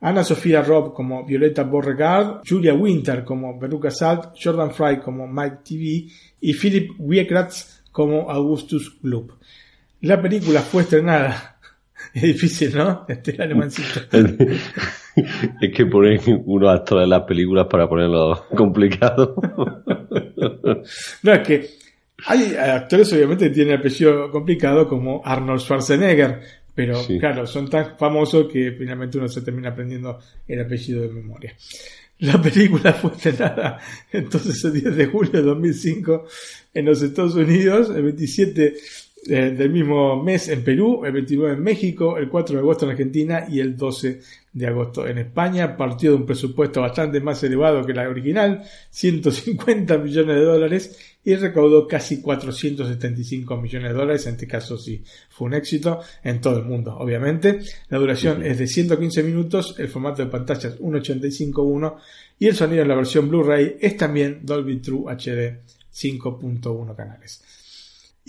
B: Ana Sofía Robb como Violeta Beauregard, Julia Winter como Veruca Salt, Jordan Fry como Mike TV y Philip Wiekratz como Augustus Gloop. La película fue estrenada. Es difícil, ¿no? Este alemancito.
A: es que ponen unos actores en las películas para ponerlo complicado.
B: no, es que hay actores obviamente que tienen apellido complicado como Arnold Schwarzenegger, pero claro, son tan famosos que finalmente uno se termina aprendiendo el apellido de memoria. La película fue estrenada entonces el 10 de julio de 2005 en los Estados Unidos, el 27 eh, del mismo mes en Perú, el 29 en México, el 4 de agosto en Argentina y el 12 de agosto en España. Partió de un presupuesto bastante más elevado que la original, 150 millones de dólares, y recaudó casi 475 millones de dólares. En este caso sí fue un éxito en todo el mundo, obviamente. La duración es de 115 minutos, el formato de pantalla es 1.85.1 y el sonido en la versión Blu-ray es también Dolby True HD 5.1 canales.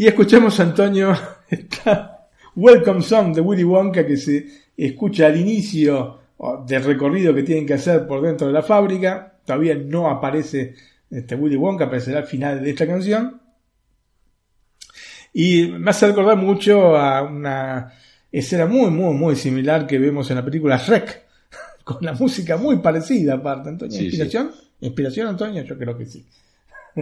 B: Y escuchamos, Antonio, esta Welcome Song de Willy Wonka que se escucha al inicio del recorrido que tienen que hacer por dentro de la fábrica. Todavía no aparece este Willy Wonka, aparecerá al final de esta canción. Y me hace recordar mucho a una escena muy, muy, muy similar que vemos en la película Shrek, con la música muy parecida aparte. Antonio, ¿inspiración? ¿Inspiración, Antonio? Yo creo que sí.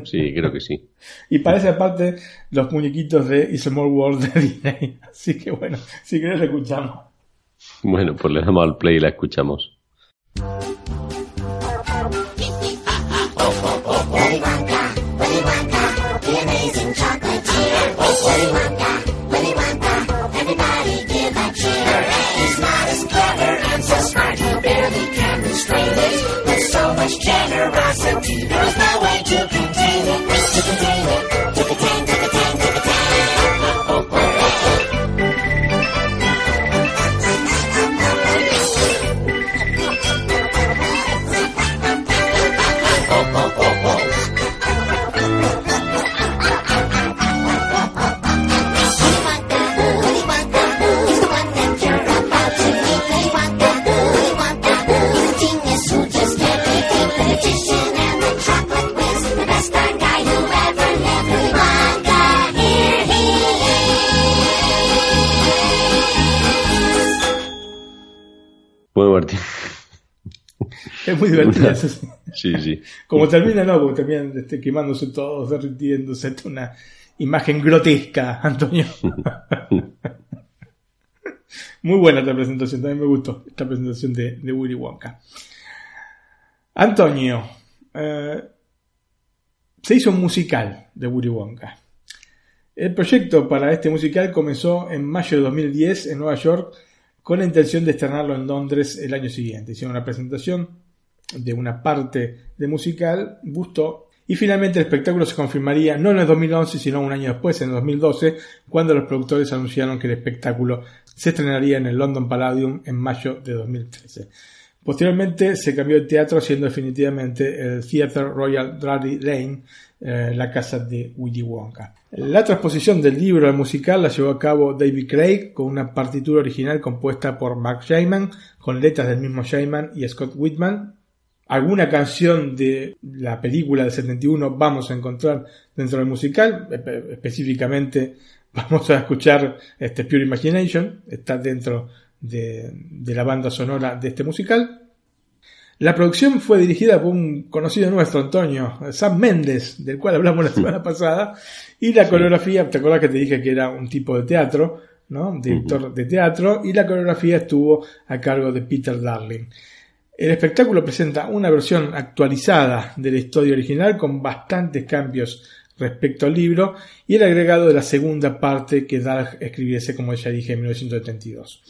A: Sí, creo que sí.
B: y parece aparte los muñequitos de It's a More World de Disney. Así que bueno, si querés la escuchamos.
A: Bueno, pues le damos al play y la escuchamos. generosity. There's no way to Music
B: Es muy divertido eso. sí.
A: Sí, sí.
B: Como termina, no, porque terminan este, quemándose todos, derritiéndose. Es una imagen grotesca, Antonio. Muy buena esta presentación, también me gustó esta presentación de, de Willy Wonka. Antonio, eh, se hizo un musical de Willy Wonka. El proyecto para este musical comenzó en mayo de 2010 en Nueva York con la intención de estrenarlo en Londres el año siguiente. Hicieron una presentación de una parte de musical, gustó y finalmente el espectáculo se confirmaría no en el 2011 sino un año después, en el 2012, cuando los productores anunciaron que el espectáculo se estrenaría en el London Palladium en mayo de 2013. Posteriormente se cambió de teatro siendo definitivamente el Theatre Royal Drury Lane eh, la casa de Willy Wonka. La transposición del libro al musical la llevó a cabo David Craig con una partitura original compuesta por Mark Shaiman, con letras del mismo Shaiman y Scott Whitman. Alguna canción de la película del 71 vamos a encontrar dentro del musical, espe- específicamente vamos a escuchar este Pure Imagination, está dentro de, de la banda sonora de este musical. La producción fue dirigida por un conocido nuestro, Antonio, Sam Méndez, del cual hablamos la semana pasada, y la coreografía, te acuerdas que te dije que era un tipo de teatro, ¿no? Director de teatro, y la coreografía estuvo a cargo de Peter Darling. El espectáculo presenta una versión actualizada de la historia original con bastantes cambios respecto al libro y el agregado de la segunda parte que Dark escribiese, como ya dije, en 1972.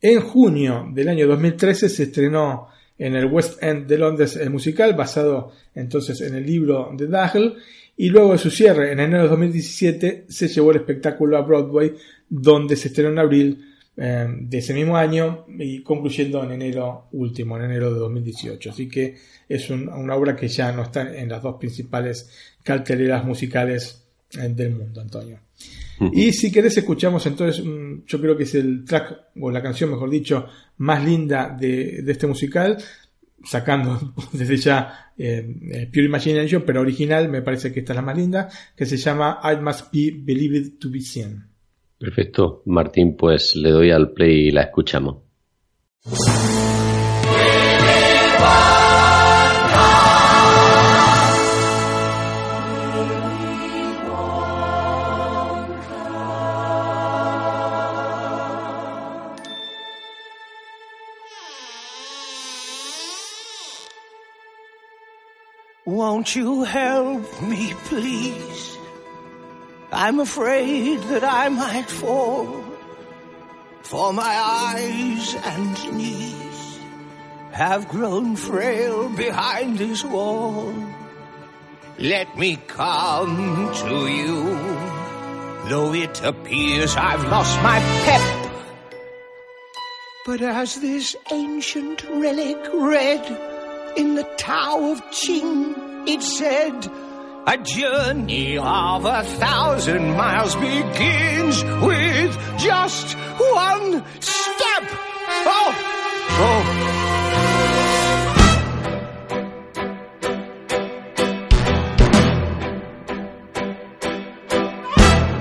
B: En junio del año 2013 se estrenó en el West End de Londres el musical, basado entonces en el libro de Dahl, y luego de su cierre en enero de 2017 se llevó el espectáculo a Broadway, donde se estrenó en abril eh, de ese mismo año y concluyendo en enero último, en enero de 2018. Así que es un- una obra que ya no está en las dos principales carteleras musicales eh, del mundo, Antonio. Y si querés escuchamos entonces, mm, yo creo que es el track, o la canción mejor dicho, más linda de, de este musical, sacando desde ya eh, eh, Pure Imagination, pero original me parece que esta es la más linda, que se llama I Must Be Believed to Be Seen.
A: Perfecto, Martín, pues le doy al play y la escuchamos.
Y: Won't you help me, please? I'm afraid that I might fall, for my eyes and knees have grown frail behind this wall. Let me come to you, though it appears I've lost my pep. But as this ancient relic read in the Tao of Qing, it said, a journey of a thousand miles begins with just one step. Oh, oh.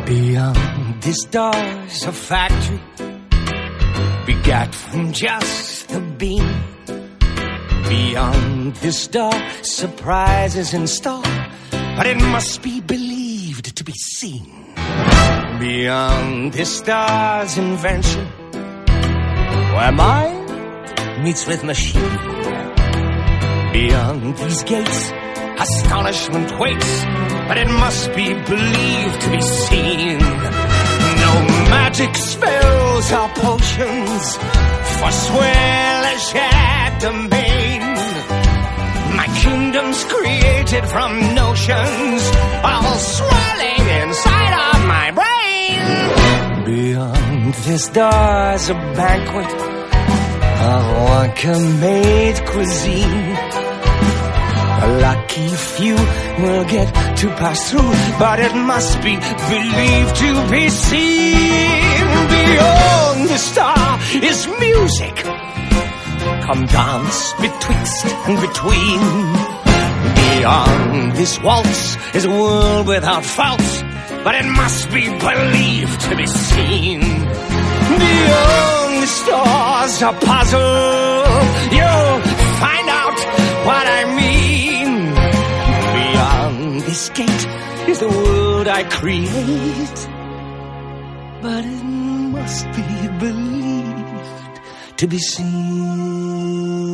Y: Beyond the stars, a factory begat from just the beam. Beyond this star, surprises in store, but it must be believed to be seen. Beyond this star's invention, where mind meets with machine. Beyond these gates, astonishment waits, but it must be believed to be seen. No magic spells or potions forswear shared domain. My kingdom's created from notions, all swirling inside of my brain. Beyond this door's a banquet of Wonka-made cuisine. A lucky few will get to pass through, but it must be believed to be seen. Beyond the star is music. Come dance betwixt and between. Beyond this waltz is a world without faults, but it must be believed to be seen. Beyond the stars it's a puzzle. You'll find out what I mean. Beyond this gate is the world I create. But it must be believed to be seen.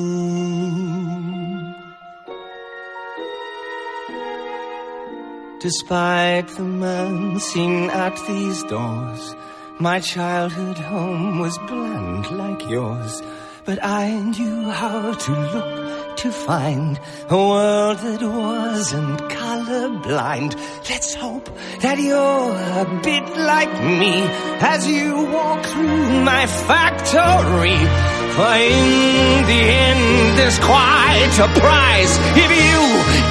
Y: Despite the man seen at these doors, my childhood home was bland like yours. But I knew how to look to find a world that wasn't colorblind. Let's hope that you're a bit like me as you walk through my factory. For in the end, there's quite a prize if you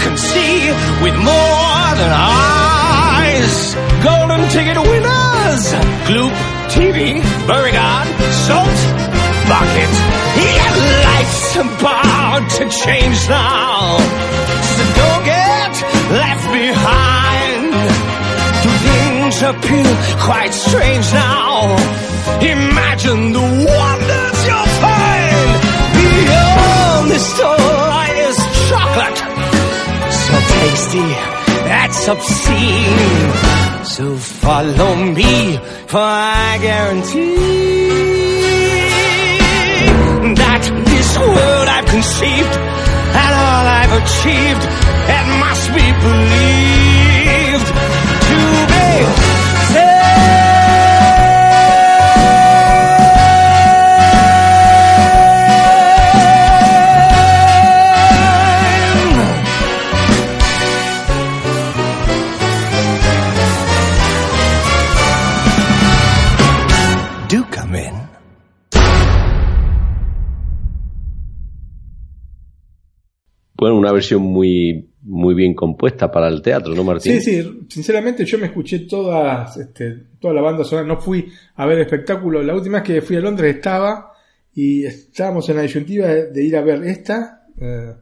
Y: can see with more than eyes. Golden ticket winners, Gloop TV, Beauregard, Salt, Bucket. Your life's about to change now. So don't get left behind. Do things appear quite strange now? Imagine the wonders you'll find beyond this is chocolate. So tasty, that's obscene. So follow me, for I guarantee that this world I've conceived and all I've achieved, it must be believed to
A: una versión muy, muy bien compuesta para el teatro, ¿no, Martín?
B: Sí, sí, sinceramente yo me escuché todas, este, toda la banda sonora, no fui a ver espectáculo, la última vez que fui a Londres estaba y estábamos en la disyuntiva de, ir a ver esta, eh,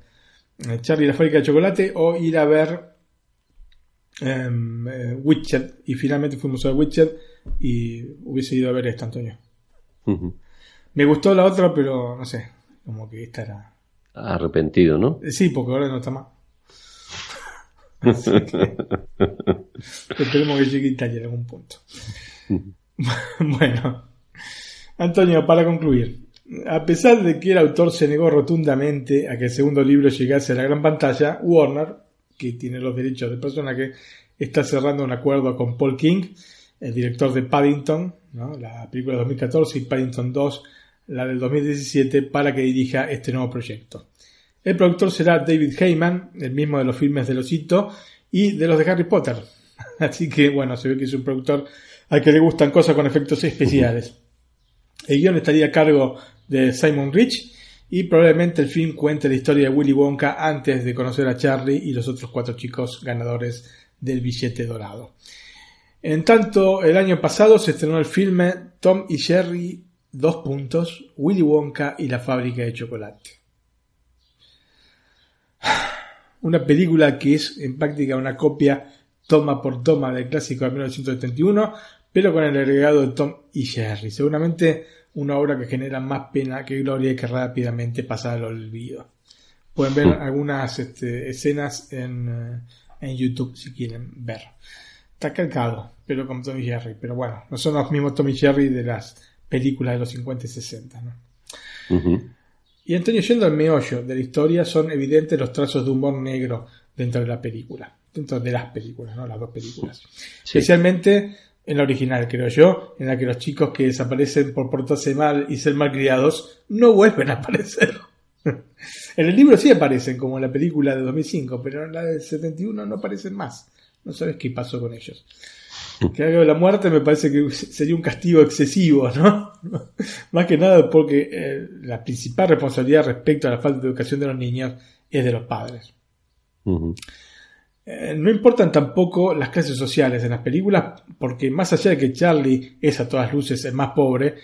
B: Charlie y la fábrica de chocolate, o ir a ver em, eh, Witcher, y finalmente fuimos a Witcher y hubiese ido a ver esta, Antonio. Me gustó la otra, pero no sé, como que esta era...
A: Arrepentido, ¿no?
B: Eh, Sí, porque ahora no está más. Así que esperemos que llegue Italia en algún punto. bueno, Antonio, para concluir, a pesar de que el autor se negó rotundamente a que el segundo libro llegase a la gran pantalla, Warner, que tiene los derechos del personaje, está cerrando un acuerdo con Paul King, el director de Paddington, ¿no? la película de 2014 y Paddington 2, la del 2017, para que dirija este nuevo proyecto. El productor será David Heyman, el mismo de los filmes de Osito y de los de Harry Potter. Así que, bueno, se ve que es un productor al que le gustan cosas con efectos especiales. El guion estaría a cargo de Simon Rich y probablemente el film cuente la historia de Willy Wonka antes de conocer a Charlie y los otros cuatro chicos ganadores del billete dorado. En tanto, el año pasado se estrenó el filme Tom y Jerry, dos puntos, Willy Wonka y la fábrica de chocolate. Una película que es en práctica una copia toma por toma del clásico de 1971, pero con el agregado de Tom y Jerry. Seguramente una obra que genera más pena que gloria y que rápidamente pasa al olvido. Pueden ver algunas este, escenas en, eh, en YouTube si quieren ver. Está calcado, pero con Tom y Jerry. Pero bueno, no son los mismos Tom y Jerry de las películas de los 50 y 60. ¿no? Y Antonio, yendo al meollo de la historia, son evidentes los trazos de humor negro dentro de la película. Dentro de las películas, ¿no? Las dos películas. Especialmente en la original, creo yo, en la que los chicos que desaparecen por portarse mal y ser malcriados no vuelven a aparecer. en el libro sí aparecen, como en la película de 2005, pero en la del 71 no aparecen más. No sabes qué pasó con ellos. Que de la muerte me parece que sería un castigo excesivo, ¿no? Más que nada porque eh, la principal responsabilidad respecto a la falta de educación de los niños es de los padres. Eh, no importan tampoco las clases sociales en las películas, porque más allá de que Charlie es a todas luces el más pobre,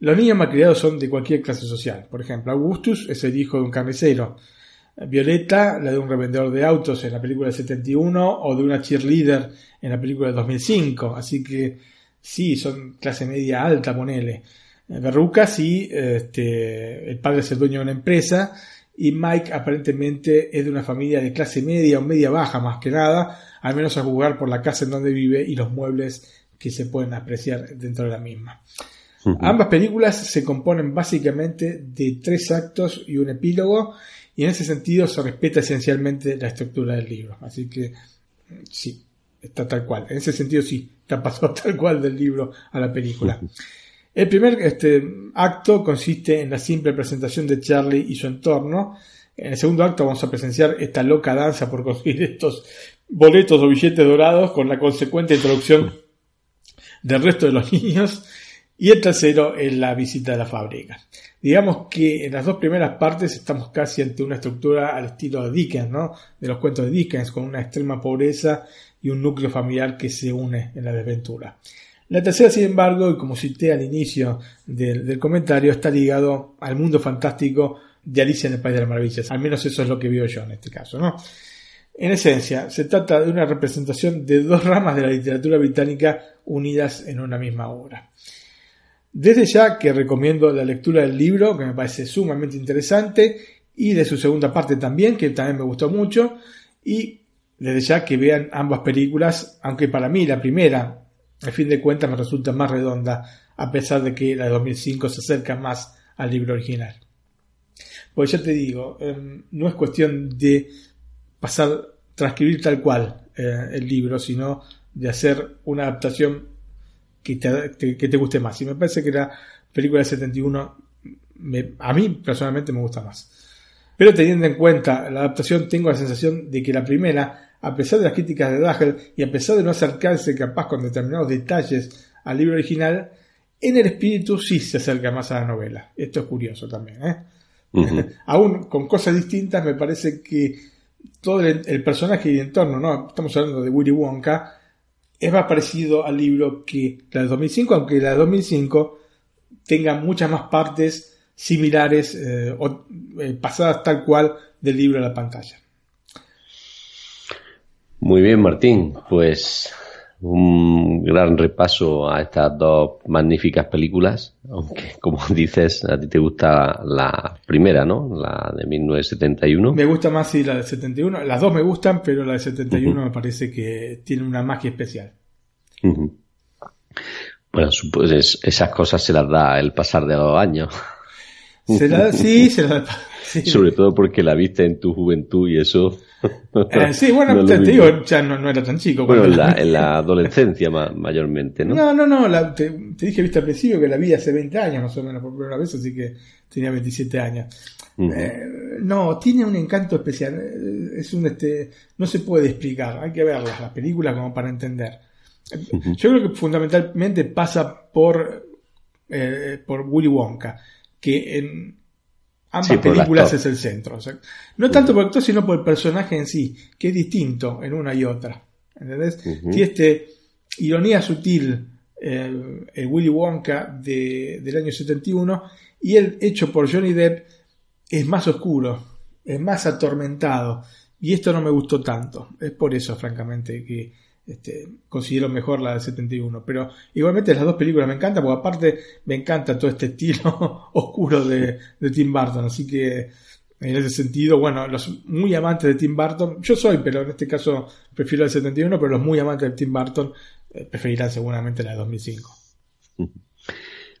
B: los niños malcriados son de cualquier clase social. Por ejemplo, Augustus es el hijo de un carnicero. Violeta, la de un revendedor de autos en la película del 71, o de una cheerleader en la película del 2005. Así que sí, son clase media alta, ponele. verrucas y este, el padre es el dueño de una empresa y Mike aparentemente es de una familia de clase media o media baja más que nada, al menos a jugar por la casa en donde vive y los muebles que se pueden apreciar dentro de la misma. Ambas películas se componen básicamente de tres actos y un epílogo y en ese sentido se respeta esencialmente la estructura del libro. Así que sí, está tal cual. En ese sentido sí, está pasado tal cual del libro a la película. El primer este, acto consiste en la simple presentación de Charlie y su entorno. En el segundo acto vamos a presenciar esta loca danza por conseguir estos boletos o billetes dorados con la consecuente introducción del resto de los niños. Y el tercero es la visita a la fábrica. Digamos que en las dos primeras partes estamos casi ante una estructura al estilo de Dickens, ¿no? De los cuentos de Dickens, con una extrema pobreza y un núcleo familiar que se une en la desventura. La tercera, sin embargo, y como cité al inicio del, comentario, está ligado al mundo fantástico de Alicia en el País de las Maravillas. Al menos eso es lo que veo yo en este caso. En esencia, se trata de una representación de dos ramas de la literatura británica unidas en una misma obra. Desde ya que recomiendo la lectura del libro, que me parece sumamente interesante, y de su segunda parte también, que también me gustó mucho, y desde ya que vean ambas películas, aunque para mí la primera a fin de cuentas me resulta más redonda, a pesar de que la de 2005 se acerca más al libro original. Pues ya te digo, em, no es cuestión de pasar, transcribir tal cual eh, el libro, sino de hacer una adaptación que te, que te guste más. Y me parece que la película de 71 a mí personalmente me gusta más. Pero teniendo en cuenta la adaptación, tengo la sensación de que la primera a pesar de las críticas de Dagel y a pesar de no acercarse capaz con determinados detalles al libro original, en el espíritu sí se acerca más a la novela. Esto es curioso también. ¿eh? Aún con cosas distintas, me parece que todo el, personaje y el entorno, ¿no? estamos hablando de Willy Wonka, es más parecido al libro que la de 2005, aunque la de 2005 tenga muchas más partes similares eh, o eh, pasadas tal cual del libro a la pantalla.
A: Muy bien, Martín. Pues un gran repaso a estas dos magníficas películas, aunque como dices, a ti te gusta la primera, ¿no? La de 1971.
B: Me gusta más sí la de 71. Las dos me gustan, pero la de 71 me parece que tiene una magia especial.
A: Bueno, pues esas cosas se las da el pasar de los años.
B: Se la, sí, se las da.
A: Sobre todo porque la viste en tu juventud y eso.
B: Eh, sí, bueno, te, digo, ya no, era tan chico.
A: Bueno, en la, en la adolescencia mayormente, ¿no?
B: No, no, no, te, dije, viste al principio que la vi hace 20 años más o menos por primera vez, así que tenía 27 años. Eh, no, tiene un encanto especial. Eh, es un este, no se puede explicar. Hay que verlas las películas como para entender. Yo creo que fundamentalmente pasa por por Willy Wonka, que en, Ambas películas es el centro. no tanto por el actor, sino por el personaje en sí, que es distinto en una y otra. ¿Entendés? Tiene este ironía sutil, el, Willy Wonka de, del año 71, y el hecho por Johnny Depp es más oscuro, es más atormentado. Y esto no me gustó tanto. Es por eso, francamente, que este, considero mejor la de 71. Pero igualmente las dos películas me encantan, porque aparte me encanta todo este estilo oscuro de, Tim Burton. Así que en ese sentido, bueno, los muy amantes de Tim Burton, yo soy, pero en este caso prefiero la de 71, pero los muy amantes de Tim Burton eh, preferirán seguramente la de 2005.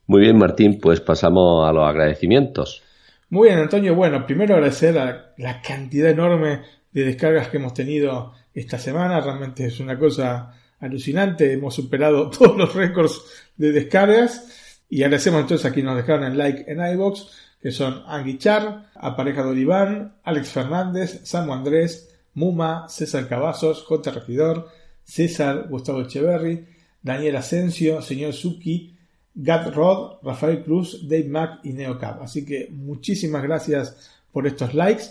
A: Muy bien, Martín, pues pasamos a los agradecimientos.
B: Muy bien, Antonio. Bueno, primero agradecer a la cantidad enorme de descargas que hemos tenido esta semana. Realmente es una cosa alucinante. Hemos superado todos los récords de descargas. Y agradecemos entonces a quienes nos dejaron el like en iBox, que son Angui Char, Apareja Oliván, Alex Fernández, Samu Andrés, Muma, César Cavazos, J. Regidor, César Gustavo Echeverry, Daniel Asensio, Señor Suki, Gat Rod, Rafael Cruz, Dave Mack y Neocap. Así que muchísimas gracias por estos likes.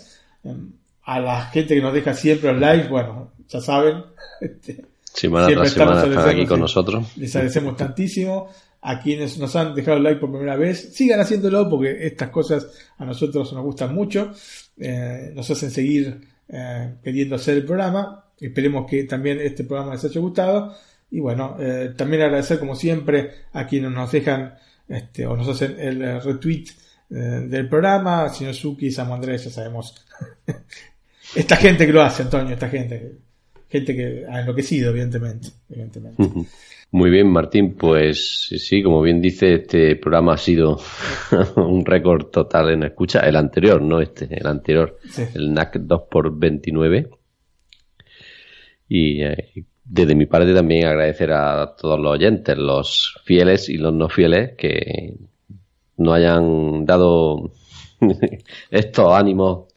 B: A la gente que nos deja siempre los likes, bueno, ya saben.
A: Este, semana tras semana están aquí con nosotros.
B: Les agradecemos tantísimo. A quienes nos han dejado el like por primera vez, sigan haciéndolo porque estas cosas a nosotros nos gustan mucho. Eh, nos hacen seguir eh, queriendo hacer el programa. Esperemos que también este programa les haya gustado. Y bueno, eh, también agradecer como siempre a quienes nos dejan este, o nos hacen el retweet del programa, señor Suki, Samu Andrés, ya sabemos. esta gente que lo hace, Antonio, esta gente. Gente que ha enloquecido, evidentemente. evidentemente.
A: Muy bien, Martín. Pues sí, como bien dice, este programa ha sido un récord total en escucha. El anterior, no este, el anterior.
B: Sí.
A: El NAC 2x29. Y eh, desde mi parte también agradecer a todos los oyentes, los fieles y los no fieles, que nos hayan dado estos ánimos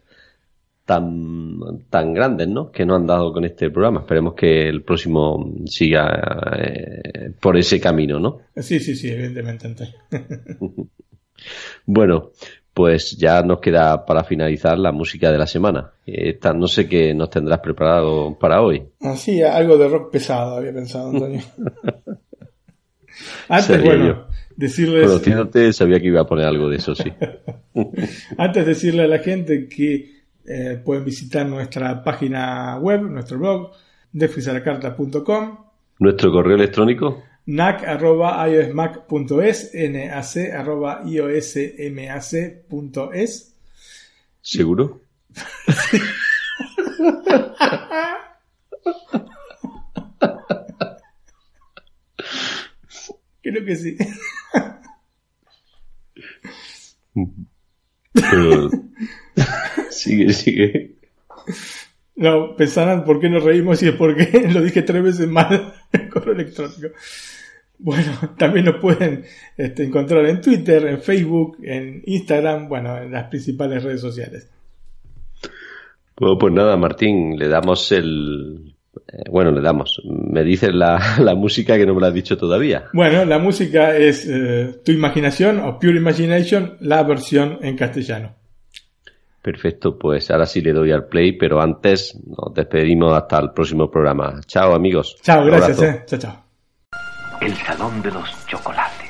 A: tan, tan grandes, ¿no? Que nos han dado con este programa. Esperemos que el próximo siga eh, por ese camino, ¿no?
B: Sí, sí, sí, evidentemente.
A: Bueno, pues ya nos queda para finalizar la música de la semana. Esta, no sé qué nos tendrás preparado para hoy.
B: Así, algo de rock pesado había pensado, Antonio. Antes,
A: Sabía
B: bueno,
A: yo.
B: decirles,
A: Conociéndote, sabía que iba a poner algo de eso, sí.
B: antes decirle a la gente que eh, pueden visitar nuestra página web, nuestro blog, defrisalacarta.com,
A: Nuestro correo electrónico,
B: nac.iosmac.es, nac.iosmac.es.
A: seguro.
B: Creo que sí.
A: Pero... sigue, sigue.
B: No, pensarán por qué nos reímos y es porque lo dije tres veces mal el correo electrónico. Bueno, también nos pueden este, encontrar en Twitter, en Facebook, en Instagram, bueno, en las principales redes sociales.
A: Bueno, pues nada, Martín, le damos el... eh, bueno, le damos. Me dices la, la música que no me la has dicho todavía.
B: Bueno, la música es eh, Tu Imaginación o Pure Imagination, la versión en castellano.
A: Perfecto, pues ahora sí le doy al play, pero antes nos despedimos hasta el próximo programa. Chao, amigos.
B: Chao, gracias, eh. Chao, chao.
M: El salón de los chocolates.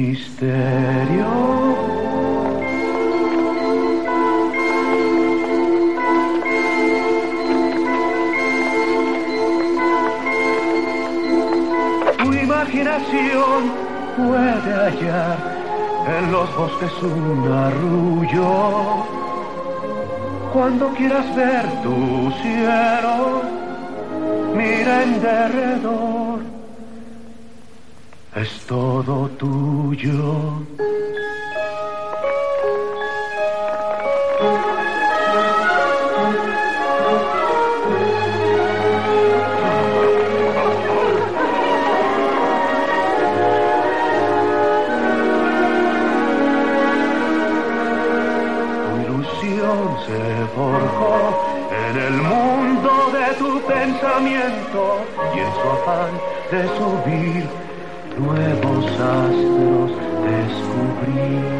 P: Misterio. Tu imaginación puede hallar en los bosques un arrullo. Cuando quieras ver tu cielo, mira en derredor. Es todo tuyo. Se forjó en el mundo de tu pensamiento y en su afán de subir nuevos astros descubrí.